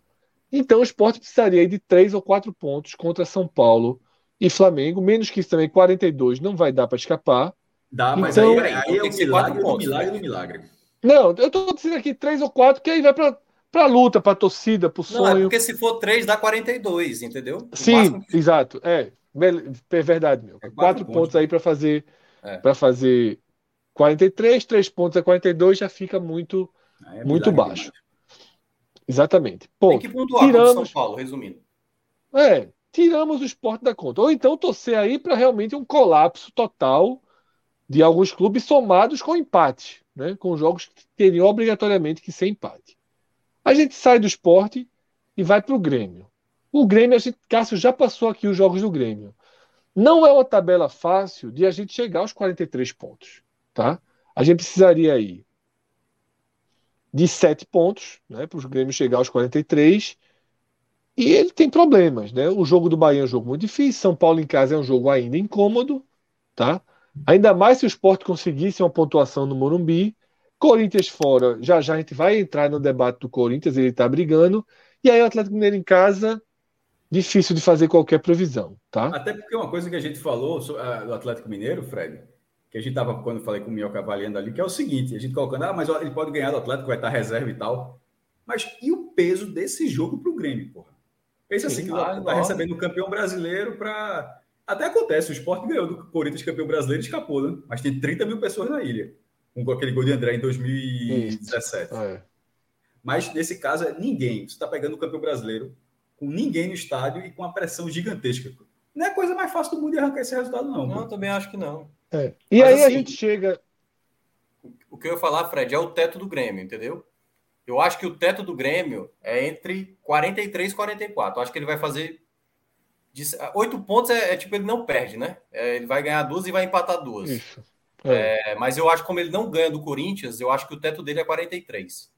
Então, o esporte precisaria de três ou quatro pontos contra São Paulo e Flamengo, menos que isso também, 42 não vai dar para escapar. Dá, mas então, aí, aí é o milagre do milagre do milagre. Não, eu estou dizendo aqui três ou quatro, que aí vai para para luta, para torcida, para o sonho. Não, é porque se for três dá 42, entendeu? O Sim, máximo... exato. É, é verdade, meu. É quatro, quatro pontos, pontos aí para fazer é. para fazer 43, 3 pontos a 42 já fica muito, é muito baixo. Demais. Exatamente. Ponto. Tem que pontuar Tiramos... São Paulo, resumindo. É, tiramos o esporte da conta. Ou então torcer aí para realmente um colapso total de alguns clubes somados com empate, né? com jogos que teriam obrigatoriamente que ser empate. A gente sai do esporte e vai para o Grêmio. O Grêmio, a gente, Cássio já passou aqui os jogos do Grêmio. Não é uma tabela fácil de a gente chegar aos 43 pontos. Tá? A gente precisaria aí de 7 pontos né, para o Grêmio chegar aos 43 e ele tem problemas, né? O jogo do Bahia é um jogo muito difícil, São Paulo em casa é um jogo ainda incômodo, tá? Ainda mais se o esporte conseguisse uma pontuação no Morumbi. Corinthians fora, já já a gente vai entrar no debate do Corinthians, ele tá brigando. E aí o Atlético Mineiro em casa, difícil de fazer qualquer previsão, tá? Até porque uma coisa que a gente falou uh, do Atlético Mineiro, Fred, que a gente tava, quando falei com o Minhoca avaliando ali, que é o seguinte, a gente colocando, ah, mas ele pode ganhar do Atlético, vai estar reserva e tal. Mas e o peso desse jogo pro Grêmio, porra? Pensa assim, que está tá recebendo o campeão brasileiro para. Até acontece, o esporte ganhou do Corinthians campeão brasileiro e escapou, né? Mas tem 30 mil pessoas na ilha. Com aquele gol de André em 2017. É. Mas nesse caso é ninguém. Você está pegando o campeão brasileiro com ninguém no estádio e com uma pressão gigantesca. Não é a coisa mais fácil do mundo de arrancar esse resultado, não. Não, também acho que não. É. E Mas, aí assim, a gente chega. O que eu ia falar, Fred, é o teto do Grêmio, entendeu? Eu acho que o teto do Grêmio é entre 43 e 44. Eu acho que ele vai fazer. Oito pontos é, é, tipo, ele não perde, né? É, ele vai ganhar duas e vai empatar duas. Isso. É. é. mas eu acho que como ele não ganha do Corinthians, eu acho que o teto dele é 43.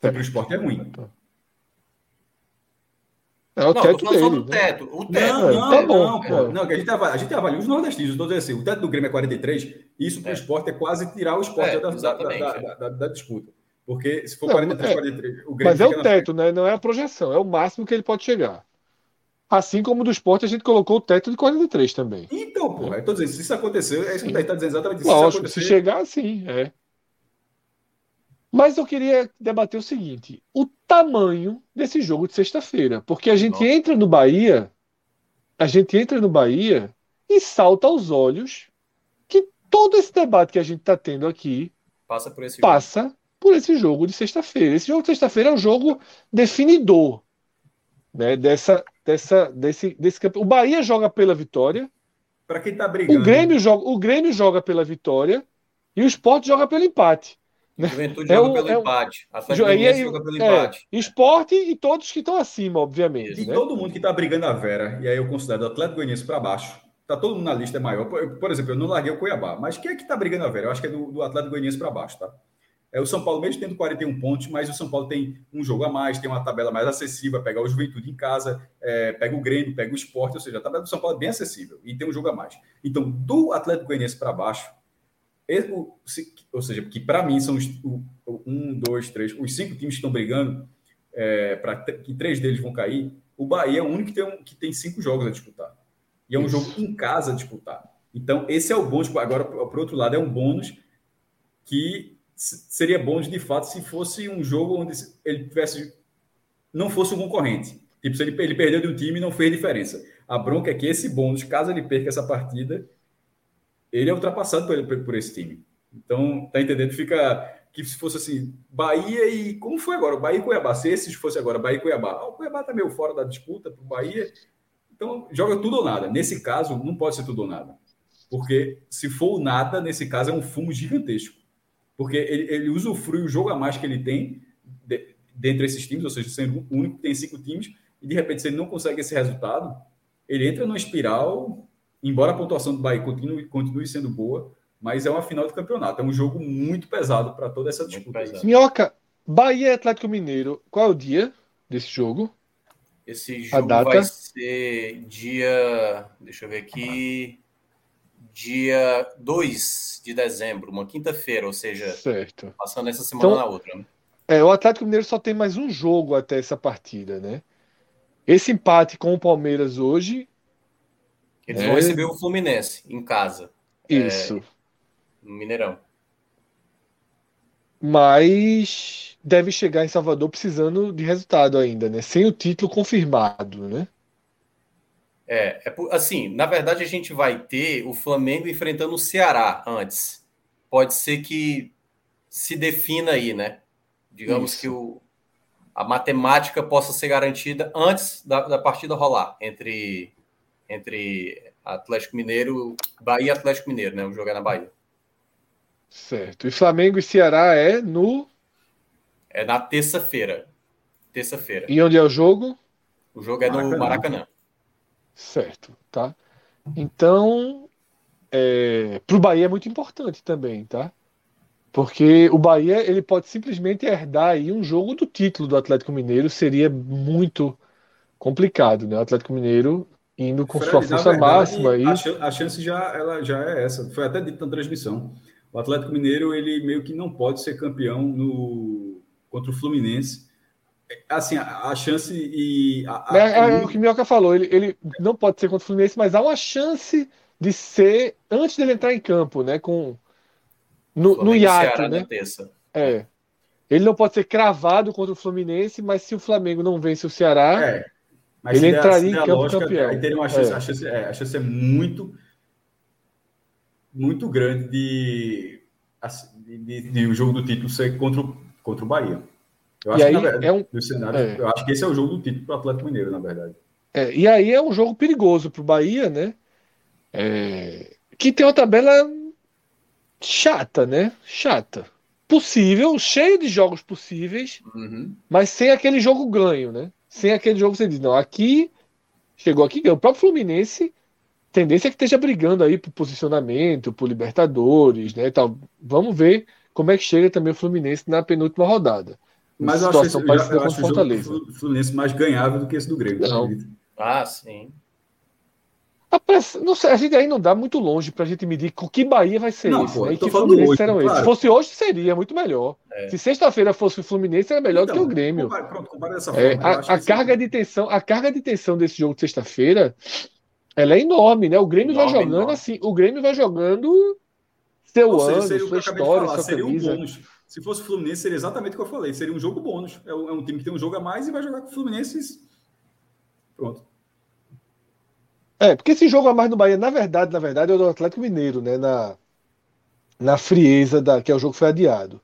Para o esporte é ruim. É o não, teto dele. Só do né? teto. O teto. Não, não, tá bom, não, não, a gente, avalia, a gente avalia os nordestinos, todos assim. O teto do Grêmio é 43, isso para o é. esporte é quase tirar o esporte é, da, da, da, da, da disputa. Porque se for não, 43, é, 43, o Grêmio Mas é o teto, né? Não é a projeção, é o máximo que ele pode chegar. Assim como do esporte a gente colocou o teto de 43 também. Então, porra, eu tô dizendo, se isso acontecer, é isso que o está dizendo exatamente. Se Lógico, se chegar, sim, é. Mas eu queria debater o seguinte: o tamanho desse jogo de sexta-feira. Porque a gente Nossa. entra no Bahia, a gente entra no Bahia e salta aos olhos que todo esse debate que a gente está tendo aqui passa por esse passa jogo por esse jogo de sexta-feira. Esse jogo de sexta-feira é um jogo definidor né, dessa, dessa, desse, desse. O Bahia joga pela vitória. Para quem está brigando. O Grêmio, joga, o Grêmio joga pela vitória e o Sport joga pelo empate. Juventude é joga o, pelo é empate. A Atlético joga pelo é, empate. Esporte e todos que estão acima, obviamente. E né? todo mundo que está brigando a Vera, e aí eu considero o Atlético Goianiense para baixo, tá todo mundo na lista é maior. Por, por, exemplo, eu não larguei o Cuiabá, mas quem é que está brigando a Vera? Eu acho que é do, do Atlético Goianiense para baixo, tá? É o São Paulo, mesmo tendo 41 pontos, mas o São Paulo tem um jogo a mais, tem uma tabela mais acessível, pegar o Juventude em casa, é, pega o Grêmio, pega o Esporte, ou seja, a tabela do São Paulo é bem acessível e tem um jogo a mais. Então, do Atlético Goianiense para baixo, ou seja, que para mim são os um, dois, três, os cinco times que estão brigando, é, para que três deles vão cair, o Bahia é o único que tem, um, que tem cinco jogos a disputar. E é um Isso. jogo em casa a disputar. Então, esse é o bônus. Agora, para outro lado, é um bônus que seria bom de fato se fosse um jogo onde ele tivesse não fosse um concorrente. Tipo, se ele, ele perdeu de um time não fez diferença. A bronca é que esse bônus, caso ele perca essa partida, ele é ultrapassado por, por esse time. Então, tá entendendo? Fica que se fosse assim, Bahia e. Como foi agora? Bahia e Cuiabá. Se esses fosse agora Bahia e Cuiabá. Ah, o Cuiabá tá meio fora da disputa para o Bahia. Então, joga tudo ou nada. Nesse caso, não pode ser tudo ou nada. Porque se for o nada, nesse caso, é um fumo gigantesco porque ele, ele usufrui o jogo a mais que ele tem de, dentre esses times, ou seja, sendo o único que tem cinco times, e de repente, se ele não consegue esse resultado, ele entra numa espiral, embora a pontuação do Bahia continue, continue sendo boa, mas é uma final de campeonato. É um jogo muito pesado para toda essa disputa. Minhoca, Bahia e Atlético Mineiro, qual é o dia desse jogo? Esse jogo vai ser dia. Deixa eu ver aqui dia 2 de dezembro, uma quinta-feira, ou seja, certo. passando essa semana então, na outra. Né? É, o Atlético Mineiro só tem mais um jogo até essa partida, né? Esse empate com o Palmeiras hoje. Eles é... vão receber o Fluminense em casa. Isso. É, no Mineirão. Mas deve chegar em Salvador precisando de resultado ainda, né? Sem o título confirmado, né? É, é, assim, na verdade a gente vai ter o Flamengo enfrentando o Ceará antes. Pode ser que se defina aí, né? Digamos Isso. que o, a matemática possa ser garantida antes da, da partida rolar entre, entre Atlético Mineiro, Bahia e Atlético Mineiro, né? O jogo é na Bahia. Certo. E Flamengo e Ceará é no. É na terça-feira. Terça-feira. E onde é o jogo? O jogo é Maracanã. no Maracanã. Certo, tá? Então, é, para o Bahia é muito importante também, tá? Porque o Bahia ele pode simplesmente herdar aí um jogo do título do Atlético Mineiro, seria muito complicado, né? O Atlético Mineiro indo com Fred, sua força verdade, máxima aí. A chance já, ela já é essa, foi até dito na transmissão. O Atlético Mineiro ele meio que não pode ser campeão no contra o Fluminense assim, a, a chance e. A, a... É, é, o que Minhoca falou, ele, ele não pode ser contra o Fluminense, mas há uma chance de ser antes dele entrar em campo, né? Com, no, no hiato, né? É. Ele não pode ser cravado contra o Fluminense, mas se o Flamengo não vence o Ceará, é, ele entraria em campo lógica, campeão. Aí teria uma chance, é. A, chance, é, a chance é muito, muito grande de, de, de, de o jogo do título ser contra, contra o Bahia. Eu acho e aí que, verdade, é um, cenário, é. eu acho que esse é o jogo do título para o Atlético Mineiro, na verdade. É, e aí é um jogo perigoso para o Bahia, né? É, que tem uma tabela chata, né? Chata. Possível, cheio de jogos possíveis, uhum. mas sem aquele jogo ganho, né? Sem aquele jogo que você diz, não, aqui chegou aqui, o próprio Fluminense tendência é que esteja brigando aí por posicionamento, por Libertadores, né? Tal. Vamos ver como é que chega também o Fluminense na penúltima rodada. Mas eu acho, esse, eu, eu acho o Fluminense mais ganhável do que esse do Grêmio. Não. Ah, sim. A, pressa, não sei, a gente aí não dá muito longe para a gente medir com que Bahia vai ser não, esse, pô, né? E que Fluminense hoje, serão claro. Se fosse hoje, seria muito melhor. É. Se sexta-feira fosse o Fluminense, era melhor então, do que o Grêmio. Compara, pronto, compara dessa é, forma. É, a, a carga de tensão, a carga de tensão desse jogo de sexta-feira, ela é enorme, né? O Grêmio enorme, vai jogando enorme. assim, o Grêmio vai jogando seu Ou ano, seja, sua história, falar, sua camisa. Um se fosse o Fluminense, seria exatamente o que eu falei. Seria um jogo bônus. É um, é um time que tem um jogo a mais e vai jogar com o Fluminense. Pronto. É, porque esse jogo a mais no Bahia, na verdade, na verdade, é o do Atlético Mineiro, né? Na, na frieza da que é o jogo que foi adiado.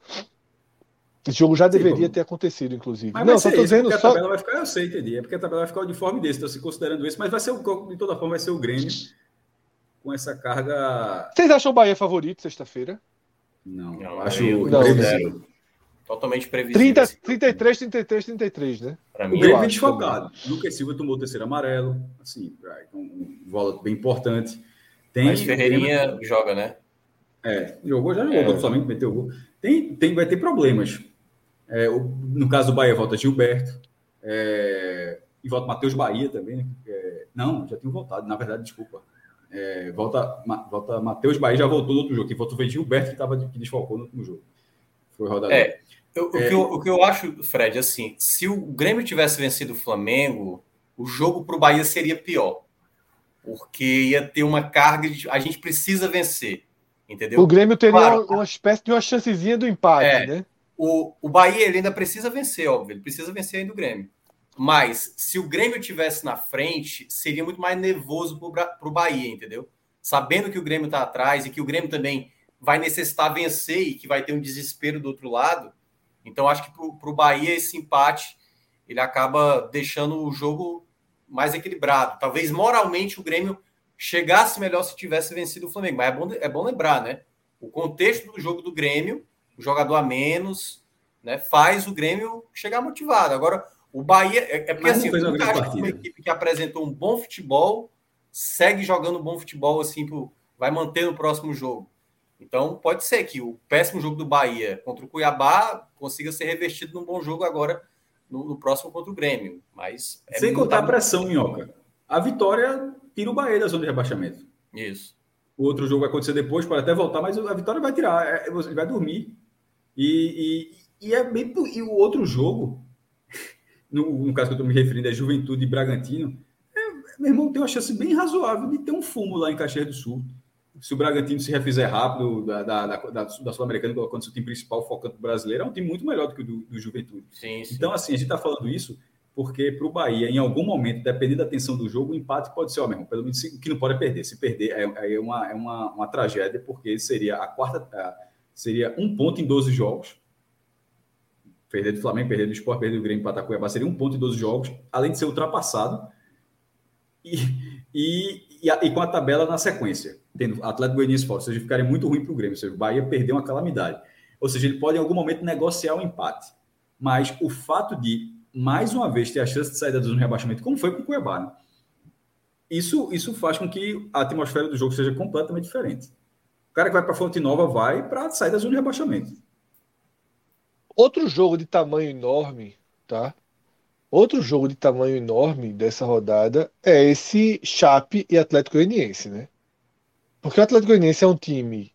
Esse jogo já Sim, deveria ter acontecido, inclusive. Mas não, só tô dizendo só. A tabela vai ficar, eu sei, entendi. É porque a tabela vai ficar uniforme desse, então se considerando isso, mas vai ser o de toda forma vai ser o Grêmio com essa carga. Vocês acham o Bahia favorito sexta-feira? Não, não acho não, previsível. Totalmente previsível. 30, 33, 33, 33, né? Pra mim, o Grêmio é desfalcado. Lucas Silva tomou o terceiro amarelo, assim, um, um bola bem importante. Tem, Mas Ferreirinha tem... joga, né? É, jogou, já jogou, é. somente meteu o gol. Tem, tem, vai ter problemas. É, o, no caso do Bahia, volta Gilberto. É, e volta Matheus Bahia também, né? É, não, já tinha voltado, na verdade, desculpa. É, volta, volta Matheus Bahia já voltou no outro jogo. Que voltou foi Gilberto que, estava que desfalcou no último jogo. Foi rodado. É, eu, é, o, que eu, o que eu acho, Fred, assim, se o Grêmio tivesse vencido o Flamengo, o jogo para o Bahia seria pior. Porque ia ter uma carga de. A gente precisa vencer. Entendeu? O Grêmio teria claro, uma, espécie de uma chancezinha do empate, é, né? O, o Bahia ele ainda precisa vencer, óbvio. Ele precisa vencer ainda o Grêmio. Mas se o Grêmio tivesse na frente, seria muito mais nervoso para o Bahia, entendeu? Sabendo que o Grêmio está atrás e que o Grêmio também vai necessitar vencer e que vai ter um desespero do outro lado. Então, acho que para o Bahia esse empate ele acaba deixando o jogo mais equilibrado. Talvez moralmente o Grêmio chegasse melhor se tivesse vencido o Flamengo. Mas é bom, é bom lembrar, né? O contexto do jogo do Grêmio, o jogador a menos, né, faz o Grêmio chegar motivado. Agora, o Bahia. É, é porque assim, o uma equipe que apresentou um bom futebol, segue jogando bom futebol, assim, pro, vai manter no próximo jogo. Então, pode ser que o péssimo jogo do Bahia contra o Cuiabá consiga ser revestido num bom jogo agora no, no próximo contra o Grêmio. Mas é Sem contar a pressão, Minhoca. A vitória tira o Bahia da zona de rebaixamento. Isso. O outro jogo vai acontecer depois, pode até voltar, mas a vitória vai tirar. É, ele vai dormir. E, e, e é bem. E o outro jogo no, no caso que eu estou me referindo é Juventude e Bragantino, é, meu irmão tem uma chance bem razoável de ter um fumo lá em Caxias do Sul. Se o Bragantino se refizer rápido da, da, da, da Sul-Americana, colocando seu time principal focando no brasileiro, é um time muito melhor do que o do, do Juventude. Sim, sim. Então, assim, a gente está falando isso porque para o Bahia, em algum momento, dependendo da tensão do jogo, o empate pode ser o mesmo. Pelo menos o que não pode é perder. Se perder, é, é, uma, é uma, uma tragédia, porque seria a quarta. seria um ponto em 12 jogos. Perder do Flamengo, perder do Sport, perder do Grêmio, empatar Cuiabá, seria um ponto em 12 jogos, além de ser ultrapassado. E, e, e, a, e com a tabela na sequência, tendo Atlético Goianiense fora, ou seja, ficaria muito ruim para o Grêmio, ou seja, o Bahia perdeu uma calamidade. Ou seja, ele pode em algum momento negociar o um empate. Mas o fato de mais uma vez ter a chance de sair da zona de rebaixamento, como foi com o Cuiabá, né? isso, isso faz com que a atmosfera do jogo seja completamente diferente. O cara que vai para Fonte Nova vai para sair da zona de rebaixamento. Outro jogo de tamanho enorme, tá? Outro jogo de tamanho enorme dessa rodada é esse Chape e Atlético Goianiense, né? Porque o Atlético Goianiense é um time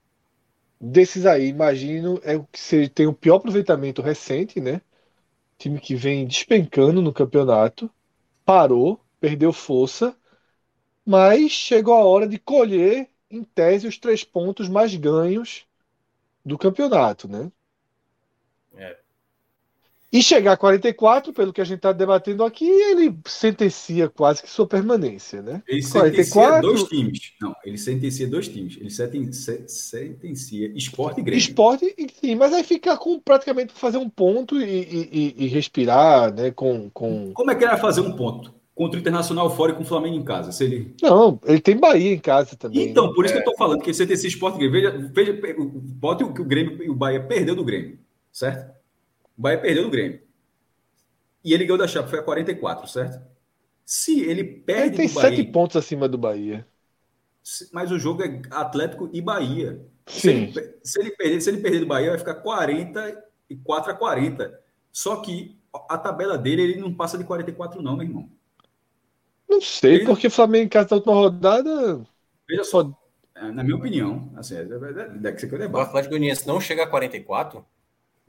desses aí, imagino, é o que tem o pior aproveitamento recente, né? time que vem despencando no campeonato, parou, perdeu força, mas chegou a hora de colher, em tese, os três pontos mais ganhos do campeonato, né? É. E chegar a 44, pelo que a gente está debatendo aqui, ele sentencia quase que sua permanência, né? Ele 44... sentencia dois times. Não, ele sentencia dois times. Ele sentencia esporte e grêmio. Esporte, sim, mas aí fica com praticamente fazer um ponto e, e, e, respirar, né? Com, com... Como é que ele vai fazer um ponto? Contra o Internacional fora e com o Flamengo em casa. Se ele... Não, ele tem Bahia em casa também. Então, né? por isso é. que eu estou falando que ele sentencia esporte e grêmio. Veja, veja bote o que o Grêmio e o Bahia perdeu do Grêmio, certo? O Bahia perdeu no Grêmio. E ele ganhou da Chape, foi a 44, certo? Se ele perde ele tem do Bahia, sete pontos acima do Bahia. Mas o jogo é Atlético e Bahia. Sim. Se ele, se ele, perder, se ele perder do Bahia, vai ficar 44 a 40. Só que a tabela dele, ele não passa de 44 não, meu irmão. Não sei, ele... porque o Flamengo em casa da última rodada... Veja só, é, na minha opinião, assim, é, é, é, é que você quer O Atlético Goianiense não chega a 44?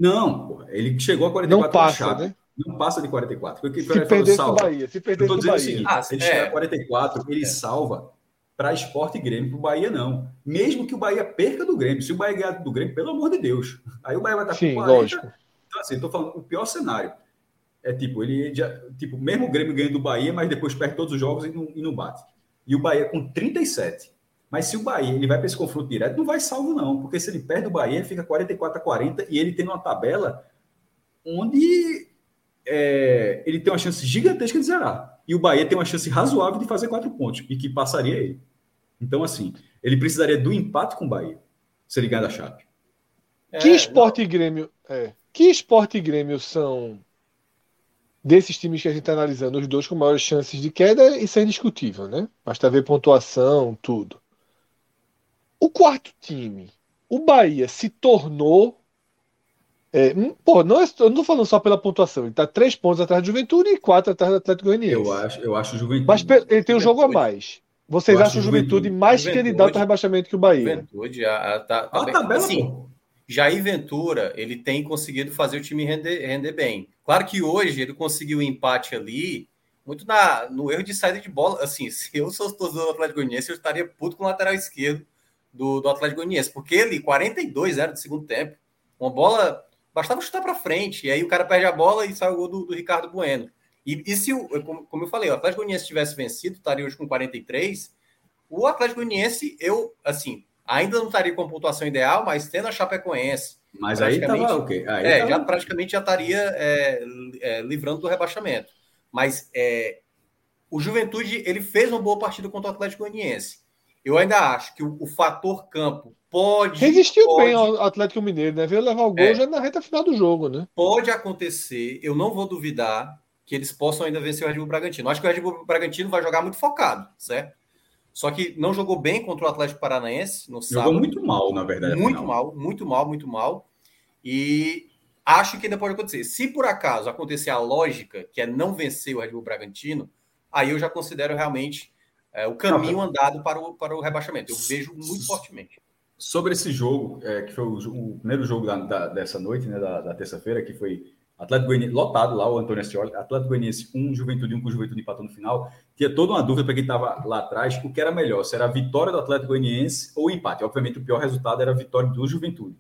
Não, ele chegou a 44 não passa, né? Não passa de 44. Porque, se perder do Bahia, se perder do Bahia. Seguinte, ah, ele é. chega a 44, ele é. salva para esporte e Grêmio, para o Bahia não. Mesmo que o Bahia perca do Grêmio. Se o Bahia ganhar do Grêmio, pelo amor de Deus. Aí o Bahia vai estar Sim, com 40. Lógico. Então, assim, estou falando, o pior cenário é tipo, ele já, tipo, mesmo o Grêmio ganha do Bahia, mas depois perde todos os jogos e não, e não bate. E o Bahia com 37. Mas se o Bahia ele vai para esse confronto direto, não vai salvo, não. Porque se ele perde o Bahia, fica 44 a 40 e ele tem uma tabela onde é, ele tem uma chance gigantesca de zerar. E o Bahia tem uma chance razoável de fazer quatro pontos, e que passaria ele. Então, assim, ele precisaria do empate com o Bahia, se ele ganhar da Chape. Que é, esporte não... e Grêmio. É, que esporte e Grêmio são desses times que a gente está analisando, os dois com maiores chances de queda, isso é indiscutível, né? Basta ver pontuação, tudo. O quarto time, o Bahia, se tornou é, hum, pô, não é, eu não tô falando só pela pontuação. Ele tá três pontos atrás do Juventude e quatro atrás do Atlético Goianiense. Eu acho, eu acho o Juventude. Mas ele tem um jogo a mais. Vocês acham o Juventude, Juventude mais Juventude, candidato ao rebaixamento que o Bahia? Juventude, a, a, tá, tá tabela, assim, Jair Ventura, ele tem conseguido fazer o time render, render bem. Claro que hoje ele conseguiu o um empate ali, muito na, no erro de saída de bola. Assim, se eu sou torcedor do Atlético Goianiense, eu estaria puto com o lateral esquerdo do, do Atlético Goianiense, porque ele, 42 era do segundo tempo, uma bola Bastava chutar para frente. E aí o cara perde a bola e sai o gol do, do Ricardo Bueno. E, e se, o, como, como, eu falei, o Atlético Goianiense tivesse vencido, estaria hoje com 43. O Atlético Goianiense, eu, assim, ainda não estaria com a pontuação ideal, mas tendo a Chapecoense. Mas aí estava o quê? Aí é, tava... já praticamente já estaria é, é, livrando do rebaixamento. Mas é, o Juventude, ele fez uma boa partida contra o Atlético Goianiense. Eu ainda acho que o, o fator campo pode. Resistiu pode, bem ao Atlético Mineiro, né? Veio levar o gol é, já na reta final do jogo, né? Pode acontecer, eu não vou duvidar que eles possam ainda vencer o Red Bull Bragantino. Acho que o Red Bull Bragantino vai jogar muito focado, certo? Só que não jogou bem contra o Atlético Paranaense no sábado. Jogou muito mal, na verdade. Muito mal, muito mal, muito mal. E acho que ainda pode acontecer. Se por acaso acontecer a lógica, que é não vencer o Red Bull Bragantino, aí eu já considero realmente é, o caminho andado para o, para o rebaixamento. Eu vejo muito fortemente. Sobre esse jogo, é, que foi o, o primeiro jogo da, da, dessa noite, né, da, da terça-feira, que foi Atlético Goianiense, lotado lá, o Antônio Ascioli, Atlético Goianiense 1, um, Juventude 1, um, com o Juventude empatou no final. Tinha toda uma dúvida para quem estava lá atrás, o que era melhor, se era a vitória do Atlético Goianiense ou o empate. Obviamente, o pior resultado era a vitória do Juventude.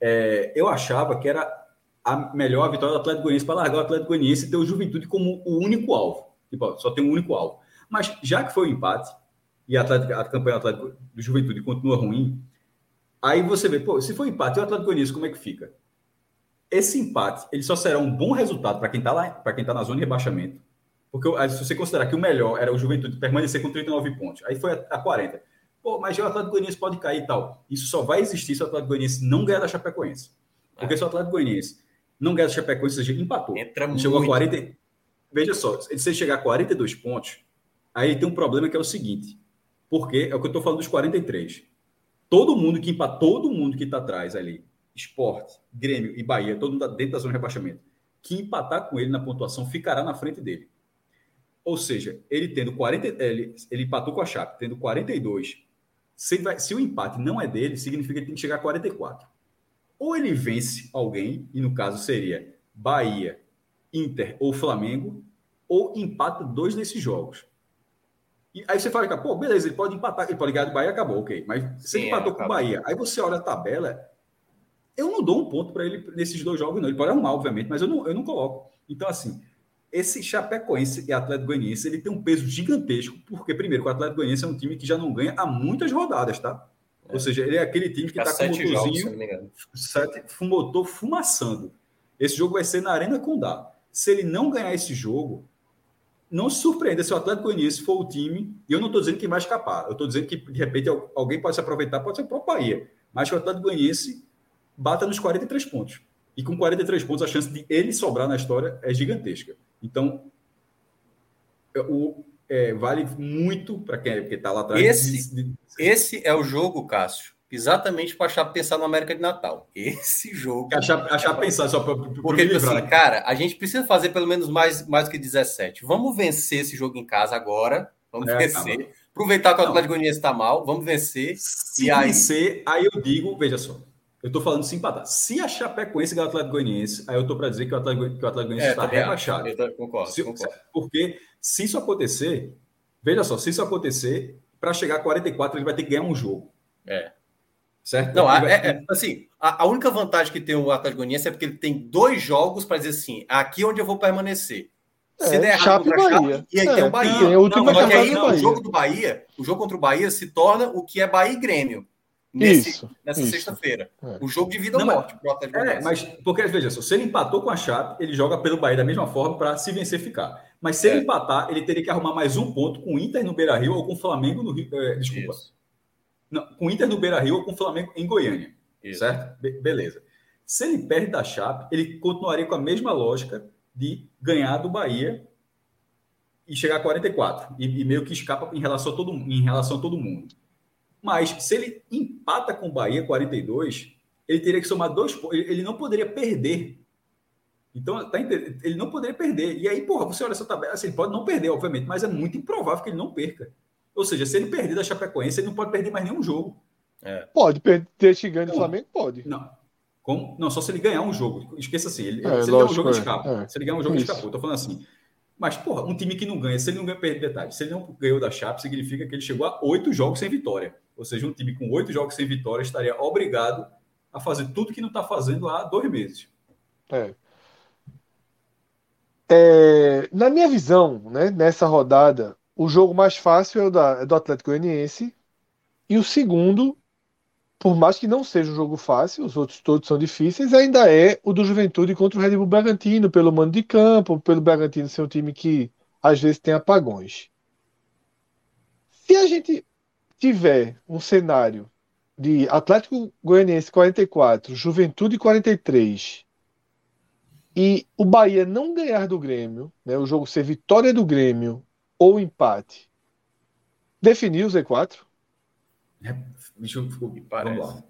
É, eu achava que era a melhor vitória do Atlético Goianiense para largar o Atlético Goianiense e ter o Juventude como o único alvo. Tipo, só tem um único alvo. Mas já que foi o um empate e a, Atlético, a campanha do, Atlético, do Juventude continua ruim, aí você vê, pô, se for empate e o Atlético Goianiense, como é que fica? Esse empate, ele só será um bom resultado para quem está lá, para quem está na zona de rebaixamento. Porque se você considerar que o melhor era o Juventude permanecer com 39 pontos, aí foi a, a 40. Pô, mas o Atlético Goianiense pode cair e tal. Isso só vai existir se o Atlético Goianiense não ganhar da Chapecoense. Porque se o Atlético Goianiense não ganhar da Chapecoense, seja, empatou. Entra chegou muito. a 40. Veja só, se você chegar a 42 pontos, aí tem um problema que é o seguinte. Porque é o que eu estou falando dos 43. Todo mundo que empatou, todo mundo que está atrás ali, esporte, Grêmio e Bahia, todo mundo tá dentro da zona de rebaixamento, que empatar com ele na pontuação ficará na frente dele. Ou seja, ele tendo 40, ele, ele empatou com a Chape, tendo 42. Se, vai, se o empate não é dele, significa que tem que chegar a 44. Ou ele vence alguém, e no caso seria Bahia, Inter ou Flamengo, ou empata dois desses jogos. E aí você fala, pô, beleza, ele pode empatar, ele pode ganhar do Bahia, acabou, ok. Mas se Sim, ele empatou é, com o Bahia, aí você olha a tabela, eu não dou um ponto para ele nesses dois jogos, não. Ele pode arrumar, obviamente, mas eu não, eu não coloco. Então, assim, esse Chapecoense e Atlético Goianiense, ele tem um peso gigantesco, porque, primeiro, o Atlético Goianiense é um time que já não ganha há muitas rodadas, tá? É. Ou seja, ele é aquele time que está com o motorzinho, sete, motor fumaçando. Esse jogo vai ser na Arena Condá. Se ele não ganhar esse jogo, não se surpreenda se o Atlético Goianiense for o time, e eu não estou dizendo que vai escapar, eu estou dizendo que, de repente, alguém pode se aproveitar, pode ser o próprio Bahia, mas que o Atlético Goianiense bata nos 43 pontos. E com 43 pontos, a chance de ele sobrar na história é gigantesca. Então, o, é, vale muito para quem está lá atrás. Esse, de... esse é o jogo, Cássio, exatamente para achar pensar no América de Natal. Esse jogo. Achar, achar pensar só para. Porque, tipo assim, cara, a gente precisa fazer pelo menos mais, mais do que 17. Vamos vencer esse jogo em casa agora. Vamos é, vencer. Aproveitar que o Atlético Goianiense está mal, vamos vencer. Se e aí... vencer, aí eu digo, veja só. Eu estou falando de empatar. Se a Chapecoense ganhar o Atlético Goianiense, aí eu estou para dizer que o Atlético, que o Atlético Goianiense é, está rebaixado. Eu concordo, se, concordo. Porque se isso acontecer, veja só, se isso acontecer, para chegar a 44, ele vai ter que ganhar um jogo. É. Certo? Não, vai... é, é, assim, a, a, única vantagem que tem o Atlético Goianiense é porque ele tem dois jogos para dizer assim, aqui onde eu vou permanecer. Se é, der errado Chape Bahia. e aí é, tem o Bahia. Tem não, mas aí o jogo do Bahia, o jogo contra o Bahia se torna o que é Bahia e Grêmio nesse, isso, nessa sexta-feira. É. O jogo de vida ou morte pro Atlético É, mas porque veja só, se ele empatou com a Chape, ele joga pelo Bahia da mesma forma para se vencer ficar. Mas se é. ele empatar, ele teria que arrumar mais um ponto com o Inter no Beira-Rio ou com o Flamengo no Rio, é, desculpa. Não, com o Inter no Beira-Rio ou com o Flamengo em Goiânia. Isso. Certo? Be beleza. Se ele perde da Chape, ele continuaria com a mesma lógica de ganhar do Bahia e chegar a 44 e, e meio que escapa em relação a todo em relação a todo mundo. Mas se ele empata com o Bahia 42, ele teria que somar dois pontos. Ele não poderia perder. Então, tá ele não poderia perder. E aí, porra, você olha essa tabela, assim, ele pode não perder, obviamente, mas é muito improvável que ele não perca. Ou seja, se ele perder da Chapecoense, ele não pode perder mais nenhum jogo. É. Pode perder se ganha do Flamengo? Pode. Não. Como? Não, só se ele ganhar um jogo. Esqueça assim. Ele, é, se ele ganhar um jogo, ele escapa. É. Se ele ganhar um jogo, Isso. ele escapou. Tô falando assim. Mas, porra, um time que não ganha, se ele não ganha, detalhe, se ele não ganhou da Chape, significa que ele chegou a oito jogos sem vitória. Ou seja, um time com oito jogos sem vitória estaria obrigado a fazer tudo que não está fazendo há dois meses. É. É, na minha visão, né, nessa rodada, o jogo mais fácil é o da, é do Atlético Goianiense. E o segundo, por mais que não seja um jogo fácil, os outros todos são difíceis, ainda é o do Juventude contra o Red Bull Bragantino, pelo mando de campo, pelo Bragantino ser um time que às vezes tem apagões. Se a gente tiver um cenário de Atlético Goianiense 44, Juventude 43 e o Bahia não ganhar do Grêmio, né, o jogo ser vitória do Grêmio ou empate, definir o Z4? É, deixa eu, vamos lá.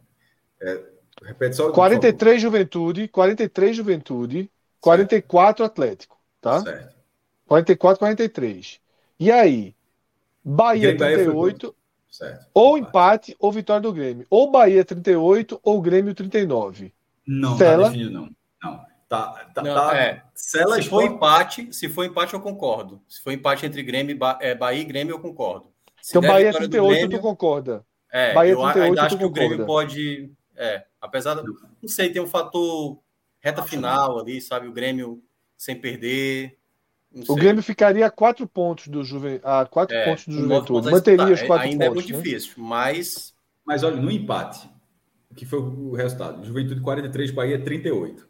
É, repete só. 43 Juventude, 43 Juventude, 44 Atlético, tá? Certo. 44, 43. E aí, Bahia 38, Certo. Ou empate ou vitória do Grêmio. Ou Bahia 38 ou Grêmio 39. Não, Cela... tá definido, não. Não. Tá, tá, não, tá... É. Se for empate, se for empate, eu concordo. Se for empate entre Grêmio ba... é, Bahia e Grêmio, eu concordo. Se então Bahia 38, Grêmio, tu concorda. É, Bahia eu 38, ainda acho que o Grêmio pode. É, apesar do. Não sei, tem um fator reta final ali, sabe? O Grêmio sem perder. O Grêmio ficaria a quatro pontos do Juventude. A quatro é, pontos do Juventude. Manteria os quatro ainda pontos. Ainda é muito né? difícil, mas. Mas olha, no empate, que foi o resultado: Juventude 43, Bahia 38.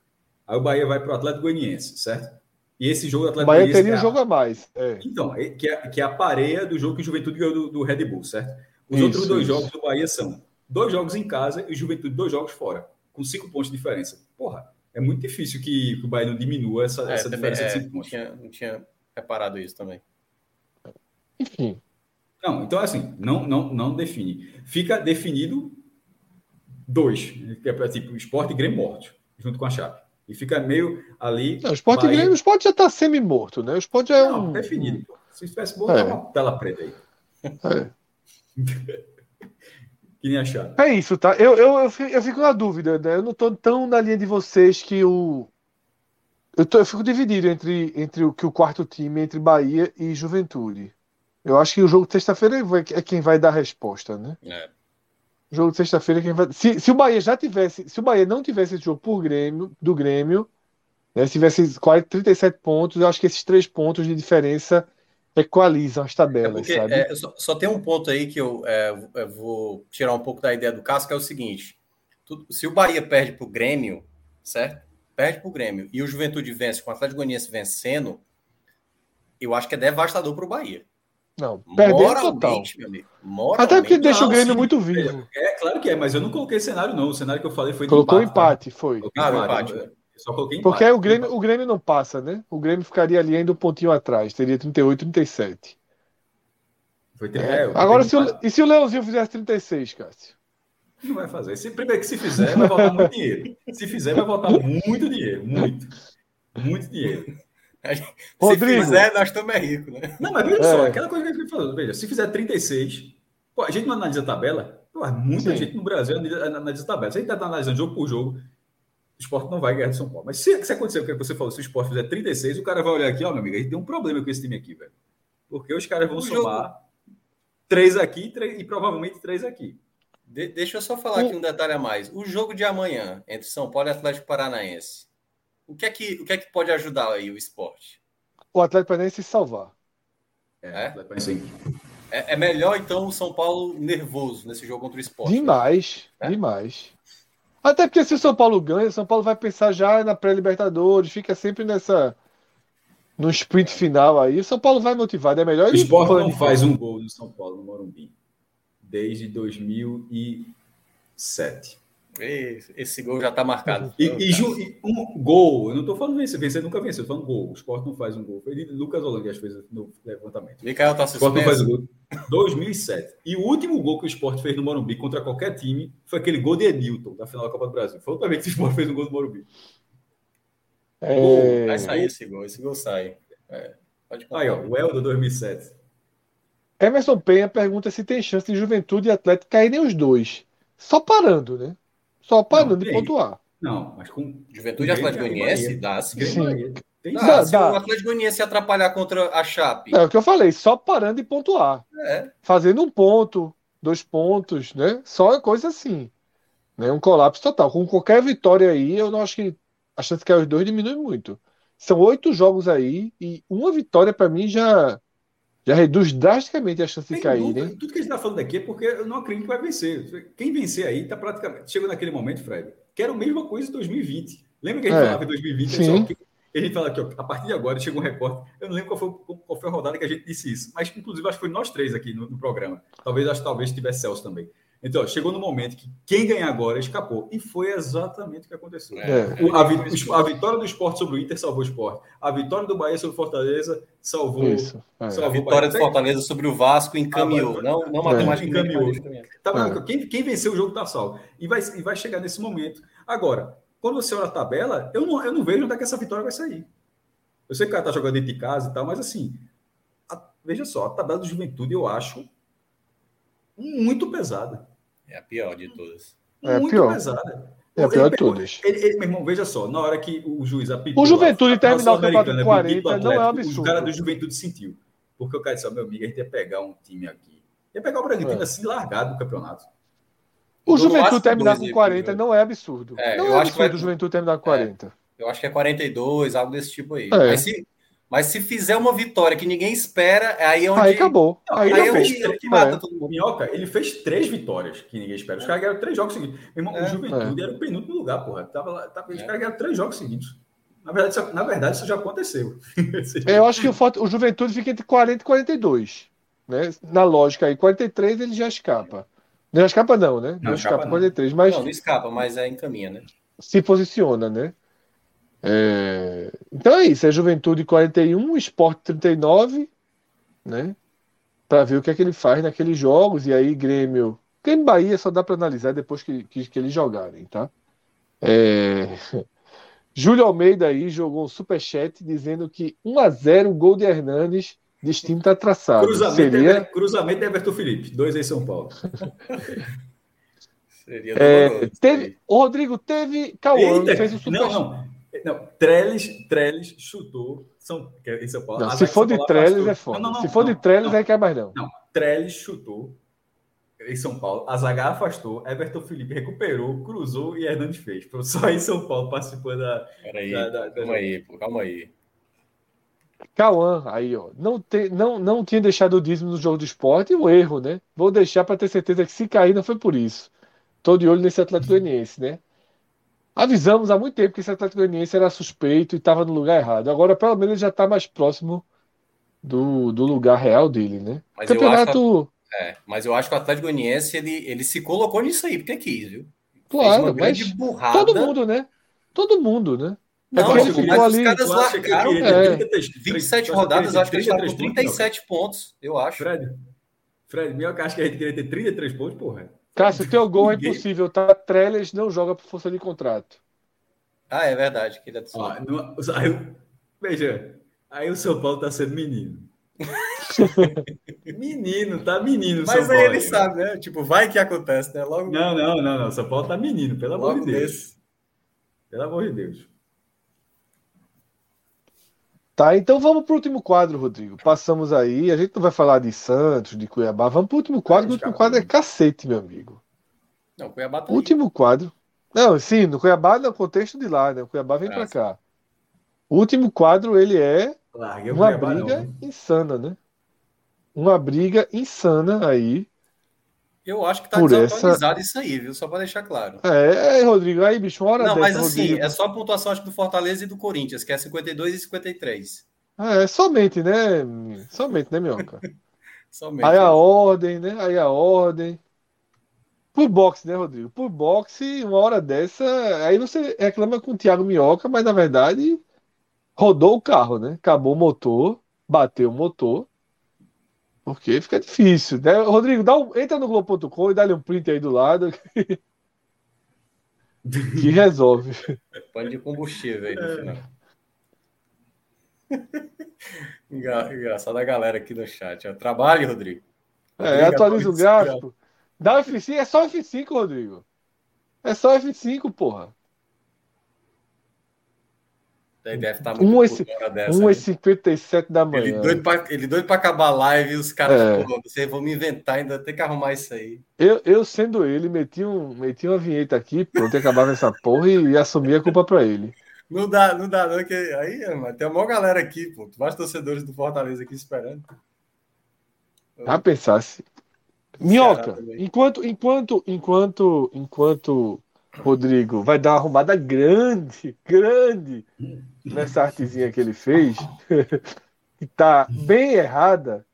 Aí o Bahia vai para o Atlético Goianiense, certo? E esse jogo do Atlético Bahia teria um jogo a mais. É. Então, é, que é, que é a pareia do jogo que o Juventude ganhou do, do Red Bull, certo? Os isso, outros dois isso. jogos do Bahia são dois jogos em casa e o Juventude dois jogos fora, com cinco pontos de diferença. Porra, é muito difícil que, que o Bahia não diminua essa, é, essa diferença é, de cinco pontos. Não tinha, não tinha reparado isso também. Enfim. Não, então assim, não, não, não define. Fica definido dois, que é tipo esporte e Grêmio morto, junto com a Chape. E fica meio ali. Não, o esporte Bahia... Grêmio, o esporte já está semi-morto, né? O esporte já é não, um. definido. Se tivesse morto, é. uma tela preta aí. É. que nem achar. É isso, tá? Eu, eu, eu, fico, eu fico na dúvida, né? Eu não estou tão na linha de vocês que o. Eu, tô, eu fico dividido entre, entre o que o quarto time, entre Bahia e Juventude. Eu acho que o jogo de sexta-feira é quem vai dar a resposta, né? É. Jogo de sexta-feira quem vai. Se, se o Bahia já tivesse. Se o Bahia não tivesse esse jogo por Grêmio, do Grêmio, né, se tivesse 40, 37 pontos, eu acho que esses três pontos de diferença equalizam as tabelas, é porque, sabe? É, só, só, tem um ponto aí que eu, é, eu, vou tirar um pouco da ideia do Cássio, que é o seguinte: tu, se o Bahia perde para o Grêmio, certo? Perde para o Grêmio e o Juventude vence com o Atlético Goianiense vencendo, eu acho que é devastador para o Bahia. Não, perder total. Até porque deixa não, o Grêmio sim, muito vivo. É, é, claro que é, mas eu não coloquei cenário, não. O cenário que eu falei foi de Colocou empate, tá? empate foi. Ah, empate. empate. Só coloquei empate. Porque aí o Grêmio, o Grêmio não passa, né? O Grêmio ficaria ali ainda um pontinho atrás, teria 38, 37. Foi ter... é, Agora, se o, e se o Leãozinho fizesse 36, Cássio? Não vai fazer. Se, primeiro que se fizer, vai voltar muito dinheiro. Se fizer, vai voltar muito dinheiro. Muito. Muito dinheiro. Rodrigo. Se fizer, nós estamos ricos, né? Não, mas veja é. só, aquela coisa que a gente falou, veja, se fizer 36, pô, a gente não analisa a tabela, pô, muita Sim. gente no Brasil analisa a tabela. Se a gente está analisando jogo por jogo, o esporte não vai ganhar de São Paulo. Mas se, se acontecer o que você falou, se o esporte fizer 36, o cara vai olhar aqui, ó, meu amigo, a gente tem um problema com esse time aqui, velho. Porque os caras vão o somar jogo... três aqui três, e provavelmente três aqui. De, deixa eu só falar o... aqui um detalhe a mais. O jogo de amanhã entre São Paulo e Atlético Paranaense. O que é que, o que, é que pode ajudar aí o esporte? O Atlético Paranaense se salvar. É, é, é, melhor então o São Paulo nervoso nesse jogo contra o esporte. Demais, né? demais. Até porque se o São Paulo ganha, o São Paulo vai pensar já na pré-Libertadores, fica sempre nessa. No sprint final aí, o São Paulo vai motivado. É melhor. O esporte não faz um gol no São Paulo no Morumbi desde 2007. Esse gol já está marcado. E, e, um gol, eu não estou falando vencer, vencer nunca venceu, estou falando gol. O Sport não faz um gol. Foi Lucas Holanda fez no levantamento. Suspenso. O Sport não faz um gol. 2007. E o último gol que o Sport fez no Morumbi contra qualquer time foi aquele gol de Edilton, da final da Copa do Brasil. Foi outra vez que o Sport fez um gol no Morumbi. É... Vai sair esse gol, esse gol sai. É, pode Aí, ó, o Eldo 2007. Emerson Penha pergunta se tem chance de Juventude e Atlético caírem os dois. Só parando, né? Só parando de pontuar. Não, mas com. Juventude Atlético Goianiense dá sim. sim. Dá, dá, se dá. o Atlético Goianiense se atrapalhar contra a Chape. É o que eu falei, só parando de pontuar. É. Fazendo um ponto, dois pontos, né? Só coisa assim. Né? Um colapso total. Com qualquer vitória aí, eu não acho que a chance de cair os dois diminui muito. São oito jogos aí e uma vitória para mim já já reduz drasticamente a chance de cair, né? Tudo que a gente está falando aqui é porque eu não acredito que vai vencer. Quem vencer aí está praticamente. Chegou naquele momento, Fred, que era a mesma coisa em 2020. Lembra que a gente é. falava em 2020? Sim. Só, a gente fala aqui, ó, a partir de agora chega um recorte. Eu não lembro qual foi, qual foi a rodada que a gente disse isso, mas inclusive acho que foi nós três aqui no, no programa. Talvez acho talvez tivesse Celso também. Então, chegou no momento que quem ganhar agora escapou. E foi exatamente o que aconteceu. É. O, a, a, vitória do esporte sobre o Inter salvou o esporte. A vitória do Bahia sobre o Fortaleza salvou. Isso. É. salvou a vitória do Fortaleza sobre o Vasco encaminhou. Ah, não, não matematicamente. Encaminhou. Tá, é. quem, quem venceu o jogo está salvo. E vai, e vai chegar nesse momento. Agora, quando você olha a tabela, eu não, eu não vejo onde é que essa vitória vai sair. Eu sei que o cara está jogando dentro de casa e tal, mas assim, a, veja só, a tabela do Juventude eu acho muito pesada. É a pior de todas. É muito pior. pesada. É a pior de todas. Ele, ele, meu irmão, veja só, na hora que o juiz apitou... O Juventude terminar o campeonato 40 não é um absurdo. O cara do Juventude sentiu. Porque o cara disse, meu amigo, a gente ia pegar um time aqui. Ia pegar o Bragantino é. assim, largado do campeonato. O Juventude terminar com 40 não é absurdo. É, não eu é acho que absurdo vai- o Juventude terminar com 40. Eu acho que é 42, algo desse tipo aí. É. Mas, se, mas se fizer uma vitória que ninguém espera, aí é onde. Aí acabou. Não, aí aí é acabou. fez onde, é três- mata é. todo mundo. Minhoca, ele fez três vitórias que ninguém espera. Os caras ganharam três jogos seguidos. Meu irmão, É. o Juventude era o penúltimo lugar, porra. Tava lá, tava, Os É. caras ganharam três jogos seguidos. Na verdade, isso, na verdade, isso já aconteceu. Eu acho que o, o Juventude fica entre 40 e 42. Né? Na lógica aí, 43 ele já escapa. Não escapa, não, né? Não, Não, escapa escapa não. 43, mas Não, não escapa, mas é encaminha, né? se posiciona, né? É, Então é isso, é Juventude 41, Sport 39, né? Para ver o que é que ele faz naqueles jogos, e aí Grêmio. Grêmio Bahia só dá para analisar depois que, que, que eles jogarem, tá? É, Júlio Almeida aí jogou um superchat dizendo que 1x0 gol de Hernandes, destino tá traçado. cruzamento, Seria. Ever- cruzamento Everton Felipe. Dois em São Paulo. Seria É, teve, o Rodrigo teve. Cauã Eita, fez o super não, não. Não, Trellis, Trellis chutou São, que é em São Paulo. Não, A se for São de Trellis é foda. Não, não, Se for não, de Trellis, não. aí quer mais não. Não, Trellis chutou em São Paulo, a zaga afastou, Everton Felipe recuperou, cruzou e Hernandes fez. Foi Só em São Paulo participando da. Peraí, da- da- da- calma aí, pô, calma aí. Cauã, aí, ó. Não, te, não, não tinha deixado o dízimo no jogo do esporte, um erro, né? Vou deixar para ter certeza que se cair não foi por isso. Tô de olho nesse Atlético Goianiense, né? Avisamos há muito tempo que esse Atlético Goianiense era suspeito e estava no lugar errado. Agora, pelo menos, ele já está mais próximo do, do lugar real dele, né? Mas eu Campeonato, É, mas eu acho que o Atlético Goianiense ele, ele se colocou nisso aí, porque quis, viu? Claro, mas burrada. todo mundo, né? Todo mundo, né? Não, ele mas ficou os ali. caras largaram É. ter 33, 27 tu acha rodadas, acho que eles estavam com 33 pontos, 37 pontos, eu acho. Fred, Fred, Minhoca acha que a gente queria ter 33 pontos, porra. Cássio, teu gol é impossível, tá? Trellis não joga por força de contrato. Ah, é verdade. Que ele é do Sul. Ó, não- aí o- veja, aí o São Paulo tá sendo menino. menino, tá menino. Mas São aí Paulo, ele sabe, né? Tipo, vai que acontece, né? Logo, Não, não, não, não. São Paulo tá menino, pelo amor logo de Deus. nesse. Pelo amor de Deus. Tá, então vamos pro último quadro, Rodrigo. Passamos aí, a gente não vai falar de Santos, de Cuiabá, vamos pro último quadro, o último quadro é cacete, meu amigo. Não, Cuiabá tá aí. Último quadro. Não, sim, no Cuiabá, no contexto de lá, né? O Cuiabá vem pra sim. cá. O último quadro, ele é Larguei o uma Cuiabá, não. briga insana, né? Uma briga insana aí. Eu acho que tá Por desatualizado isso aí, viu? Só pra deixar claro. É, é, Rodrigo, aí, bicho, uma hora Não, dessa, mas assim, Rodrigo. é só a pontuação acho do Fortaleza e do Corinthians, que é 52 e 53. É, somente, né? Somente, né, Minhoca? Somente. Aí a ordem, né? Aí a ordem. Por boxe, né, Rodrigo? Por boxe, uma hora dessa, aí você reclama com o Thiago Minhoca, mas na verdade rodou o carro, né? Acabou o motor, bateu o motor. Porque fica difícil, né? Rodrigo, dá um, entra no Globo.com e dá-lhe um print aí do lado que, que resolve. Pane de combustível aí no final. Enga- Engraçado a galera aqui no chat. ó. Trabalhe, Rodrigo. É, Rodrigo, atualiza o gráfico. Dá F5, é só F5, Rodrigo. É só F5, porra. Ele deve estar Um muito esse- puto na hora dessa. 1h57 da Ele manhã. doido, pra, ele doido pra acabar a live e os caras, É. vocês vão me inventar, ainda tem que arrumar isso aí. Eu, eu sendo ele, meti, um, meti uma vinheta aqui, pronto, acabava essa porra e, e assumi a culpa pra ele. Não dá, não dá, não, que aí, mano, tem uma maior galera aqui, pô. Vários torcedores do Fortaleza aqui esperando. Já pensasse. Minhoca, enquanto, enquanto, enquanto, enquanto Rodrigo vai dar uma arrumada grande, grande nessa artezinha que ele fez, que tá bem errada.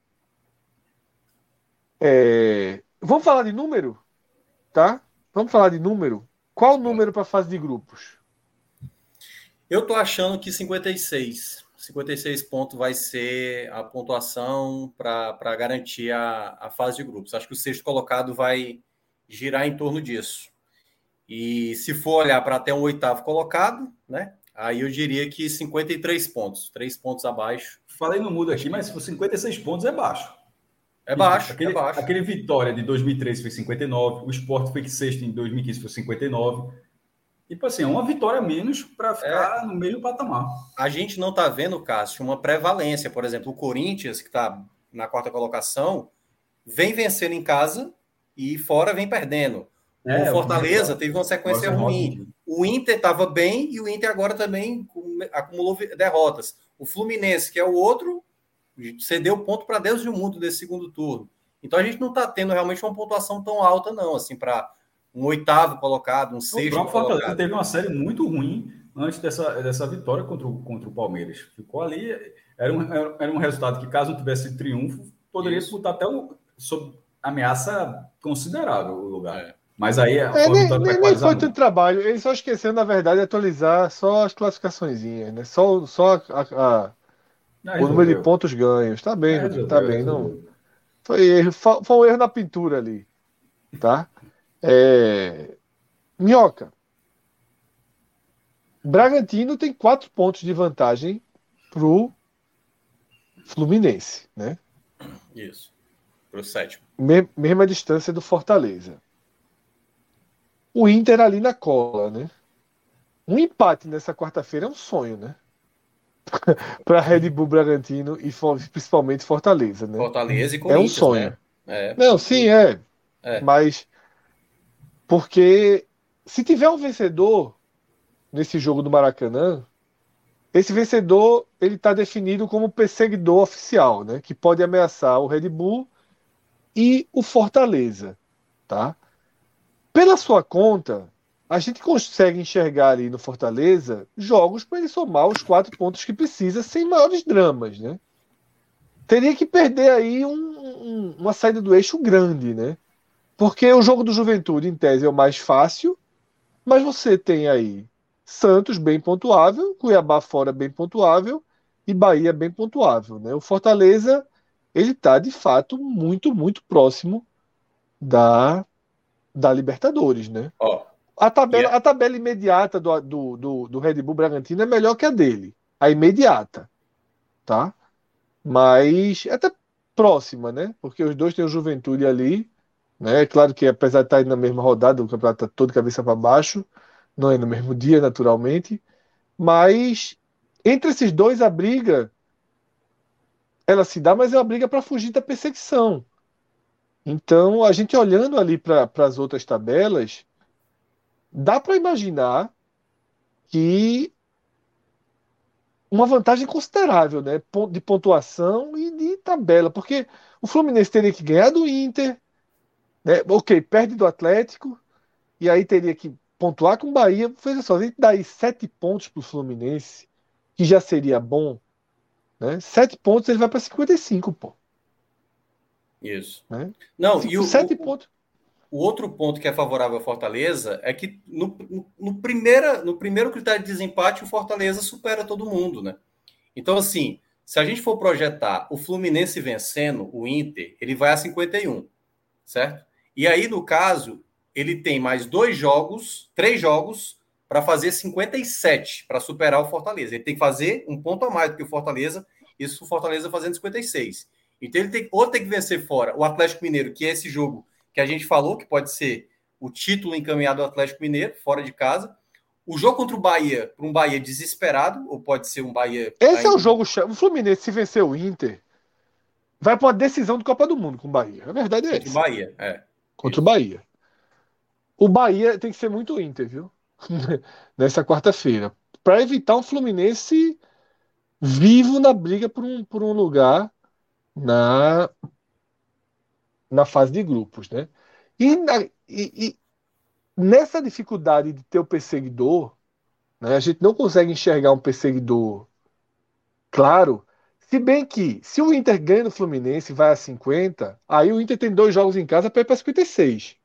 é, Vamos falar de número? Tá? Vamos falar de número? Qual o número para fase de grupos? Eu tô achando que 56. 56 pontos vai ser a pontuação para garantir a, a fase de grupos. Acho que o sexto colocado vai girar em torno disso. E se for olhar para até um oitavo colocado, né? Aí eu diria que 53 pontos, três pontos abaixo. Falei no mudo aqui, mas se for 56 pontos é baixo. É baixo, aquele, é baixo. Aquele Vitória de 2013 foi 59, o Sport foi sexto em 2015 foi 59. Tipo assim, é uma vitória menos para ficar no mesmo patamar. A gente não está vendo, Cássio, uma prevalência. Por exemplo, o Corinthians, que está na quarta colocação, vem vencendo em casa e fora vem perdendo. É, o Fortaleza teve uma sequência ruim. O Inter estava bem e o Inter agora também acumulou derrotas. O Fluminense, que é o outro, cedeu ponto para Deus e o mundo desse segundo turno. Então a gente não está tendo realmente uma pontuação tão alta, não, assim, para um oitavo colocado, um sexto. O próprio Fortaleza teve uma série muito ruim antes dessa, dessa vitória contra o, contra o Palmeiras. Ficou ali, era um, era um resultado que, caso não tivesse triunfo, poderia disputar até um, sob ameaça considerável o lugar. É. Mas aí é, nem, nem, nem foi tanto trabalho. Eles só esqueceram, na verdade, de atualizar só as classificações, né? Só, só a, a, a o número de pontos ganhos. Tá bem, é, tá bem. Não, foi, erro, foi um erro na pintura ali. Tá? É... Minhoca. Bragantino tem quatro pontos de vantagem pro Fluminense, né? Isso. Pro sétimo. mesma distância do Fortaleza o Inter ali na cola, né? Um empate nessa quarta-feira é um sonho, né? para Red Bull Bragantino e principalmente Fortaleza, né? Fortaleza e Corinthians, É um sonho. Né? É, Não, sim, é. é. Mas porque se tiver um vencedor nesse jogo do Maracanã, esse vencedor ele está definido como perseguidor oficial, né? Que pode ameaçar o Red Bull e o Fortaleza, tá? Pela sua conta, a gente consegue enxergar ali no Fortaleza jogos para ele somar os quatro pontos que precisa sem maiores dramas, né? Teria que perder aí um, um, uma saída do eixo grande, né? Porque o jogo do Juventude, em tese, é o mais fácil, mas você tem aí Santos bem pontuável, Cuiabá fora bem pontuável e Bahia bem pontuável, né? O Fortaleza ele está de fato muito, muito próximo da da Libertadores, né? Ó, a, tabela, yeah. a tabela imediata do, do, do, do, Red Bull Bragantino é melhor que a dele. A imediata. Tá? Mas é até próxima, né? Porque os dois têm o Juventude ali. Né? É claro que apesar de estar na mesma rodada, o campeonato está todo cabeça para baixo. Não é no mesmo dia, naturalmente. Mas entre esses dois a briga ela se dá, mas é uma briga para fugir da perseguição. Então, a gente olhando ali para as outras tabelas, dá para imaginar que uma vantagem considerável, né, de pontuação e de tabela, porque o Fluminense teria que ganhar do Inter, né, ok, perde do Atlético, e aí teria que pontuar com o Bahia. Veja só, a gente dá aí sete pontos para o Fluminense, que já seria bom, né, sete pontos ele vai para 55, pô. Isso. Né? Não, e o, sete pontos. O outro ponto que é favorável ao Fortaleza é que no, no, no, primeira, no primeiro critério de desempate, o Fortaleza supera todo mundo, né? Então, assim, se a gente for projetar o Fluminense vencendo o Inter, ele vai a 51, certo? E aí, no caso, ele tem mais dois jogos, três jogos, para fazer 57, para superar o Fortaleza. Ele tem que fazer um ponto a mais do que o Fortaleza, isso o Fortaleza fazendo 56. Então ele tem ou tem que vencer fora o Atlético Mineiro, que é esse jogo que a gente falou, que pode ser o título encaminhado ao Atlético Mineiro, fora de casa. O jogo contra o Bahia, para um Bahia desesperado, ou pode ser um Bahia. Esse é o jogo. O Fluminense, se vencer o Inter, vai para uma decisão do Copa do Mundo com o Bahia. A verdade é essa. Contra o Bahia, é. Contra o Bahia. O Bahia tem que ser muito Inter, viu? Nessa quarta-feira. Para evitar um Fluminense vivo na briga por um, por um lugar na, na fase de grupos, né? E, na, e, e nessa dificuldade de ter o perseguidor, né, a gente não consegue enxergar um perseguidor claro. Se bem que, se o Inter ganha no Fluminense e vai a 50, aí o Inter tem dois jogos em casa para ir para 56.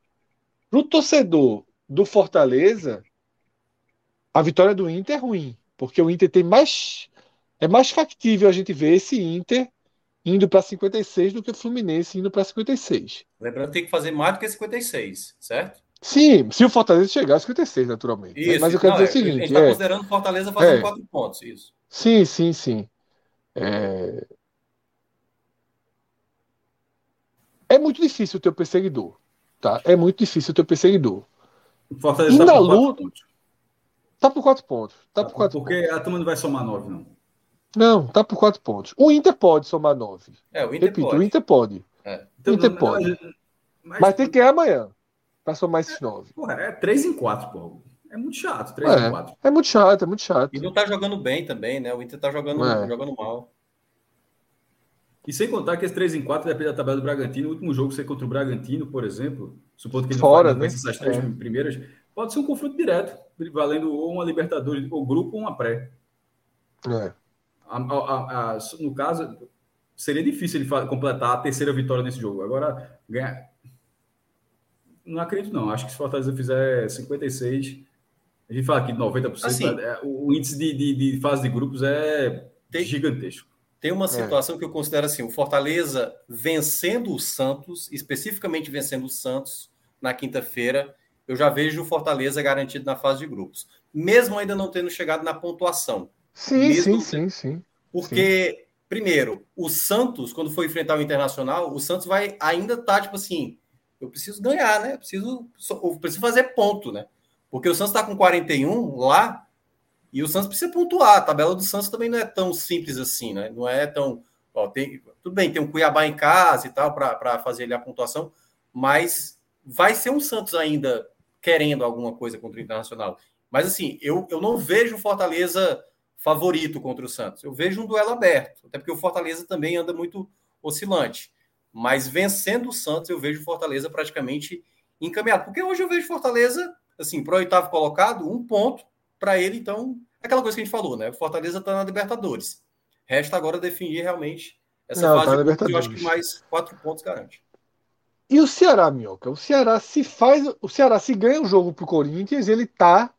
Para o torcedor do Fortaleza, a vitória do Inter é ruim, porque o Inter tem mais. É mais factível a gente ver esse Inter indo para 56 do que o Fluminense indo para 56. Lembrando que tem que fazer mais do que 56, certo? Sim, se o Fortaleza chegar a 56, naturalmente. Né? Isso, Mas eu quero não, dizer o seguinte: a gente está é, considerando Fortaleza fazendo é, quatro pontos, isso. Sim, sim, sim. É... é muito difícil o teu perseguidor. Tá? É muito difícil o teu perseguidor. O Fortaleza está por luta. Tá por quatro pontos. Tá, tá por quatro porque pontos. a turma não vai somar nove, não. Não, tá por quatro pontos. O Inter pode somar nove. É, o Inter Repito, pode. o Inter pode. É. Então, o Inter pode. Mas, mas, tem que ganhar amanhã. Para somar esses nove. Porra, é 3 em 4, pô. É muito chato, 3 É, em 4. é muito chato, é muito chato. E não tá jogando bem também, né? O Inter tá jogando, É. jogando mal. E sem contar que esse 3 em 4 depende da tabela do Bragantino. O último jogo ser contra o Bragantino, por exemplo, supondo que ele Fora, não, né? essas três É. primeiras, pode ser um confronto direto, valendo ou uma Libertadores, ou grupo ou uma pré. É. A- a- a- no caso, seria difícil ele completar a terceira vitória nesse jogo. Agora, ganhar. Não acredito, não. Acho que se o Fortaleza fizer 56, a gente fala aqui de 90%, Assim. é, o o índice de, de- de fase de grupos é Tem- gigantesco. Tem É. uma situação que eu considero assim: o Fortaleza vencendo o Santos, especificamente vencendo o Santos na quinta-feira, eu já vejo o Fortaleza garantido na fase de grupos, mesmo ainda não tendo chegado na pontuação. Sim, sim, sim, sim. Porque, primeiro, o Santos, quando for enfrentar o Internacional, o Santos vai ainda estar, tipo assim, eu preciso ganhar, né? Eu preciso, eu preciso fazer ponto, né? Porque o Santos está com 41 lá e o Santos precisa pontuar. A tabela do Santos também não é tão simples assim, né? Não é tão. ó, tem, tudo bem, tem um Cuiabá em casa e tal para fazer ali a pontuação, mas vai ser um Santos ainda querendo alguma coisa contra o Internacional. Mas assim, eu, eu não vejo o Fortaleza favorito contra o Santos. Eu vejo um duelo aberto, até porque o Fortaleza também anda muito oscilante. Mas vencendo o Santos, eu vejo o Fortaleza praticamente encaminhado. Porque hoje eu vejo Fortaleza, assim, para o oitavo colocado, um ponto para ele, então, é aquela coisa que a gente falou, né? O Fortaleza está na Libertadores. Resta agora definir realmente essa Não, fase tá na de grupos, eu acho Libertadores. que mais quatro pontos garante. E o Ceará, Minhoca? O Ceará se faz. O Ceará se ganha o jogo pro Corinthians, ele tá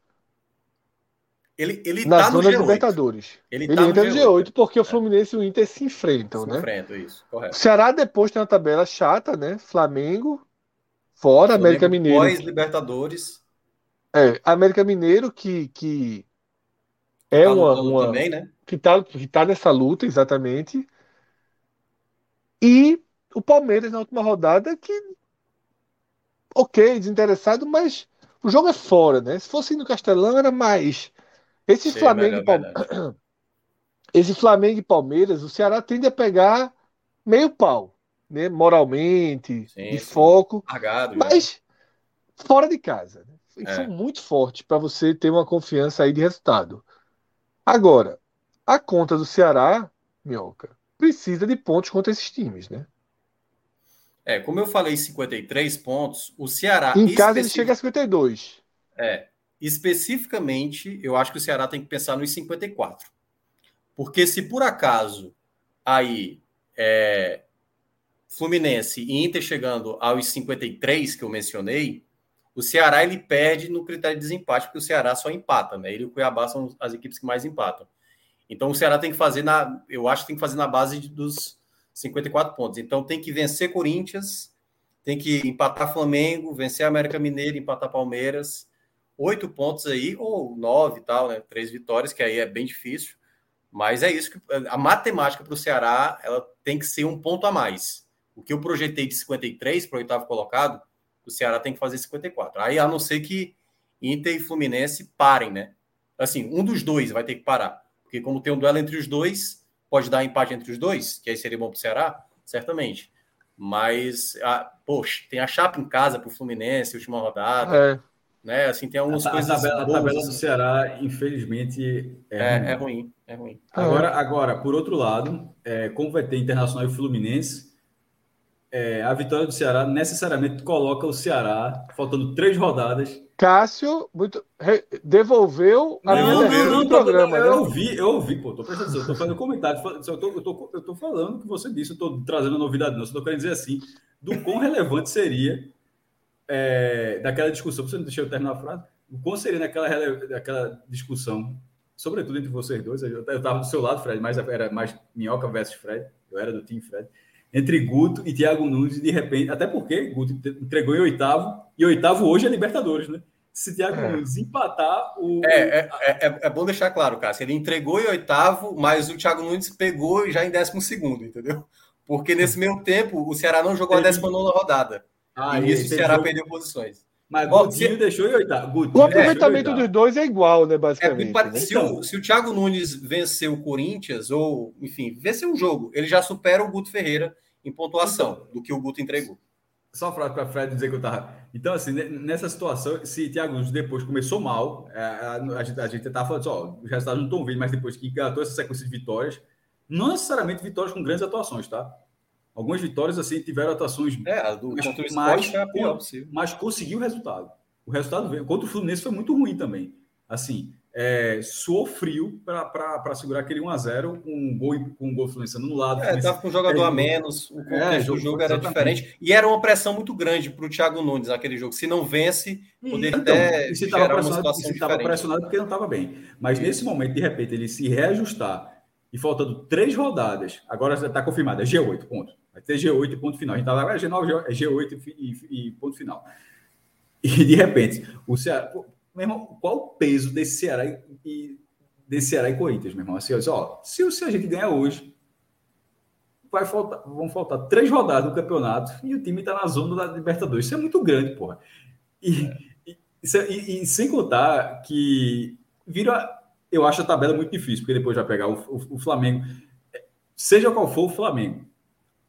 Ele, ele na tá no zona da G8. Libertadores. Ele, Ele tá entra no G8 porque o É. Fluminense e o Inter se enfrentam, Se né? enfrenta, isso, O correto. Ceará depois tem uma tabela chata, né? Flamengo, fora, América Mineiro. Pós-Libertadores. É, América Mineiro que, que é tá uma, uma também, né? que tá, que tá nessa luta, exatamente. E o Palmeiras na última rodada, que, ok, desinteressado, mas o jogo é fora, né? Se fosse no Castelão, era mais. Esse Sim, Flamengo, e melhor, Palme- verdade. Esse Flamengo e Palmeiras, o Ceará tende a pegar meio pau, né? Moralmente, Sim, de sim. foco, Largado. já. mas fora de casa. Né? É. São muito fortes para você ter uma confiança aí de resultado. Agora, a conta do Ceará, Minhoca, precisa de pontos contra esses times, né? É, como eu falei, 53 pontos, o Ceará. em casa ele especific- chega a 52. É, especificamente, eu acho que o Ceará tem que pensar nos 54. Porque se por acaso aí é, Fluminense e Inter chegando aos 53 que eu mencionei, o Ceará ele perde no critério de desempate, porque o Ceará só empata, né? Ele e o Cuiabá são as equipes que mais empatam. Então o Ceará tem que fazer na, eu acho que tem que fazer na base dos 54 pontos. Então tem que vencer Corinthians, tem que empatar Flamengo, vencer América Mineiro, empatar Palmeiras, oito pontos aí, ou nove e tal, né? Três vitórias, que aí é bem difícil. Mas é isso que a matemática para o Ceará ela tem que ser um ponto a mais. O que eu projetei de 53 para o oitavo colocado, o Ceará tem que fazer 54. Aí, a não ser que Inter e Fluminense parem, né? Assim, um dos dois vai ter que parar. Porque como tem um duelo entre os dois, pode dar empate entre os dois, que aí seria bom para o Ceará, certamente. Mas, a, poxa, tem a chapa em casa para o Fluminense, última rodada, É, né? Assim, tem A, algumas a coisas tabela, a boas, tabela do. Ceará, infelizmente, é, É, ruim. é ruim, é ruim. Agora, agora, por outro lado, é, como vai ter Internacional e Fluminense, é, a vitória do Ceará necessariamente coloca o Ceará, faltando três rodadas. Cássio muito, re- devolveu a minha defesa do tô- programa, eu né? ouvi, eu ouvi, pô, tô prestando atenção, tô fazendo comentário, só tô- eu, tô, eu tô falando o que você disse, eu tô trazendo novidade, não, só tô querendo dizer assim, do quão relevante seria é, daquela discussão, você não deixou eu terminar a frase, o quão seria naquela, daquela discussão, sobretudo entre vocês dois, eu estava do seu lado, Fred, mas era mais Minhoca versus Fred, eu era do time Fred, entre Guto e Thiago Nunes, e de repente, até porque Guto entregou em oitavo, e oitavo hoje é Libertadores, né? Se Thiago É. Nunes empatar o. É, é, é, é- bom deixar claro, Cássio. Ele entregou em oitavo, mas o Thiago Nunes pegou já em décimo segundo, entendeu? Porque nesse meio tempo o Ceará não jogou a décima nona rodada. Ah, e nisso o Ceará perdeu posições. Mas Bom, Gutinho se- deixou em oitavo. O aproveitamento dos dois é igual, né, É, basicamente. né? se, o, se o Thiago Nunes vencer o Corinthians, ou, enfim, vencer um jogo, ele já supera o Guto Ferreira em pontuação do que o Guto entregou. Só para Fred dizer que eu tava. Então, assim, nessa situação, se Thiago depois começou mal, é, a, a, gente, a gente tava falando só, os resultados não estão vindo, mas depois que engatou essa sequência de vitórias, não necessariamente vitórias com grandes atuações, tá? Algumas vitórias, assim, tiveram atuações. É, do mas, contra o mais, foi a pior possível. Mas conseguiu o resultado. O resultado veio. Contra o Fluminense foi muito ruim também. Assim, é, suou frio para segurar aquele 1x0 com um gol, com um gol influenciando no lado. É, estava com um jogador é, a menos, o contexto é, do jogo era diferente. E era uma pressão muito grande para o Thiago Nunes naquele jogo. Se não vence, poderia então, até se situação se estava pressionado porque não estava bem. Mas Isso. nesse momento, de repente, ele se reajustar e faltando três rodadas, agora já está confirmado, é G8, ponto. Vai ter G8 e ponto final. A gente estava, é G9, é G8 e, e ponto final. E de repente, o Ceará meu irmão, qual o peso desse Ceará e, desse Ceará e Corinthians, meu irmão? Assim, ó, se, se a gente ganhar hoje, vai faltar, vão faltar três rodadas no campeonato e o time está na zona da Libertadores. Isso é muito grande, porra. E, e, e, e sem contar que vira. Eu acho a tabela muito difícil, porque depois vai pegar o, o, o Flamengo, seja qual for o Flamengo,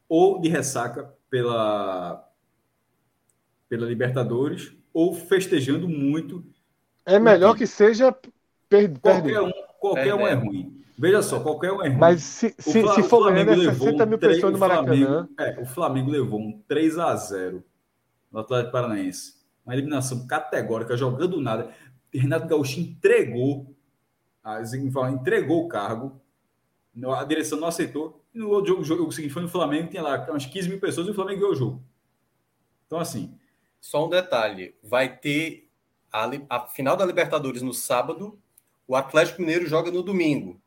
ou de ressaca pela, pela Libertadores, ou festejando muito é melhor que seja per Qualquer um, qualquer um é ruim. Veja só, qualquer um é ruim. Mas se, se, Fla se for ganhando é 60 mil pessoas no Maracanã. É, o Flamengo levou um 3 a 0 no Atlético Paranaense. Uma eliminação categórica, jogando nada. Renato Gaúcho entregou, entregou o cargo. A direção não aceitou. No outro jogo, jogo seguinte foi no Flamengo, tinha lá umas 15 mil pessoas e o Flamengo ganhou o jogo. Então, assim. Só um detalhe: vai ter a, a final da Libertadores no sábado, o Atlético Mineiro joga no domingo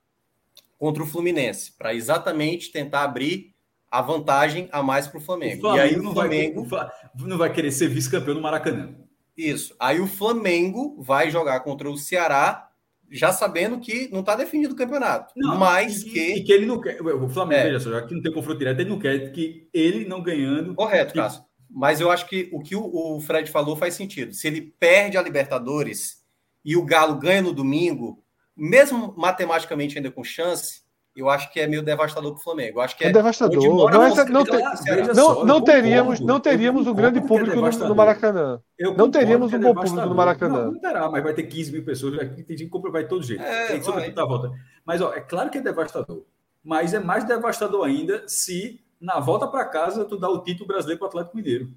contra o Fluminense, para exatamente tentar abrir a vantagem a mais para o Flamengo. E aí o Flamengo vai, não vai querer ser vice-campeão no Maracanã. Isso. Aí o Flamengo vai jogar contra o Ceará, já sabendo que não está definido o campeonato. Não, mas e, que. E que ele não quer. O Flamengo, é. veja só, já que não tem confronto direto, ele não quer que ele não ganhando. Correto, que, Cássio. Mas eu acho que o que o Fred falou faz sentido. Se ele perde a Libertadores e o Galo ganha no domingo, mesmo matematicamente ainda com chance, eu acho que é meio devastador para o Flamengo. Eu acho que é, é devastador. Não, é, não, ter, não, não, teríamos, não teríamos um grande é público é no, Maracanã. Eu não teríamos um bom público no Maracanã. Não, não terá, mas vai ter 15 mil pessoas. Tem gente que compra, vai de todo jeito. É, tem que a volta. Mas ó, é claro que é devastador. Mas é mais devastador ainda se na volta para casa, tu dá o título brasileiro para o Atlético Mineiro.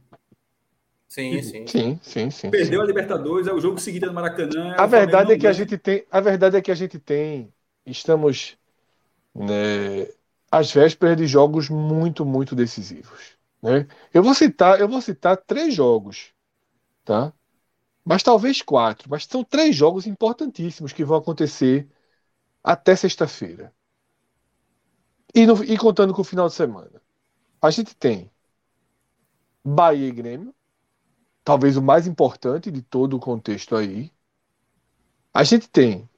Sim, tipo, sim. Sim, sim, sim. Perdeu sim. a Libertadores, é o jogo seguinte no Maracanã. É a verdade é que a gente tem, a verdade é que a gente tem, estamos né, às vésperas de jogos muito, muito decisivos. Né? Eu vou citar, eu vou citar três jogos, tá? Mas talvez quatro, mas são três jogos importantíssimos que vão acontecer até sexta-feira. E, no, e contando com o final de semana. A gente tem Bahia e Grêmio, talvez o mais importante de todo o contexto aí. A gente tem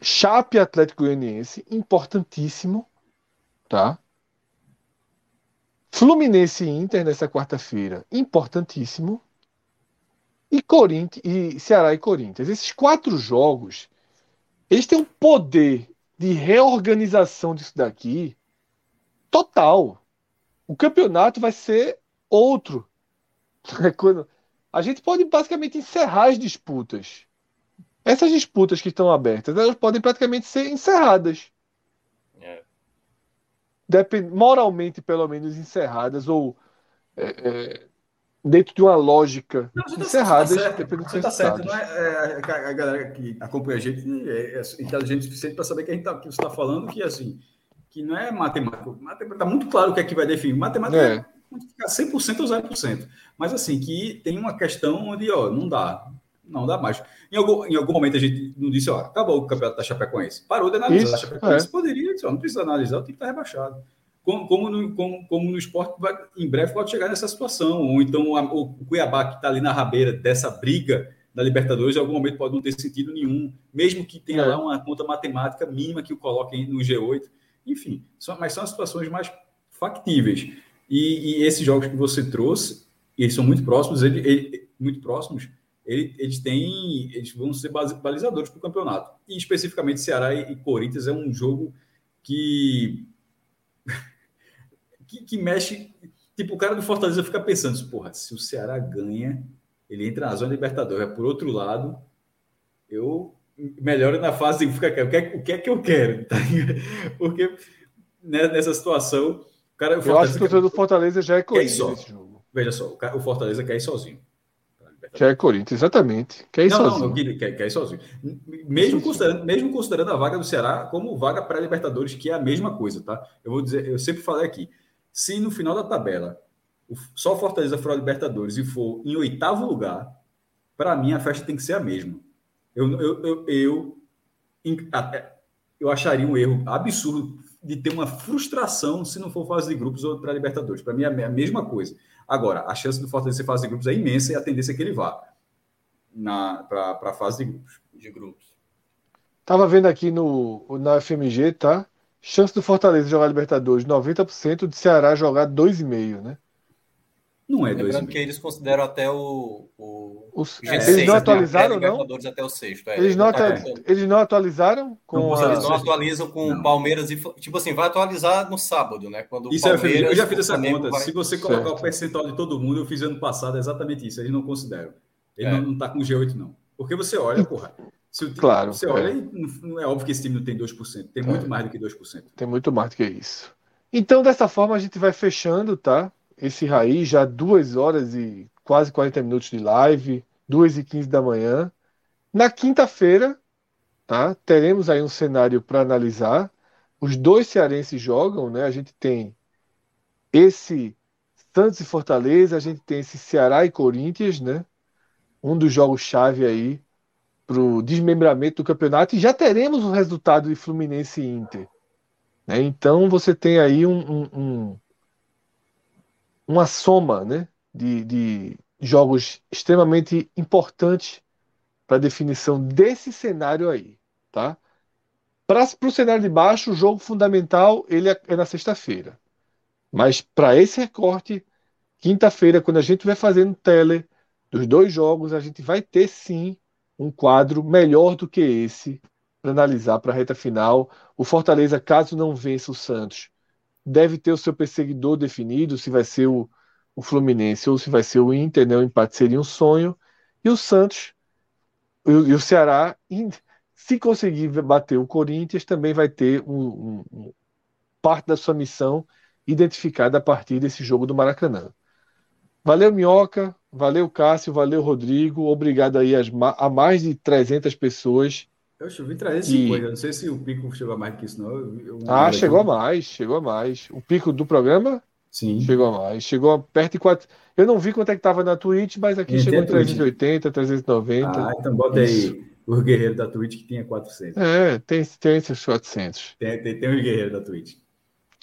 Chape Atlético Goianiense, importantíssimo, tá? Fluminense e Inter nessa quarta-feira, importantíssimo. E Corinthians e Ceará e Corinthians. Esses quatro jogos, eles têm um poder de reorganização disso daqui total. O campeonato vai ser outro. A gente pode basicamente encerrar as disputas. Essas disputas que estão abertas, elas podem praticamente ser encerradas. É. Depend... Moralmente, pelo menos, encerradas, ou é, é, dentro de uma lógica não, tá encerradas. Tá certo, você tá certo. Não é, é, a galera que acompanha a gente é, é inteligente o suficiente para saber que a gente tá, que você está falando que assim que não é matemática. Está muito claro o que é que vai definir. Matemática é, é ficar 100% ou 0%. Mas assim, que tem uma questão onde, ó, não dá. Não dá mais. Em algum, em algum momento a gente não disse, ó, acabou o campeonato da Chapecoense. Parou de analisar Isso, a Chapecoense. É. Poderia, ó, não precisa analisar, o time está rebaixado. Como, como, no, como, como no esporte, vai, em breve pode chegar nessa situação. Ou então a, o Cuiabá, que está ali na rabeira dessa briga da Libertadores, em algum momento pode não ter sentido nenhum, mesmo que tenha é. lá uma conta matemática mínima que o coloque no G8. Enfim, são, mas são as situações mais factíveis. E, e, esses jogos que você trouxe, eles são muito próximos, ele, ele, muito próximos, ele, eles têm, eles vão ser balizadores para o campeonato. E especificamente Ceará e, e Corinthians é um jogo que, que, que mexe tipo, o cara do Fortaleza fica pensando, porra, se o Ceará ganha, ele entra na zona Libertadores. É por outro lado, eu melhoro na fase de fica, o que, é, o que é que eu quero? Tá Porque né, nessa situação, o cara. O eu acho que o torcedor do Fortaleza já é corintiano nesse jogo. Veja só, o Fortaleza quer ir sozinho. Já é Corinthians, exatamente. Quer ir não, sozinho. Não, não, quer, quer ir sozinho. Mesmo considerando, mesmo considerando a vaga do Ceará como vaga para Libertadores, que é a mesma coisa, tá? Eu vou dizer, eu sempre falei aqui, se no final da tabela só Fortaleza for a Libertadores e for em oitavo lugar, para mim a festa tem que ser a mesma. Eu, eu, eu, eu, eu acharia um erro absurdo de ter uma frustração se não for fase de grupos ou para Libertadores. Para mim é a mesma coisa. Agora, a chance do Fortaleza ser fase de grupos é imensa e a tendência é que ele vá para a fase de grupos. De grupos. Tava vendo aqui no, na FMG, tá? Chance do Fortaleza jogar Libertadores 90%, de Ceará jogar 2,5%, né? Não é Lembrando que eles consideram até o. o Os, é, eles não atualizaram, não? Até o sexto, é, eles, não eles não atualizaram com. Não, a... Eles não atualizam com não. Palmeiras e. Tipo assim, vai atualizar no sábado, né? Quando isso Palmeiras, é, eu já fiz essa conta. Vai... Se você colocar certo. o percentual de todo mundo, eu fiz ano passado exatamente isso. Eles não consideram. Ele é. não, está com G8, não. Porque você olha, porra. Se o time, claro. Você olha, é. não é óbvio que esse time não tem 2%. Tem muito mais do que 2%. Tem muito mais do que isso. Então, dessa forma, a gente vai fechando, tá? Esse raiz já duas horas e quase 40 minutos de live, 2 e 15 da manhã. Na quinta-feira, tá? Teremos aí um cenário para analisar. Os dois cearenses jogam, né? A gente tem esse Santos e Fortaleza, a gente tem esse Ceará e Corinthians, né? Um dos jogos chave aí para o desmembramento do campeonato e já teremos o resultado de Fluminense e Inter. Né? Então você tem aí um, um, um uma soma né, de, de jogos extremamente importantes para a definição desse cenário aí. Tá? Para o cenário de baixo, o jogo fundamental ele é, é na sexta-feira. Mas para esse recorte, quinta-feira, quando a gente vai fazendo tele dos dois jogos, a gente vai ter sim um quadro melhor do que esse para analisar para a reta final. O Fortaleza, caso não vença o Santos, deve ter o seu perseguidor definido, se vai ser o, o Fluminense ou se vai ser o Inter, né? O empate seria um sonho. E o Santos e, e o Ceará, se conseguir bater o Corinthians, também vai ter um, um, parte da sua missão identificada a partir desse jogo do Maracanã. Valeu, Minhoca. Valeu, Cássio. Valeu, Rodrigo. Obrigado aí a mais de 300 pessoas eu vi 350, e... não sei se o pico chegou a mais que isso, não. Eu, ah, chegou aqui. a mais, chegou a mais. O pico do programa? Sim. Chegou a mais. Chegou a perto de 4. Eu não vi quanto é que estava na Twitch, mas aqui e chegou em 380, 390. Ah, então bota isso. aí o guerreiro da Twitch que tinha 400. É, tem, tem esses 400. Tem, tem, tem os guerreiros da Twitch.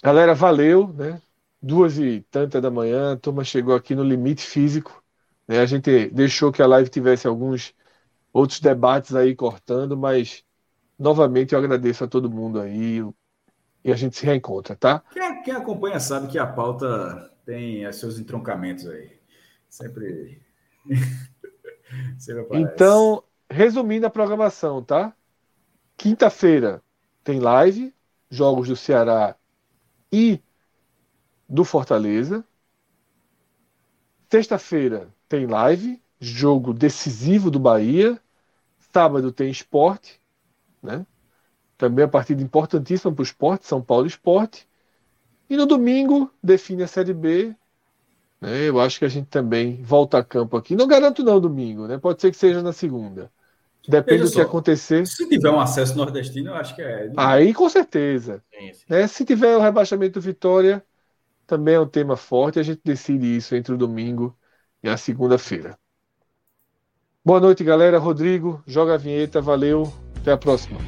Galera, valeu, né? Duas e tanta da manhã, a turma chegou aqui no limite físico. Né? A gente deixou que a live tivesse alguns outros debates aí cortando, mas novamente eu agradeço a todo mundo aí e a gente se reencontra, tá? Quem, quem acompanha sabe que a pauta tem seus entroncamentos aí. Sempre. Sempre então, resumindo a programação, tá? Quinta-feira tem live, jogos do Ceará e do Fortaleza. Sexta-feira tem live, jogo decisivo do Bahia Sábado tem esporte, né? Também a partida importantíssima para o esporte, São Paulo Esporte. E no domingo define a Série B. Né? Eu acho que a gente também volta a campo aqui. Não garanto não domingo, né? Pode ser que seja na segunda. Depende Veja do só, que acontecer. Se tiver um acesso nordestino, eu acho que é. Aí com certeza. Sim, sim. Né? Se tiver o rebaixamento do Vitória, também é um tema forte. A gente decide isso entre o domingo e a segunda-feira. Boa noite, galera. Rodrigo, joga a vinheta. Valeu. Até a próxima.